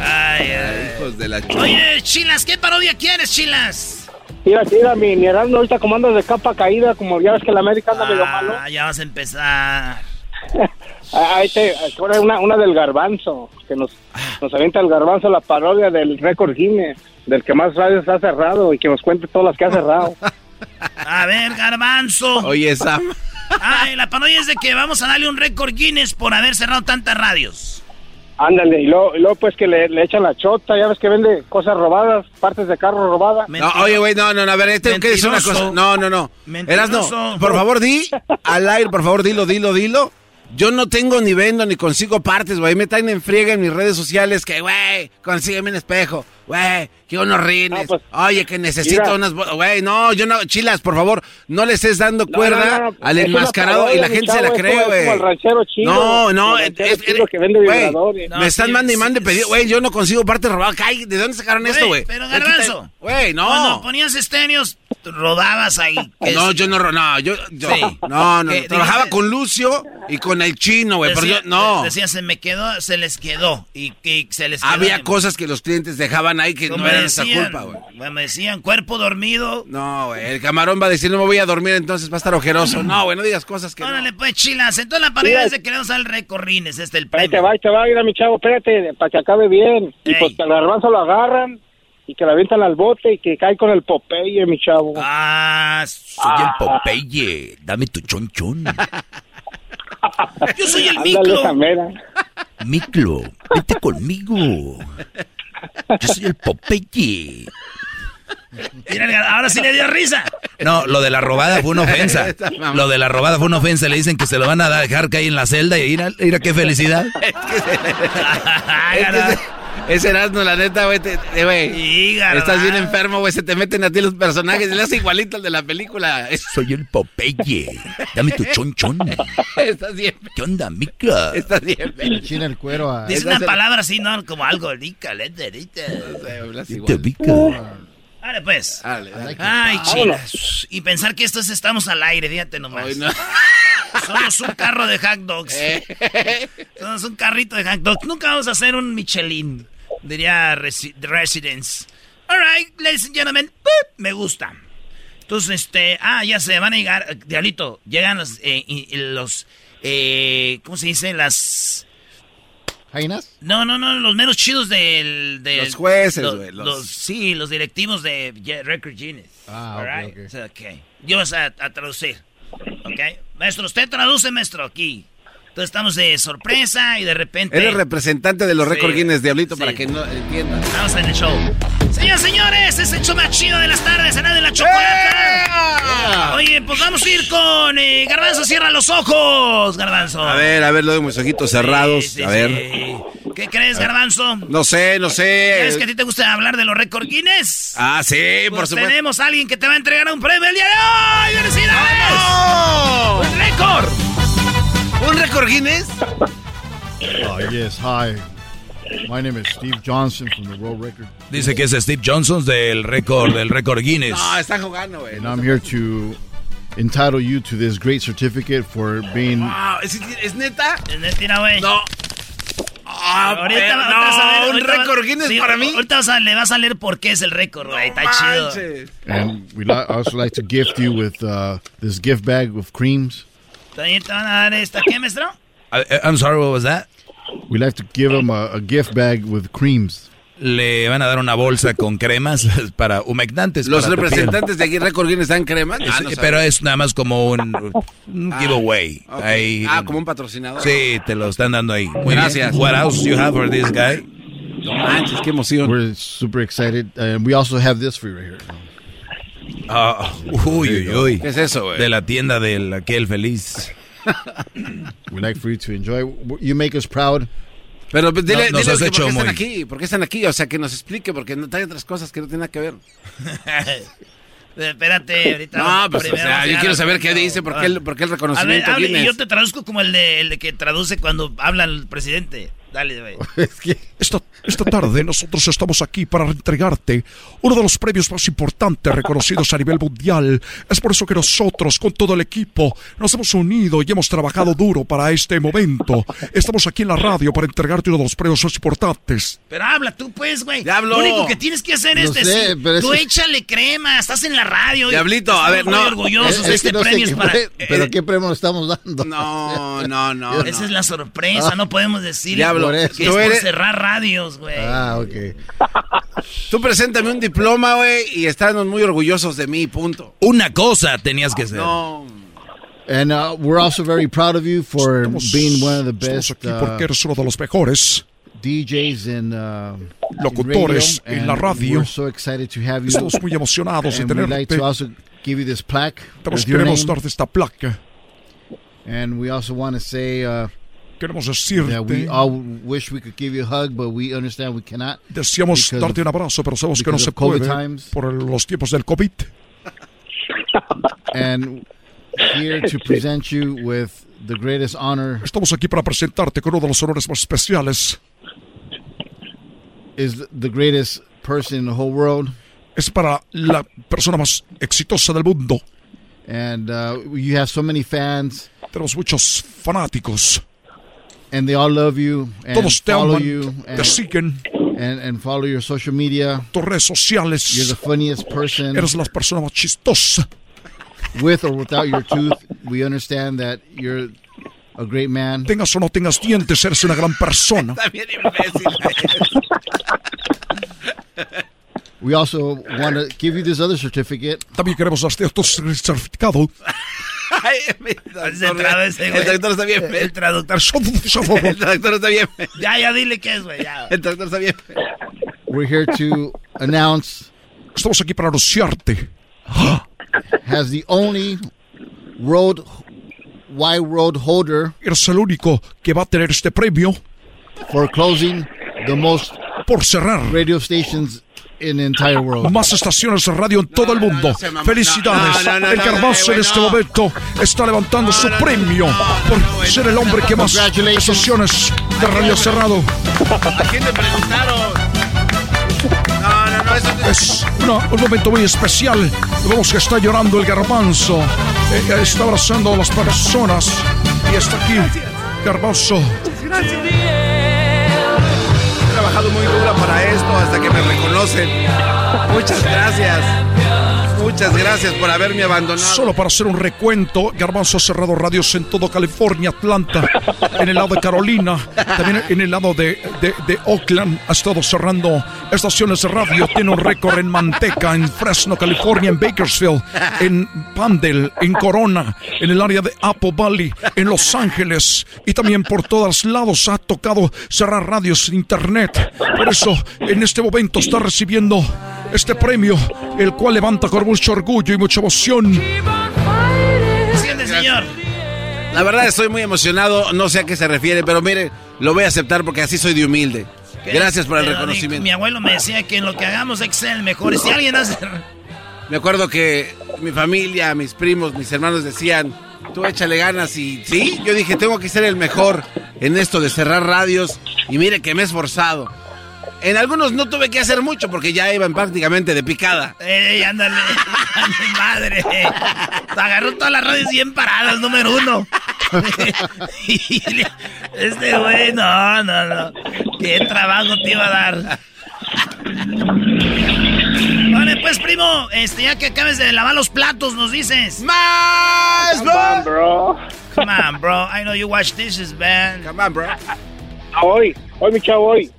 ay, ay. Hijos de la ch- Oye, Chilas, ¿qué parodia quieres, Chilas? Mira, mira, mi, mi Erasmo ahorita comando de capa caída, como ya ves que la América anda medio malo. Ah, ya vas a empezar. Ah, Ahí te, ahora una, una del garbanzo, que nos, nos avienta el garbanzo la parodia del récord Guinness, del que más radios ha cerrado y que nos cuente todas las que ha cerrado. A ver, garbanzo. Oye, Sam. Ay, la parodia es de que vamos a darle un récord Guinness por haber cerrado tantas radios. Ándale, y luego, y luego, pues que le, le echan la chota, ya ves que vende cosas robadas, partes de carro robadas. No, oye, güey, no, no, no, a ver, tengo que decir una cosa. No, no, no. Eras no. Por favor, di al aire, por favor, dilo, dilo, dilo. Yo no tengo ni vendo ni consigo partes, güey. Me traen en friega en mis redes sociales que, güey, consígueme un espejo. Güey, que unos rines. pues, Oye, que necesito mira. unas... Güey, no, yo no... Chilas, por favor, no le estés dando No, cuerda no, no, al enmascarado y la gente se la cree, güey. No, no, el es, que vende me están mandando y mande pedido. Güey, yo no consigo partes robadas. ¿De dónde sacaron esto, güey? Pero Garbanzo. Güey, no. Cuando ponías estéreos, rodabas ahí. No, es- yo no, no, yo, yo Sí. no, no, Que trabajaba con Lucio y con el chino, güey, pero yo, no. Decía, se me quedó, se les quedó. Y que se les quedó. Había cosas que los clientes dejaban ahí que no eran nuestra decían, culpa, güey. bueno, Me decían, cuerpo dormido. No, güey, el camarón va a decir, no me voy a dormir, entonces va a estar ojeroso. No, güey, no digas cosas que Órale, pues, chilas. Entonces la es de que le vamos al recorrines. Este es el Ahí premio. te va, ahí te va, mira mi chavo, espérate, para que acabe bien. Y pues que al garbanzo lo agarran y que la avientan al bote y que cae con el Popeye, mi chavo. Ah, Soy el Popeye. Dame tu chonchón. Yo soy el Ándale, mera. Miclo, vete conmigo. Yo soy el Popeye. Mira, ahora sí le dio risa. No, lo de la robada fue una ofensa. Lo de la robada fue una ofensa. Le dicen que se lo van a dejar caer en la celda y mira, mira qué felicidad. Es que ese, ese Erasmo, la neta, güey, te- eh, güey. Estás bien enfermo, güey, se te meten a ti los personajes, le hace igualito al de la película. Soy el Popeye. Dame tu chonchón. Estás bien, ¿Qué onda, mica? estás bien. Le china el cuero a... Dice una palabra así, ¿no? Como algo, rica, lete, lete. Hablas Te igual. pica. Dale, pues. Dale, dale. Ay, chilas. Y pensar que esto es estamos al aire, fíjate nomás. Ay, no. Somos un carro de hot dogs. Eh. Somos un carrito de hot dogs. Nunca vamos a hacer un Michelin, diría Resi- Residence. All right, ladies and gentlemen. Me gusta. Entonces, este, ah, ya se van a llegar, eh, Diablito, llegan los, eh, los, eh, ¿cómo se dice? Las, ¿Jainas? no, no, no, los menos chidos del, del- Los jueces, güey, los- los- sí, los directivos de Record Guinness. Ah, All ok, right? ok. So, ok. Yo vas a, a traducir. ¿Ok? Maestro, usted traduce, maestro, aquí. Entonces estamos de sorpresa y de repente. Eres representante de los Sí, Guinness, Diablito, sí. para que no entiendan. Estamos en el show. Señoras señores, es el show más chido de las tardes, será de la chocolata. Oye, pues vamos a ir con eh, Garbanzo, cierra los ojos, Garbanzo. A ver, a ver, lo de mis ojitos cerrados. Sí, a ver. ¿Qué crees, Garbanzo? No sé, no sé. ¿Crees que a ti te gusta hablar de los récord Guinness? Ah, sí, por Pues supuesto. tenemos a alguien que te va a entregar un premio el día de hoy. ¡Felicidades! ¡No! ¡Un récord! ¿Un récord Guinness? Oh, yes, hi. My name is Steve Johnson from the World Record. Dice que es Steve Johnson del récord, del récord Guinness. No, están jugando, güey. And I'm here to entitle you to this great certificate for being... Wow, ¿es, es neta? Es mentira, güey. No. Ah, Ahorita, pero ahorita vas a ver, no, un récord Guinness sí, para mí. Ahorita vas a- le vas a leer por qué es el récord, güey. Está chido. And we'd also like to gift you with uh, this gift bag of creams. También te van a dar esta. ¿Qué, maestro? I- I'm sorry, what was that? We'd like to give them a, a gift bag with creams. Le van a dar una bolsa con cremas para humectantes. Los para representantes de aquí, récord Guinness, dan crema. Sí, Ah, no pero es nada más como un, un Ah, giveaway. Ahí- Ah, como un patrocinador. Sí, te lo están dando ahí. Muy Gracias. bien. What else you have for this guy? No manches, qué emoción. We're super excited. And we also have this for you right here. Ah, uy, uy, uy. ¿Qué es eso, güey? De la tienda del aquel feliz. We'd like for you to enjoy. You make us proud. Pero pues, dile, No- dile has que hecho por qué están aquí, por qué están aquí, o sea, que nos explique, porque no trae otras cosas que no tienen nada que ver. Espérate, ahorita. No, pues, o sea, a yo quiero a- saber qué dice, por qué el, por qué el A ver, reconocimiento hable, y Guinness. yo te traduzco como el de, el de que traduce cuando habla el presidente. Dale, güey. Esta, esta tarde nosotros estamos aquí para entregarte uno de los premios más importantes reconocidos a nivel mundial. Es por eso que nosotros, con todo el equipo, nos hemos unido y hemos trabajado duro para este momento. Estamos aquí en la radio para entregarte uno de los premios más importantes. Pero habla tú, pues, güey. Lo único que tienes que hacer es No sé, decir, pero tú eso- échale crema, estás en la radio. Diablito, a ver, no. orgullosos Es- de es que este no sé premio. es para... pre- pero qué premio le estamos dando. No, no, no. Esa no. es la sorpresa, no podemos decir Diablo, que tú es por eres- cerrar radios, güey. Ah, ok. Tú preséntame un diploma, güey, y estamos muy orgullosos de mí, punto. Una cosa tenías que hacer. No. And uh, we're also very proud of you for Estamos, being one of the estamos best aquí uh, porque eres uno de los mejores. DJs and uh, locutores in radio, en la radio. So excited to have you. Estamos muy emocionados de like tenerte. to also give you this plaque. Te with your queremos name. darte esta placa. And we also want to say uh, Queremos decirte, all wish we could give you a hug, but we understand we cannot. deseamos darte un abrazo, pero sabemos que no se puede times. por los tiempos del COVID. And here to present you with the greatest honor Estamos aquí para presentarte con uno de los honores más especiales. is the greatest person in the whole world. Es para la persona más exitosa del mundo. And uh, you have so many fans. Tenemos muchos fanáticos. And they all love you and Todos te follow aman, you te and, siguen. and, and follow your social media. Tus redes sociales. You're the funniest person. Eres la persona más chistosa. With or without your tooth, we understand that you're a great man. Tengas o no tengas dientes, eres una gran persona. También imbécil. We also want to give you this other certificate. También queremos darte tu certificado. Ay, mi Se traba ese, güey. El traductor está bien. El traductor. El traductor está bien. Ya, ya dile qué es, güey. El traductor está bien. We're here to announce Estamos aquí para anunciarte. has the only road wide road holder Eres el único que va a tener este premio for closing the most por cerrar radio stations in the entire world. más estaciones de radio en todo el mundo. Felicidades. No, no, no, el garbanzo no, en este no. momento está levantando su premio por ser el hombre que más estaciones de radio ha cerrado. ¿A quién le preguntaron? No, no, no, eso no es. Una- un momento muy especial. Vemos que está llorando el garbanzo. Eh, está abrazando a las personas. Y está aquí. Garbanzo. He duro para esto hasta que me reconocen. Muchas gracias. Muchas gracias por haberme abandonado. Solo para hacer un recuento, Garbanzo ha cerrado radios en todo California, Atlanta, en el lado de Carolina, también en el lado de, de- de Oakland. Ha estado cerrando estaciones de radio. Tiene un récord en Manteca, en Fresno, California, en Bakersfield, en Pandel, en Corona, en el área de Apple Valley, en Los Ángeles y también por todos lados ha tocado cerrar radios en internet. Por eso, en este momento está recibiendo este premio, el cual levanta con mucho orgullo y mucha emoción. Siente, señor. La verdad estoy muy emocionado, no sé a qué se refiere, pero mire, lo voy a aceptar porque así soy de humilde. Gracias por el Pero, reconocimiento. Mi abuelo me decía que en lo que hagamos ser el mejor. Si alguien hace... Me acuerdo que mi familia, mis primos, mis hermanos decían, tú échale ganas y sí, yo dije, tengo que ser el mejor en esto de cerrar radios y mire que me he esforzado. En algunos no tuve que hacer mucho porque ya iban prácticamente de picada. ¡Ey, ándale! ¡A mi madre! Te agarró todas las radios bien paradas, número uno. Este güey, no, no, no. ¿Qué trabajo te iba a dar? Vale, pues, primo, este, ya que acabes de lavar los platos, nos dices. ¡Más, Come on, bro. Come on, bro. I know you wash dishes, man. Come on, bro. Hoy, hoy, mi chavo, hoy.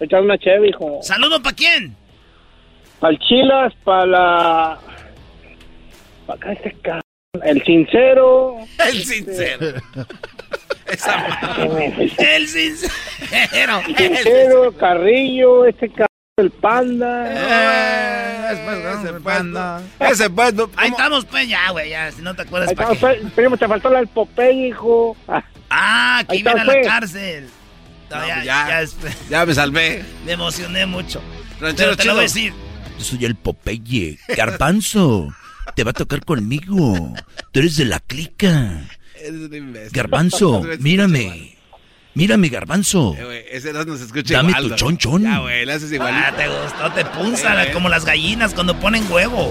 Echar una cheve, hijo. ¿Saludo para quién? Para el Chilas, para la... Para acá este c... El sincero. El sincero. Esa El sincero. El sincero, Carrillo, este c... El panda. ese pues, no. Ese pues, no. Ahí estamos, pues, ya, güey, ya. Si no te acuerdas, Ahí ¿para estamos, qué? pues, primo, te faltó la del Popeye, hijo. Ah, Ah, que Ahí iban a la pues. cárcel. No, No, ya, pues ya, ya. es- Ya me salvé. me emocioné mucho. Ranchero Pero te lo voy a chido. decir. Yo soy el Popeye. Garbanzo, te va a tocar conmigo. Tú eres de la clica. Eres un imbécil. Garbanzo, mírame. Mírame, Garbanzo. Eh, Ese no nos escucha Dame igual, tu ¿no? chonchón. Ya, güey, le haces igualito. Ah, te gustó, te punza Eh, como las gallinas cuando ponen huevo.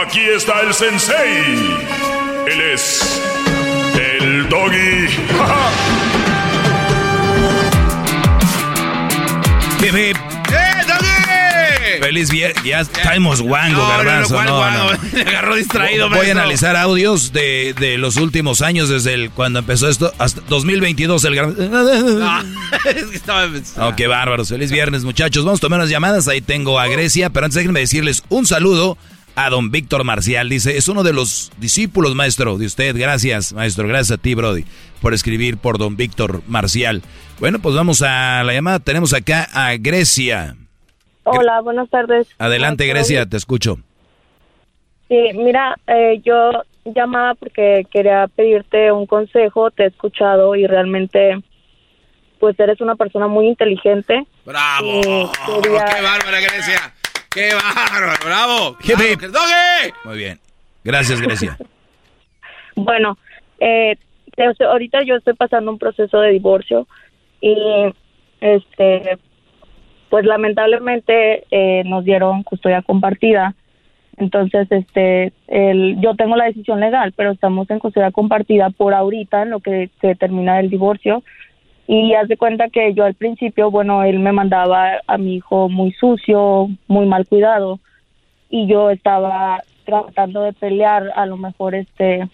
Aquí está el sensei. Él es el doggy. ¡Ja, ¡Eh, doggy! Feliz viernes. Ya estamos guango, no, garbanzo. No, no, no, no. Agarró distraído. Voy, voy a analizar audios de, de, los últimos años, desde el, cuando empezó esto hasta 2022. El no, es que estaba. Oh, qué bárbaros. Feliz viernes, muchachos. Vamos a tomar unas llamadas. Ahí tengo a Grecia. Pero antes déjenme decirles un saludo a don Víctor Marcial. Dice, es uno de los discípulos, maestro, de usted. Gracias, maestro. Gracias a ti, Brody, por escribir por don Víctor Marcial. Bueno, pues vamos a la llamada. Tenemos acá a Grecia. Hola, buenas tardes. Adelante, Grecia, te escucho. Sí, mira, eh, yo llamaba porque quería pedirte un consejo, te he escuchado y realmente, pues eres una persona muy inteligente. ¡Bravo! Quería- ¡Qué bárbara, Grecia! ¡Qué bárbaro! ¡Bravo! Hip, ¡Bravo, hip. Muy bien. Gracias, Grecia. Bueno, eh, ahorita yo estoy pasando un proceso de divorcio y, este, pues lamentablemente eh, nos dieron custodia compartida. Entonces, este, el, yo tengo la decisión legal, pero estamos en custodia compartida por ahorita, en lo que se termina el divorcio. Y haz de cuenta que yo al principio, bueno, él me mandaba a mi hijo muy sucio, muy mal cuidado, y yo estaba tratando de pelear a lo mejor este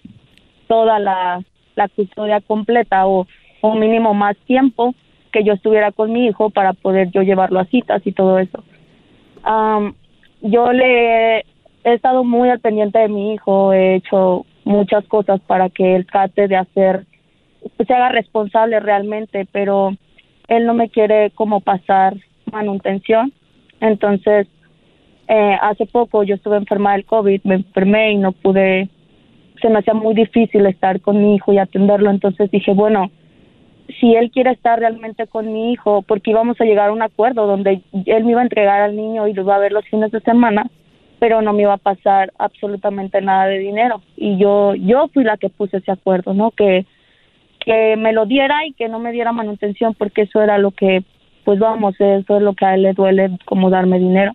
toda la, la custodia completa o un mínimo más tiempo que yo estuviera con mi hijo para poder yo llevarlo a citas y todo eso. Am, yo le he estado muy al pendiente de mi hijo, he hecho muchas cosas para que él trate de hacer, se haga responsable realmente, pero él no me quiere como pasar manutención. Entonces, eh, hace poco yo estuve enferma del COVID, me enfermé y no pude, se me hacía muy difícil estar con mi hijo y atenderlo, entonces dije, bueno, si él quiere estar realmente con mi hijo, porque íbamos a llegar a un acuerdo donde él me iba a entregar al niño y lo iba a ver los fines de semana, pero no me iba a pasar absolutamente nada de dinero. Y yo, yo fui la que puse ese acuerdo, ¿no? Que, que me lo diera y que no me diera manutención, porque eso era lo que, pues vamos, eso es lo que a él le duele, como darme dinero.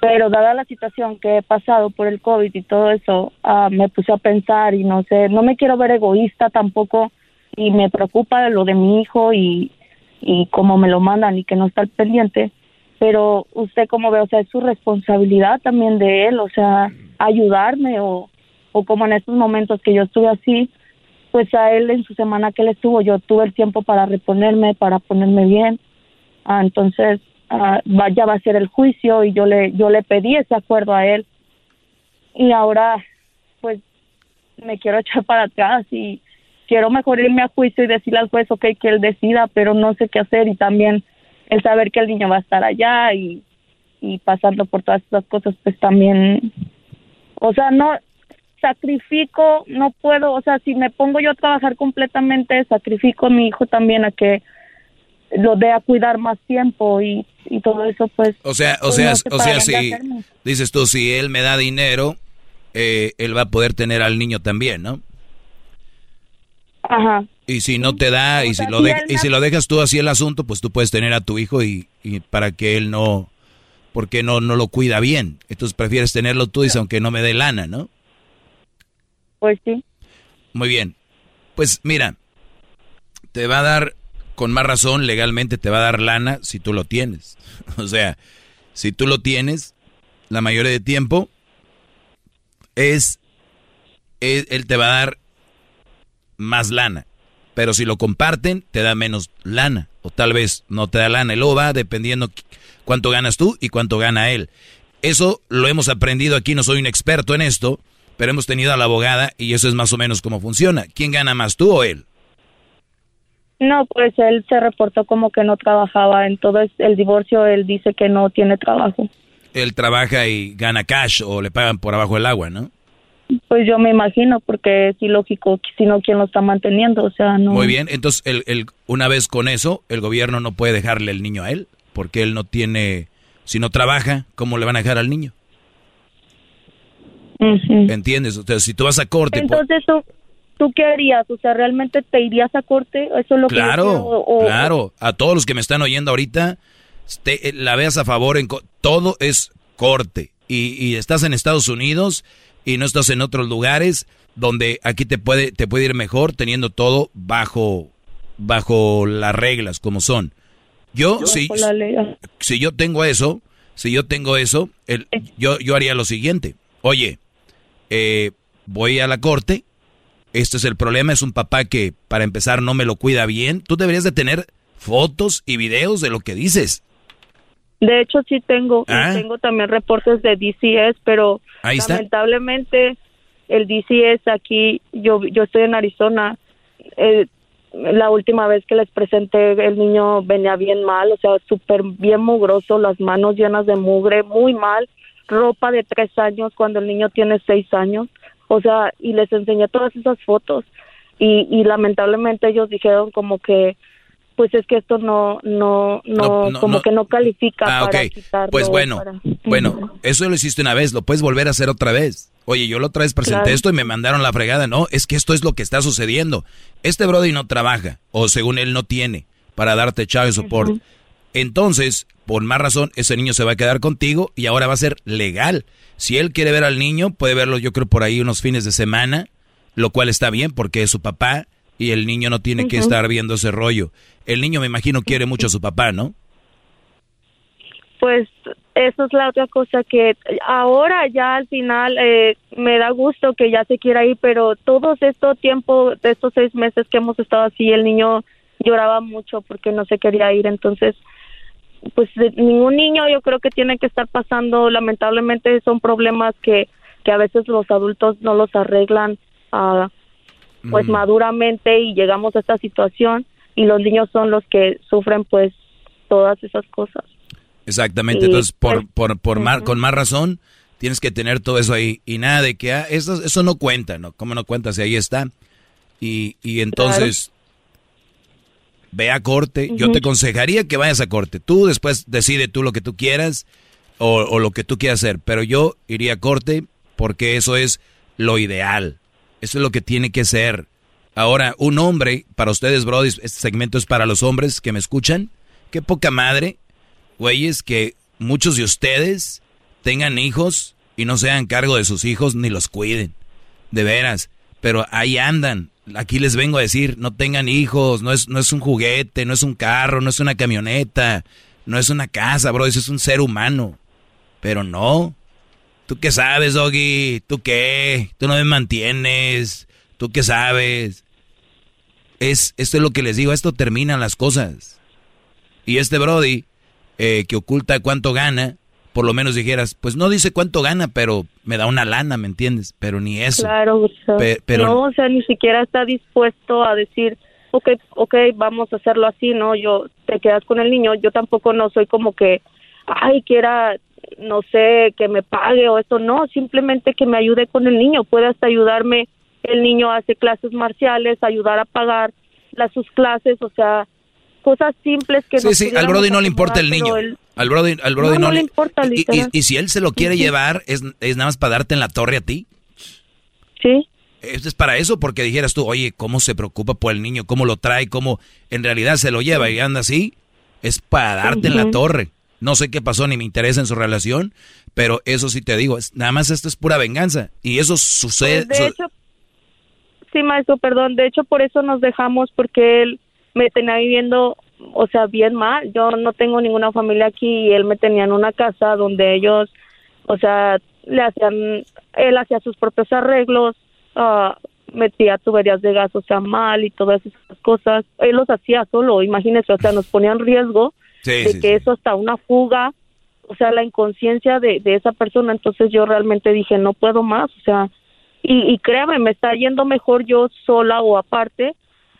Pero dada la situación que he pasado por el COVID y todo eso, ah, me puse a pensar y no sé, no me quiero ver egoísta tampoco y me preocupa lo de mi hijo y, y cómo me lo mandan y que no está al pendiente. Pero usted cómo ve, o sea, es su responsabilidad también de él, o sea, ayudarme o, o como en estos momentos que yo estuve así, pues a él en su semana que él estuvo, yo tuve el tiempo para reponerme, para ponerme bien. Ah, entonces, ah, ya va a ser el juicio y yo le, yo le pedí ese acuerdo a él. Y ahora, pues, me quiero echar para atrás y quiero mejor irme a juicio y decirle al juez, ok, que él decida, pero no sé qué hacer y también el saber que el niño va a estar allá y, y pasando por todas esas cosas, pues también, o sea, no sacrifico, no puedo, o sea, si me pongo yo a trabajar completamente, sacrifico a mi hijo también a que lo dé a cuidar más tiempo y, y todo eso, pues. O sea, o pues, sea, o sea, si dices tú, si él me da dinero, eh, él va a poder tener al niño también, ¿no? Ajá. Y si no te da, y si lo de- y si lo dejas tú así el asunto, pues tú puedes tener a tu hijo y, y para que él no, porque no, no lo cuida bien. Entonces prefieres tenerlo tú, dice, aunque no me dé lana, ¿no? Pues sí. Muy bien. Pues mira, te va a dar, con más razón, legalmente te va a dar lana si tú lo tienes. O sea, si tú lo tienes, la mayoría de tiempo es, es- él te va a dar más lana. Pero si lo comparten, te da menos lana. O tal vez no te da lana. Él lo va dependiendo cuánto ganas tú y cuánto gana él. Eso lo hemos aprendido aquí, no soy un experto en esto, pero hemos tenido a la abogada y eso es más o menos cómo funciona. ¿Quién gana más, tú o él? No, pues él se reportó como que no trabajaba en todo es- el divorcio, él dice que no tiene trabajo. Él trabaja y gana cash o le pagan por abajo del agua, ¿no? Pues yo me imagino, porque es ilógico, si no, ¿quién lo está manteniendo? O sea, no. Muy bien, entonces el, el- una vez con eso, el gobierno no puede dejarle el niño a él, porque él no tiene, si no trabaja, ¿cómo le van a dejar al niño? ¿Entiendes? O sea, si tú vas a corte, por- Entonces, ¿tú, ¿tú qué harías? O sea, ¿realmente te irías a corte? Eso es lo que yo Claro, o- claro. A todos los que me están oyendo ahorita, te- eh, la veas a favor, en todo es corte. Y, y estás en Estados Unidos y no estás en otros lugares donde aquí te puede, te puede ir mejor teniendo todo bajo, bajo las reglas como son. Yo, Bajo la ley. si yo tengo eso, Si yo tengo eso, el, yo, yo haría lo siguiente. Oye, eh, voy a la corte, este es el problema, es un papá que para empezar no me lo cuida bien. Tú deberías de tener fotos y videos de lo que dices. De hecho, sí tengo. y Ah. tengo también reportes de DCS, pero Ahí lamentablemente el DCS aquí, yo, yo estoy en Arizona. eh, la última vez que les presenté, el niño venía bien mal, o sea, súper bien mugroso, las manos llenas de mugre, muy mal. Ropa de tres años cuando el niño tiene seis años. O sea, y les enseñé todas esas fotos. Y, y lamentablemente ellos dijeron como que pues es que esto no no no, No, no, como no. que no califica Ah, para ok. quitarlo Pues bueno, para- bueno, eso lo hiciste una vez, lo puedes volver a hacer otra vez. Oye, yo la otra vez presenté Claro. esto y me mandaron la fregada. No, es que esto es lo que está sucediendo. Este Brody no trabaja, o según él no tiene, para darte child support. Entonces, por más razón, ese niño se va a quedar contigo y ahora va a ser legal. Si él quiere ver al niño, puede verlo yo creo por ahí unos fines de semana, lo cual está bien porque es su papá y el niño no tiene que estar viendo ese rollo. El niño me imagino quiere mucho a su papá, ¿no? Pues eso es la otra cosa que ahora ya al final eh, me da gusto que ya se quiera ir, pero todos estos tiempo, de estos seis meses que hemos estado así, el niño lloraba mucho porque no se quería ir, entonces pues ningún niño yo creo que tiene que estar pasando, lamentablemente son problemas que, que a veces los adultos no los arreglan ah, pues Mm. maduramente y llegamos a esta situación y los niños son los que sufren pues todas esas cosas. Exactamente, Y, entonces por, pues, por, por mar- con más razón tienes que tener todo eso ahí y nada de que ah, eso, eso no cuenta, ¿no? ¿Cómo no cuenta si ahí está? Y, y entonces ve a corte, yo te aconsejaría que vayas a corte, tú después decide tú lo que tú quieras o, o lo que tú quieras hacer, pero yo iría a corte porque eso es lo ideal, eso es lo que tiene que ser. Ahora, un hombre, para ustedes, Brody, este segmento es para los hombres que me escuchan, qué poca madre güeyes, que muchos de ustedes tengan hijos y no se hagan cargo de sus hijos ni los cuiden. De veras. Pero ahí andan. Aquí les vengo a decir, no tengan hijos, no es, no es un juguete, no es un carro, no es una camioneta, no es una casa, bro, eso es un ser humano. Pero no. ¿Tú qué sabes, Doggy? ¿Tú qué? ¿Tú no me mantienes? ¿Tú qué sabes? Es, esto es lo que les digo, esto terminan las cosas. Y este Brody, eh, que oculta cuánto gana, por lo menos dijeras, pues no dice cuánto gana, pero me da una lana, ¿me entiendes? Pero ni eso. Claro, o sea, Pe- pero- no, o sea, ni siquiera está dispuesto a decir, ok, ok, vamos a hacerlo así, ¿no? Yo, te quedas con el niño, yo tampoco no soy como que, ay, quiera, no sé, que me pague o eso, no, simplemente que me ayude con el niño, puede hasta ayudarme, el niño hace clases marciales, ayudar a pagar las sus clases, o sea, cosas simples que Sí, sí, al Brody no le importa el niño. él- Al Brody, al Brody No, no, no le importa, y- y, si él se lo quiere llevar, es, es nada más para darte en la torre a ti. Sí. Es es para eso, porque dijeras tú, oye, ¿cómo se preocupa por el niño? ¿Cómo lo trae? ¿Cómo en realidad se lo lleva y anda así? Es para darte en la torre. No sé qué pasó ni me interesa en su relación, pero eso sí te digo, es, nada más esto es pura venganza. Y eso sucede... Pues, de su- hecho, sí, maestro, perdón. De hecho, por eso nos dejamos, porque él me tenía viviendo, o sea, bien mal. Yo no tengo ninguna familia aquí y él me tenía en una casa donde ellos, o sea, le hacían, él hacía sus propios arreglos, ah, metía tuberías de gas, o sea, mal y todas esas cosas. Él los hacía solo, imagínese, o sea, nos ponía en riesgo Sí, de sí, que eso hasta una fuga, o sea, la inconsciencia de, de esa persona. Entonces yo realmente dije, no puedo más, o sea, y, y créame, me está yendo mejor yo sola o aparte,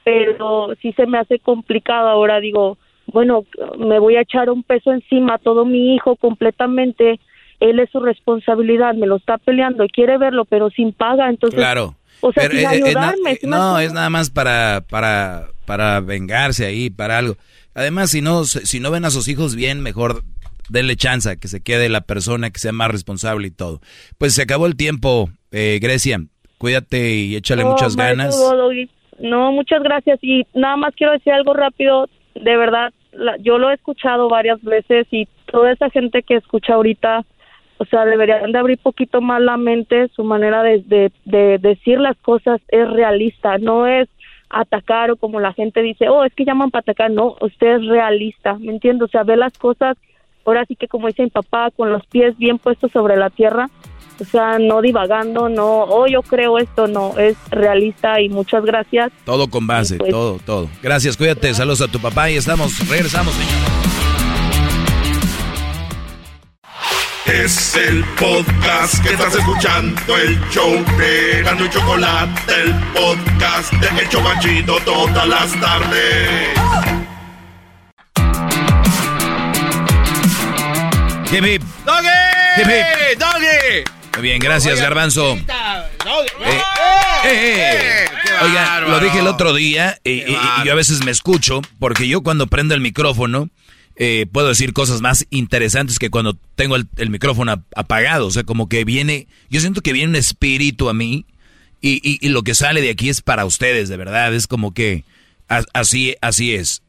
pero sí se me hace complicado. Ahora digo, bueno, me voy a echar un peso encima a todo mi hijo completamente. Él es su responsabilidad, me lo está peleando y quiere verlo, pero sin paga. Entonces, Claro. o sea, Pero, sin eh, eh, eh, ¿sí me no, es nada más para, para, para vengarse ahí, para algo. Además, si no, si no ven a sus hijos bien, mejor denle chance que se quede la persona que sea más responsable y todo. Pues se acabó el tiempo, eh, Grecia. Cuídate y échale muchas ganas. Doggy, No, muchas gracias. Y nada más quiero decir algo rápido. De verdad, la- yo lo he escuchado varias veces y toda esa gente que escucha ahorita, o sea, deberían de abrir poquito más la mente. Su manera de, de, de decir las cosas es realista, no es atacar o como la gente dice, oh, es que llaman para atacar. No, usted es realista, ¿me entiende? O sea, ve las cosas ahora sí que como dice mi papá, con los pies bien puestos sobre la tierra, o sea, no divagando, no, oh, yo creo esto, no, es realista y muchas gracias. Todo con base, pues- todo, todo. Gracias, cuídate, saludos a tu papá y estamos, regresamos, señor. Es el podcast que estás escuchando, el show de Gano y Chocolate, el podcast de El Chocachito todas las tardes. Hip, hip. ¡Doggy! Hip, hip. ¡Doggy! Muy bien, gracias, Garbanzo. ¡Doggy! Eh, eh. Oiga, lo dije el otro día y, y- y yo a veces me escucho porque yo cuando prendo el micrófono eh, puedo decir cosas más interesantes que cuando tengo el, el micrófono ap- apagado. O sea, como que viene, yo siento que viene un espíritu a mí y, y- y lo que sale de aquí es para ustedes, de verdad. Es como que así, así es.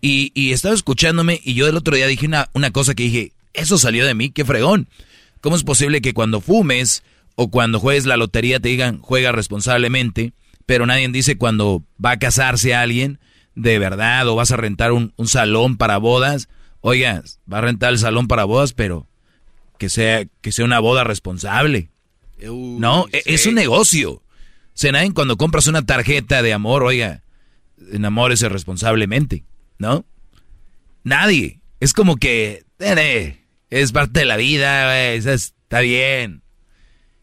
Y, y estaba escuchándome y yo el otro día dije una, una cosa que dije, eso salió de mí, qué fregón. ¿Cómo es posible que cuando fumes o cuando juegues la lotería te digan juega responsablemente, pero nadie dice cuando va a casarse alguien de verdad o vas a rentar un, un salón para bodas? Oiga, va a rentar el salón para bodas, pero que sea, que sea una boda responsable. no, e- es un negocio. Se nadie cuando compras una tarjeta de amor, oiga, enamórese responsablemente, ¿no? Nadie. Es como que, "Nene, es parte de la vida, güey, está bien.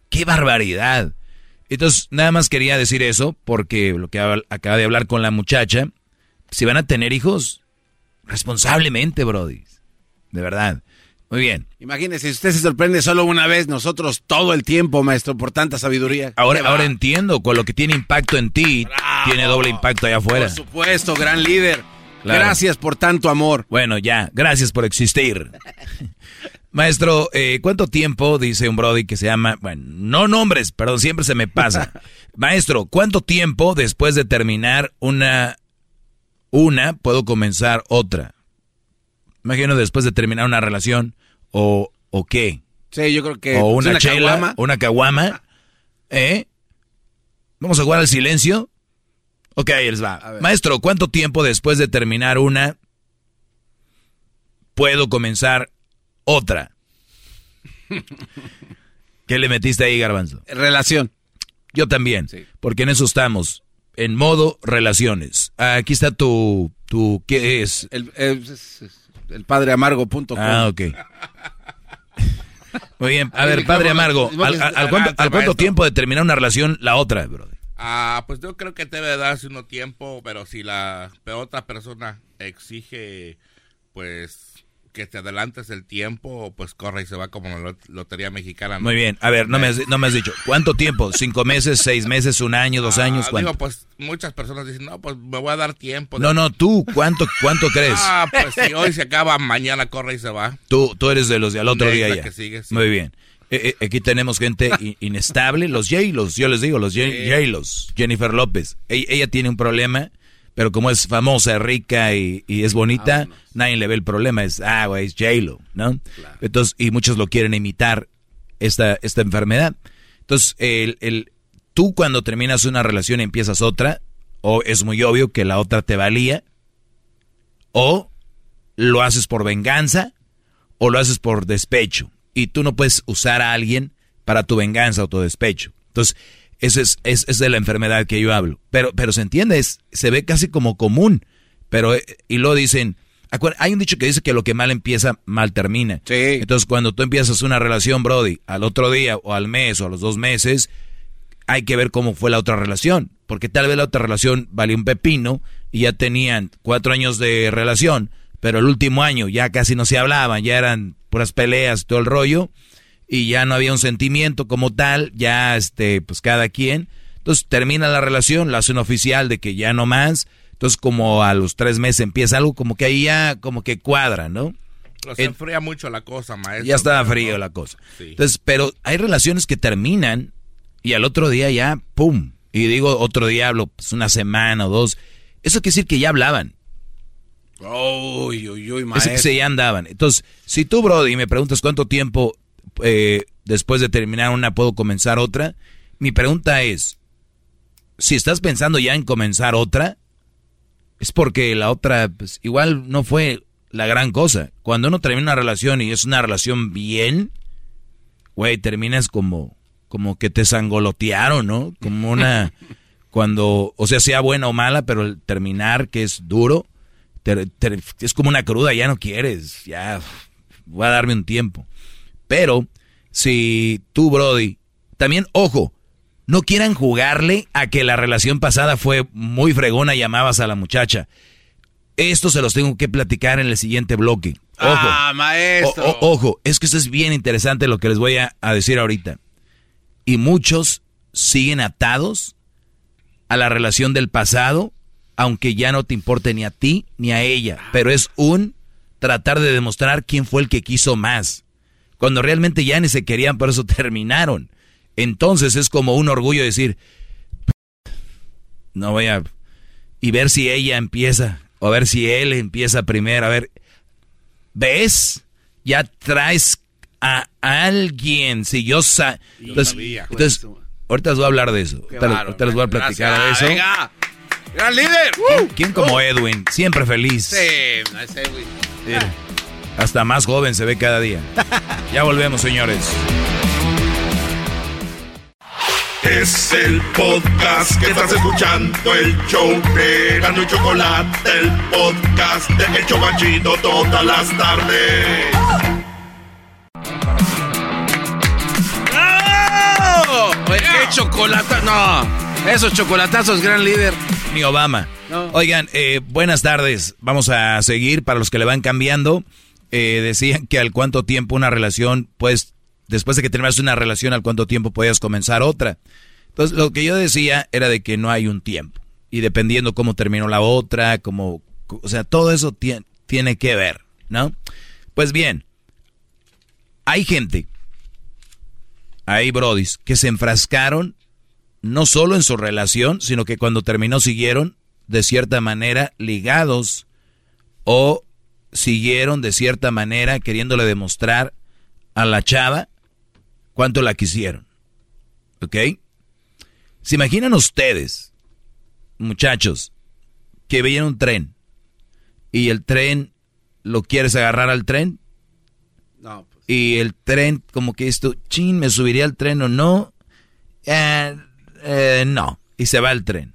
¡Qué barbaridad! Entonces, nada más quería decir eso, porque lo que acaba de hablar con la muchacha, si van a tener hijos, responsablemente, Brody. De verdad. Muy bien. Imagínese, si usted se sorprende solo una vez, nosotros todo el tiempo, maestro, por tanta sabiduría. Ahora, ahora entiendo, con lo que tiene impacto en ti, tiene doble impacto allá afuera. Por supuesto, gran líder. Claro. Gracias por tanto amor. Bueno, ya, gracias por existir. Maestro, eh, ¿cuánto tiempo, dice un Brody que se llama, bueno, no nombres, perdón, siempre se me pasa. Maestro, ¿cuánto tiempo después de terminar una, una, puedo comenzar otra? Imagino después de terminar una relación, o, o qué. Sí, yo creo que... o pues, una, chela, caguama. una caguama, ¿eh? ¿Vamos a jugar al silencio? Ok, ahí les va. Maestro, ¿cuánto tiempo después de terminar una puedo comenzar otra? ¿Qué le metiste ahí, Garbanzo? Relación. Yo también, porque en eso estamos, en modo relaciones. Aquí está tu, tu ¿qué es? El, el, el padreamargo.com. Ah, ok. Muy bien, a ver, padre Amargo, ¿al, al- al cuánto, al cuánto tiempo de terminar una relación la otra, bro? Ah, pues yo creo que debe darse uno tiempo, pero si la pero otra persona exige, pues, que te adelantes el tiempo, pues corre y se va como la lot- lotería mexicana. ¿no? Muy bien, a ver, no me, has, no me has dicho, ¿cuánto tiempo? ¿Cinco meses, seis meses, un año, dos años? Ah, ¿Cuánto? digo, pues muchas personas dicen, no, pues me voy a dar tiempo. No, no, tú, ¿cuánto, cuánto crees? Ah, pues si hoy se acaba, mañana corre y se va. Tú, tú eres de los de al otro De día ya. que sigue, sí. Muy bien. Eh, eh, aquí tenemos gente inestable, los J-Los, yo les digo, los. J-Los, Jennifer López. Ella, ella tiene un problema, pero como es famosa, rica y, y es bonita, nadie le ve el problema. Es, ah, güey, es J-Lo, ¿no? Entonces, y muchos lo quieren imitar, esta, esta enfermedad. Entonces, el, el, tú cuando terminas una relación y empiezas otra, o es muy obvio que la otra te valía, o lo haces por venganza, o lo haces por despecho. Y tú no puedes usar a alguien para tu venganza o tu despecho. Entonces, esa es, es, es de la enfermedad que yo hablo. Pero, pero se entiende, es- se ve casi como común. Pero, eh, y luego dicen, hay un dicho que dice que lo que mal empieza, mal termina. Entonces, cuando tú empiezas una relación, Brody, al otro día, o al mes, o a los dos meses, hay que ver cómo fue la otra relación. Porque tal vez la otra relación valió un pepino y ya tenían cuatro años de relación, pero el último año ya casi no se hablaban, ya eran puras peleas, todo el rollo, y ya no había un sentimiento como tal, ya este, pues cada quien. Entonces termina la relación, la hacen oficial de que ya no más. Entonces como a los tres meses empieza algo como que ahí ya como que cuadra, ¿no? Se En- enfría mucho la cosa, maestro. ya estaba frío no. la cosa. Sí. Entonces, pero hay relaciones que terminan y al otro día ya, ¡pum! Y digo otro día, hablo pues una semana o dos. Eso quiere decir que ya hablaban. Uy, uy, uy, Ese maestro. que se ya andaban. Entonces, si tú, Brody, me preguntas cuánto tiempo eh, después de terminar una puedo comenzar otra, mi pregunta es, si estás pensando ya en comenzar otra, es porque la otra, pues igual no fue la gran cosa. Cuando uno termina una relación y es una relación bien, güey, terminas como, como que te sangolotearon, ¿no? Como una, cuando, o sea, sea buena o mala, pero el terminar, que es duro, te- te- es como una cruda, ya no quieres, ya, voy a darme un tiempo. Pero, si tú, Brody, también, ojo, no quieran jugarle a que la relación pasada fue muy fregona y amabas a la muchacha. Esto se los tengo que platicar en el siguiente bloque. Ojo. Ah, maestro. O- o- ojo, es que esto es bien interesante lo que les voy a, a decir ahorita. Y muchos siguen atados a la relación del pasado, aunque ya no te importe ni a ti ni a ella. Pero es un tratar de demostrar quién fue el que quiso más. Cuando realmente ya ni se querían, por eso terminaron. Entonces es como un orgullo decir, no voy a... Y ver si ella empieza, o ver si él empieza primero, a ver, ¿ves? Ya traes a alguien, si yo sa... Yo Entonces, sabía. entonces, ahorita les voy a hablar de eso. Ahorita, les- bárbaro. ahorita les voy a platicar Gracias. de eso. Venga. ¡Gran líder! ¿Quién, quién como Edwin? Siempre feliz. Sí, Edwin. Mira, hasta más joven se ve cada día. Ya volvemos, señores. Es el podcast que estás escuchando, el show de Gano y Chocolate, el podcast de El Chobachito todas las tardes. ¡Bravo! Qué chocolate. No, esos chocolatazos, gran líder. Ni Obama. No. Oigan, eh, buenas tardes. Vamos a seguir para los que le van cambiando. Eh, decían que al cuánto tiempo una relación, pues, después de que terminas una relación, al cuánto tiempo podías comenzar otra. Entonces, lo que yo decía era de que no hay un tiempo. Y dependiendo cómo terminó la otra, cómo, o sea, todo eso tie- tiene que ver, ¿no? Pues bien, hay gente, hay brodis, que se enfrascaron no solo en su relación, sino que cuando terminó siguieron de cierta manera ligados o siguieron de cierta manera queriéndole demostrar a la chava cuánto la quisieron. ¿Ok? ¿Se imaginan ustedes, muchachos, que veían un tren y el tren lo quieres agarrar al tren? No, pues. y el tren como que esto, chin, me subiría al tren o no, Eh, eh, no, y se va el tren.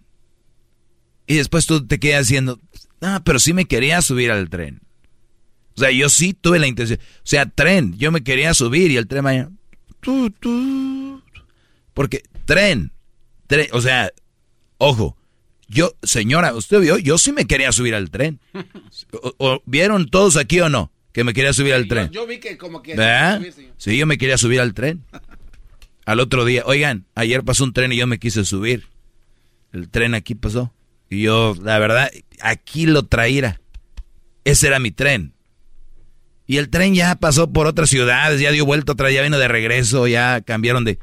Y después tú te quedas diciendo, ah, pero sí me quería subir al tren. O sea, yo sí tuve la intención. O sea, tren, yo me quería subir y el tren vaya. tu, tu. Porque tren, tren, o sea, ojo, yo, señora, usted vio, yo sí me quería subir al tren. O- o- ¿Vieron todos aquí o no? Que me quería subir al tren. Yo, yo vi que como que. ¿Verdad? Sí, yo me quería subir al tren. Al otro día, oigan, ayer pasó un tren y yo me quise subir. El tren aquí pasó. Y yo, la verdad, aquí lo traía. Ese era mi tren. Y el tren ya pasó por otras ciudades, ya dio vuelta otra, ya vino de regreso, ya cambiaron de...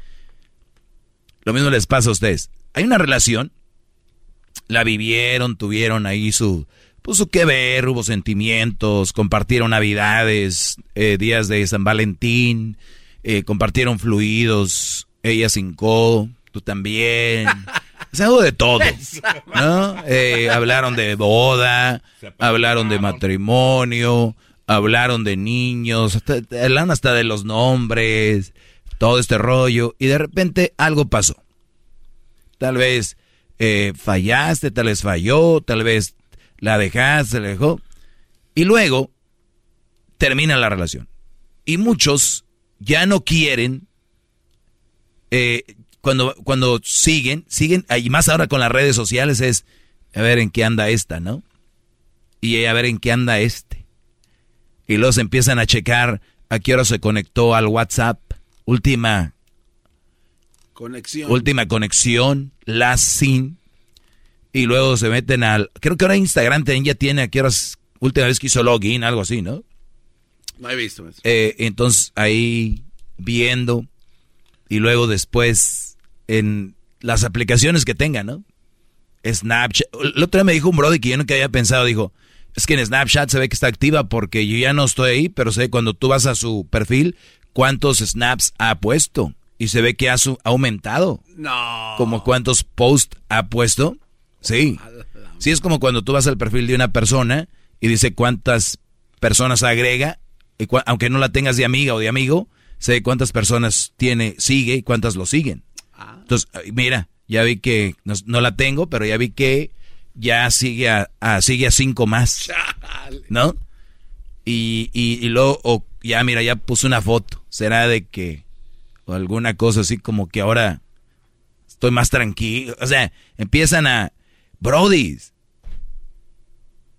Lo mismo les pasa a ustedes. Hay una relación, la vivieron, tuvieron ahí su, su que ver, hubo sentimientos, compartieron navidades, eh, días de San Valentín, eh, compartieron fluidos, ella sin codo, tú también. O sea, de todo, ¿no? Eh, hablaron de boda, hablaron de matrimonio, hablaron de niños, hasta, hablaron hasta de los nombres, todo este rollo, y de repente algo pasó. Tal vez eh, fallaste, tal vez falló, tal vez la dejaste, la dejó. Y luego termina la relación. Y muchos ya no quieren, eh, cuando, cuando siguen, siguen, y más ahora con las redes sociales es, a ver en qué anda esta, ¿no? Y a ver en qué anda este. Y los empiezan a checar a qué hora se conectó al WhatsApp. Última Conexión. última conexión, la sin. Y luego se meten al. Creo que ahora Instagram también ya tiene a qué horas. Última vez que hizo login, algo así, ¿no? No he visto eso. Eh, entonces ahí viendo. Y luego después en las aplicaciones que tengan, ¿no? Snapchat. El otro día me dijo un brother que yo nunca había pensado, dijo. Es que en Snapchat se ve que está activa porque yo ya no estoy ahí, pero sé cuando tú vas a su perfil cuántos snaps ha puesto. Y se ve que ha, su- ha aumentado. No. Como cuántos posts ha puesto. Sí. Sí, es como cuando tú vas al perfil de una persona y dice cuántas personas agrega, aunque no la tengas de amiga o de amigo, sé cuántas personas tiene, sigue y cuántas lo siguen. Ah. Entonces, mira, ya vi que no, la tengo, pero ya vi que ya sigue a, sigue a cinco más. ¿No? Y, y, luego, ya mira, ya puse una foto. ¿Será de que, o alguna cosa así como que ahora estoy más tranquilo? O sea, empiezan a, Brody.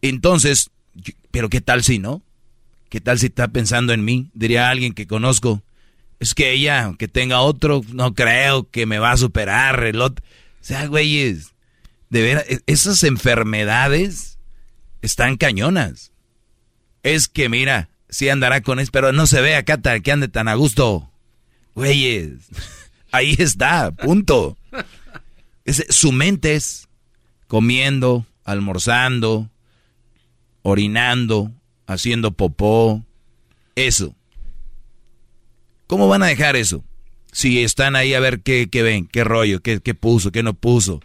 Entonces, pero ¿qué tal si no? ¿Qué tal si está pensando en mí? Diría alguien que conozco. Es que ella, aunque tenga otro, no creo que me va a superar. El O sea, güeyes, de veras, e-, esas enfermedades están cañonas. Es que, mira, sí andará con eso, pero no se ve acá que ande tan a gusto. Güeyes, ahí está, punto. su mente es comiendo, almorzando, orinando, haciendo popó, eso. ¿Cómo van a dejar eso? Si están ahí a ver qué, ven, qué rollo, qué, qué puso, qué no puso.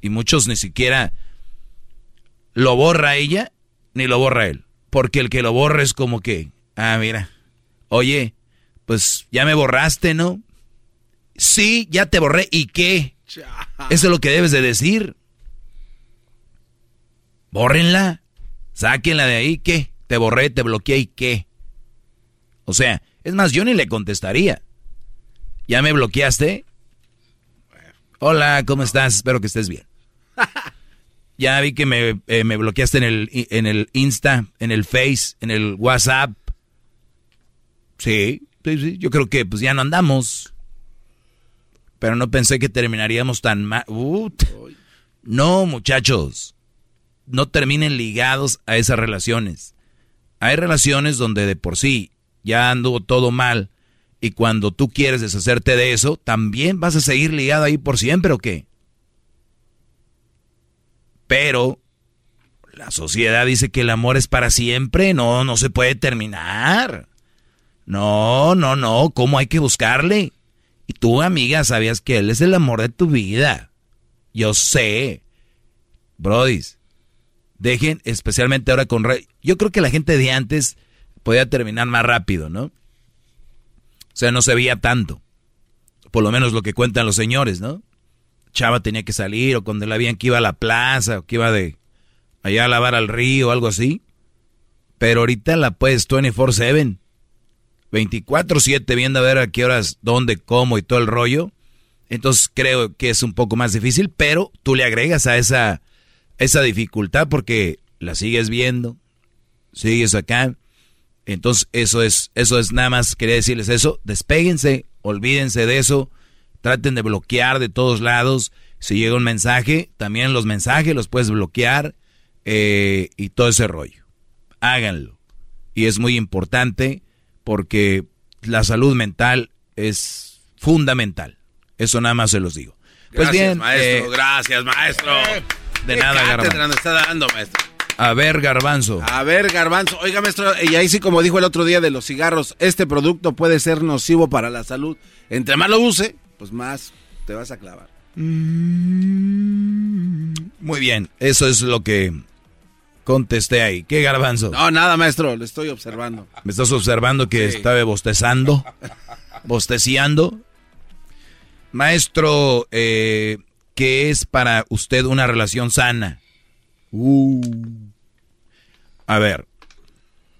Y muchos ni siquiera lo borra ella, ni lo borra él. Porque el que lo borra es como que, ah, mira, oye, pues ya me borraste, ¿no? Sí, ya te borré. ¿Y qué? Eso es lo que debes de decir. Bórrenla. Sáquenla de ahí. ¿Qué? Te borré, te bloqueé y qué. O sea, es más, yo ni le contestaría. ¿Ya me bloqueaste? Hola, ¿cómo estás? Espero que estés bien. ya vi que me, eh, me, bloqueaste en el, en el Insta, en el Face, en el WhatsApp. Sí, sí, sí. Yo creo que pues ya no andamos. Pero no pensé que terminaríamos tan mal. No, muchachos. No terminen ligados a esas relaciones. Hay relaciones donde de por sí ya anduvo todo mal y cuando tú quieres deshacerte de eso, también vas a seguir ligado ahí por siempre o qué? Pero la sociedad dice que el amor es para siempre, no, no se puede terminar. No, no, no, ¿cómo hay que buscarle? Y tú, amiga, sabías que él es el amor de tu vida. Yo sé. Brodis, dejen, especialmente ahora con... Yo creo que la gente de antes podía terminar más rápido, ¿no? O sea, no se veía tanto. Por lo menos lo que cuentan los señores, ¿no? Chava tenía que salir, o cuando la veían que iba a la plaza, o que iba de allá a lavar al río, o algo así. Pero ahorita la puedes 24-7. 24-7 viendo a ver a qué horas, dónde, cómo y todo el rollo. Entonces creo que es un poco más difícil, pero tú le agregas a esa, esa dificultad porque la sigues viendo, sigues acá. Entonces, eso es, eso es nada más, quería decirles eso, despéguense, olvídense de eso, traten de bloquear de todos lados. Si llega un mensaje, también los mensajes los puedes bloquear eh, y todo ese rollo. Háganlo. Y es muy importante porque la salud mental es fundamental. Eso nada más se los digo. Pues gracias, bien, maestro. Eh, gracias, maestro. De nada, Garbanzo. está dando, maestro. A ver, garbanzo. A ver, garbanzo. Oiga, maestro, y ahí sí, como dijo el otro día de los cigarros, este producto puede ser nocivo para la salud. Entre más lo use, pues más te vas a clavar. Mm. Muy bien, eso es lo que contesté ahí. ¿Qué garbanzo? No, nada, maestro, le estoy observando. ¿Me estás observando que estaba bostezando? ¿Bosteciando? Maestro, eh, ¿qué es para usted una relación sana? Uh. A ver,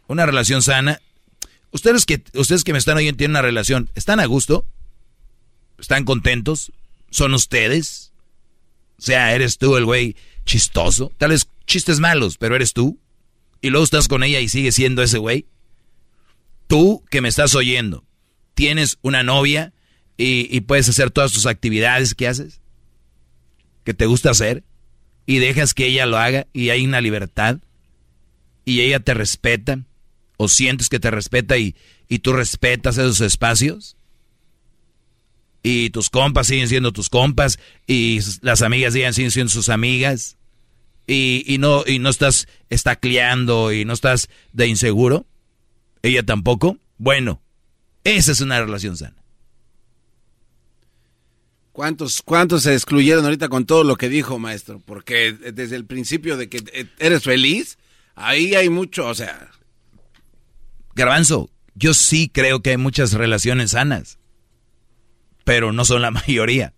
una relación sana. Ustedes que, ustedes que me están oyendo tienen una relación, ¿están a gusto? ¿Están contentos? ¿Son ustedes? O sea, eres tú el güey chistoso. Tal vez chistes malos, pero eres tú. Y luego estás con ella y sigues siendo ese güey. Tú que me estás oyendo, tienes una novia y, y puedes hacer todas tus actividades que haces, que te gusta hacer, y dejas que ella lo haga y hay una libertad y ella te respeta o sientes que te respeta y, y tú respetas esos espacios y tus compas siguen siendo tus compas y las amigas siguen siendo sus amigas y, y no y no estás estacleando y no estás de inseguro ella tampoco. Bueno esa es una relación sana ¿Cuántos, ¿Cuántos se excluyeron ahorita con todo lo que dijo, maestro? Porque desde el principio de que eres feliz, Ahí hay mucho, o sea. Garbanzo, yo sí creo que hay muchas relaciones sanas, pero no son la mayoría.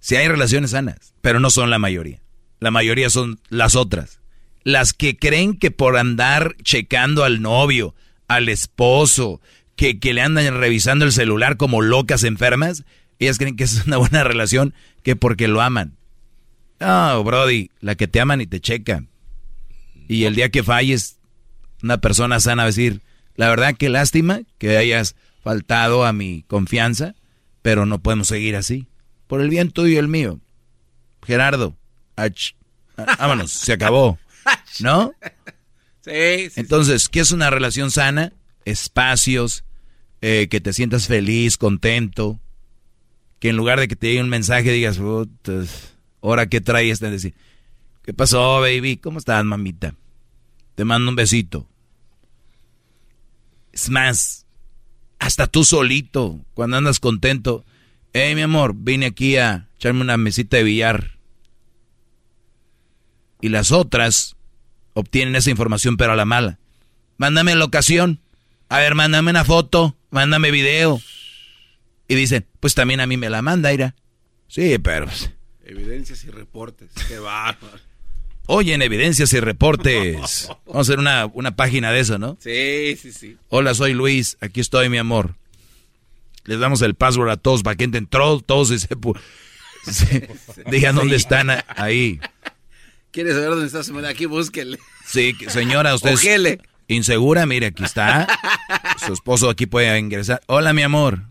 Sí hay relaciones sanas, pero no son la mayoría. La mayoría son las otras. Las que creen que por andar checando al novio, al esposo, que, que le andan revisando el celular como locas enfermas, ellas creen que es una buena relación que porque lo aman. No, Brody, la que te aman y te checan. Y el día que falles, una persona sana va a decir, la verdad que lástima que hayas faltado a mi confianza, pero no podemos seguir así. Por el bien tuyo y el mío. Gerardo, ach, vámonos, se acabó. ¿No? Sí, Entonces, ¿qué es una relación sana? Espacios, eh, que te sientas feliz, contento, que en lugar de que te llegue un mensaje digas, "Putas, ahora qué traes este decir, ¿qué pasó, baby? ¿Cómo estás, mamita? Te mando un besito. Es más, hasta tú solito, cuando andas contento, hey, mi amor, vine aquí a echarme una mesita de billar. Y las otras obtienen esa información, pero a la mala. Mándame la ocasión. A ver, mándame una foto, mándame video. Y dicen, pues también a mí me la manda, Ira. Sí, pero... pues, Evidencias y reportes. Qué bárbaro. Oye, en evidencias y reportes. Vamos a hacer una, una página de eso, ¿no? Sí, sí, sí. Hola, soy Luis. Aquí estoy, mi amor. Les damos el password a todos para que entren todos, todos y se, digan dónde están ahí. ¿Quieres saber dónde está su Aquí búsquele. Sí, señora, usted es Ojele. insegura, mire, aquí está. Su esposo aquí puede ingresar. Hola, mi amor.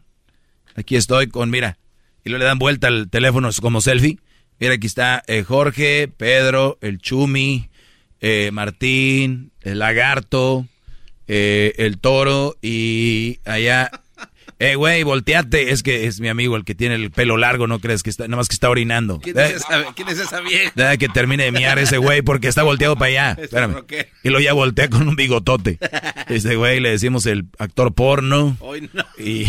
Aquí estoy con, mira. Y luego le dan vuelta al teléfono como selfie. Mira, aquí está eh, Jorge, Pedro, el Chumi, eh, Martín, el Lagarto, eh, el Toro y allá... Eh, güey, volteate. Es que es mi amigo el que tiene el pelo largo, no crees que está, nada más que está orinando. ¿Quién Eh, es esa, quién es esa vieja? Deja que termine de miar ese güey porque está volteado para allá. Espérame. Y lo ya voltea con un bigotote. Este güey le decimos el actor porno. Hoy no. Y,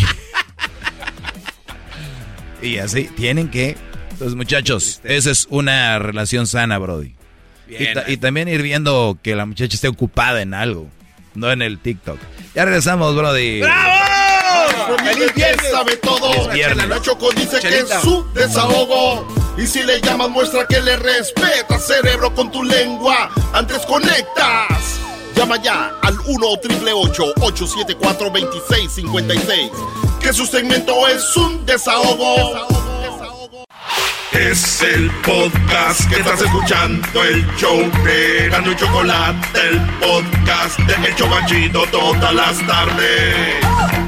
y así, tienen que... Entonces, muchachos, esa es una relación sana, Brody. Y, Bien, ta- y también ir viendo que la muchacha esté ocupada en algo, no en el TikTok. Ya regresamos, Brody. ¡Feliz viernes! sabe todo. La Choco dice que Chelita. es su desahogo. Y si le llamas, muestra que le respeta, cerebro, con tu lengua. Antes conectas. Llama ya al 1-888-874-2656. Que su segmento es un desahogo. Es el podcast que estás escuchando, el show de Gano y Chocolate, el podcast de El Chocachito todas las tardes.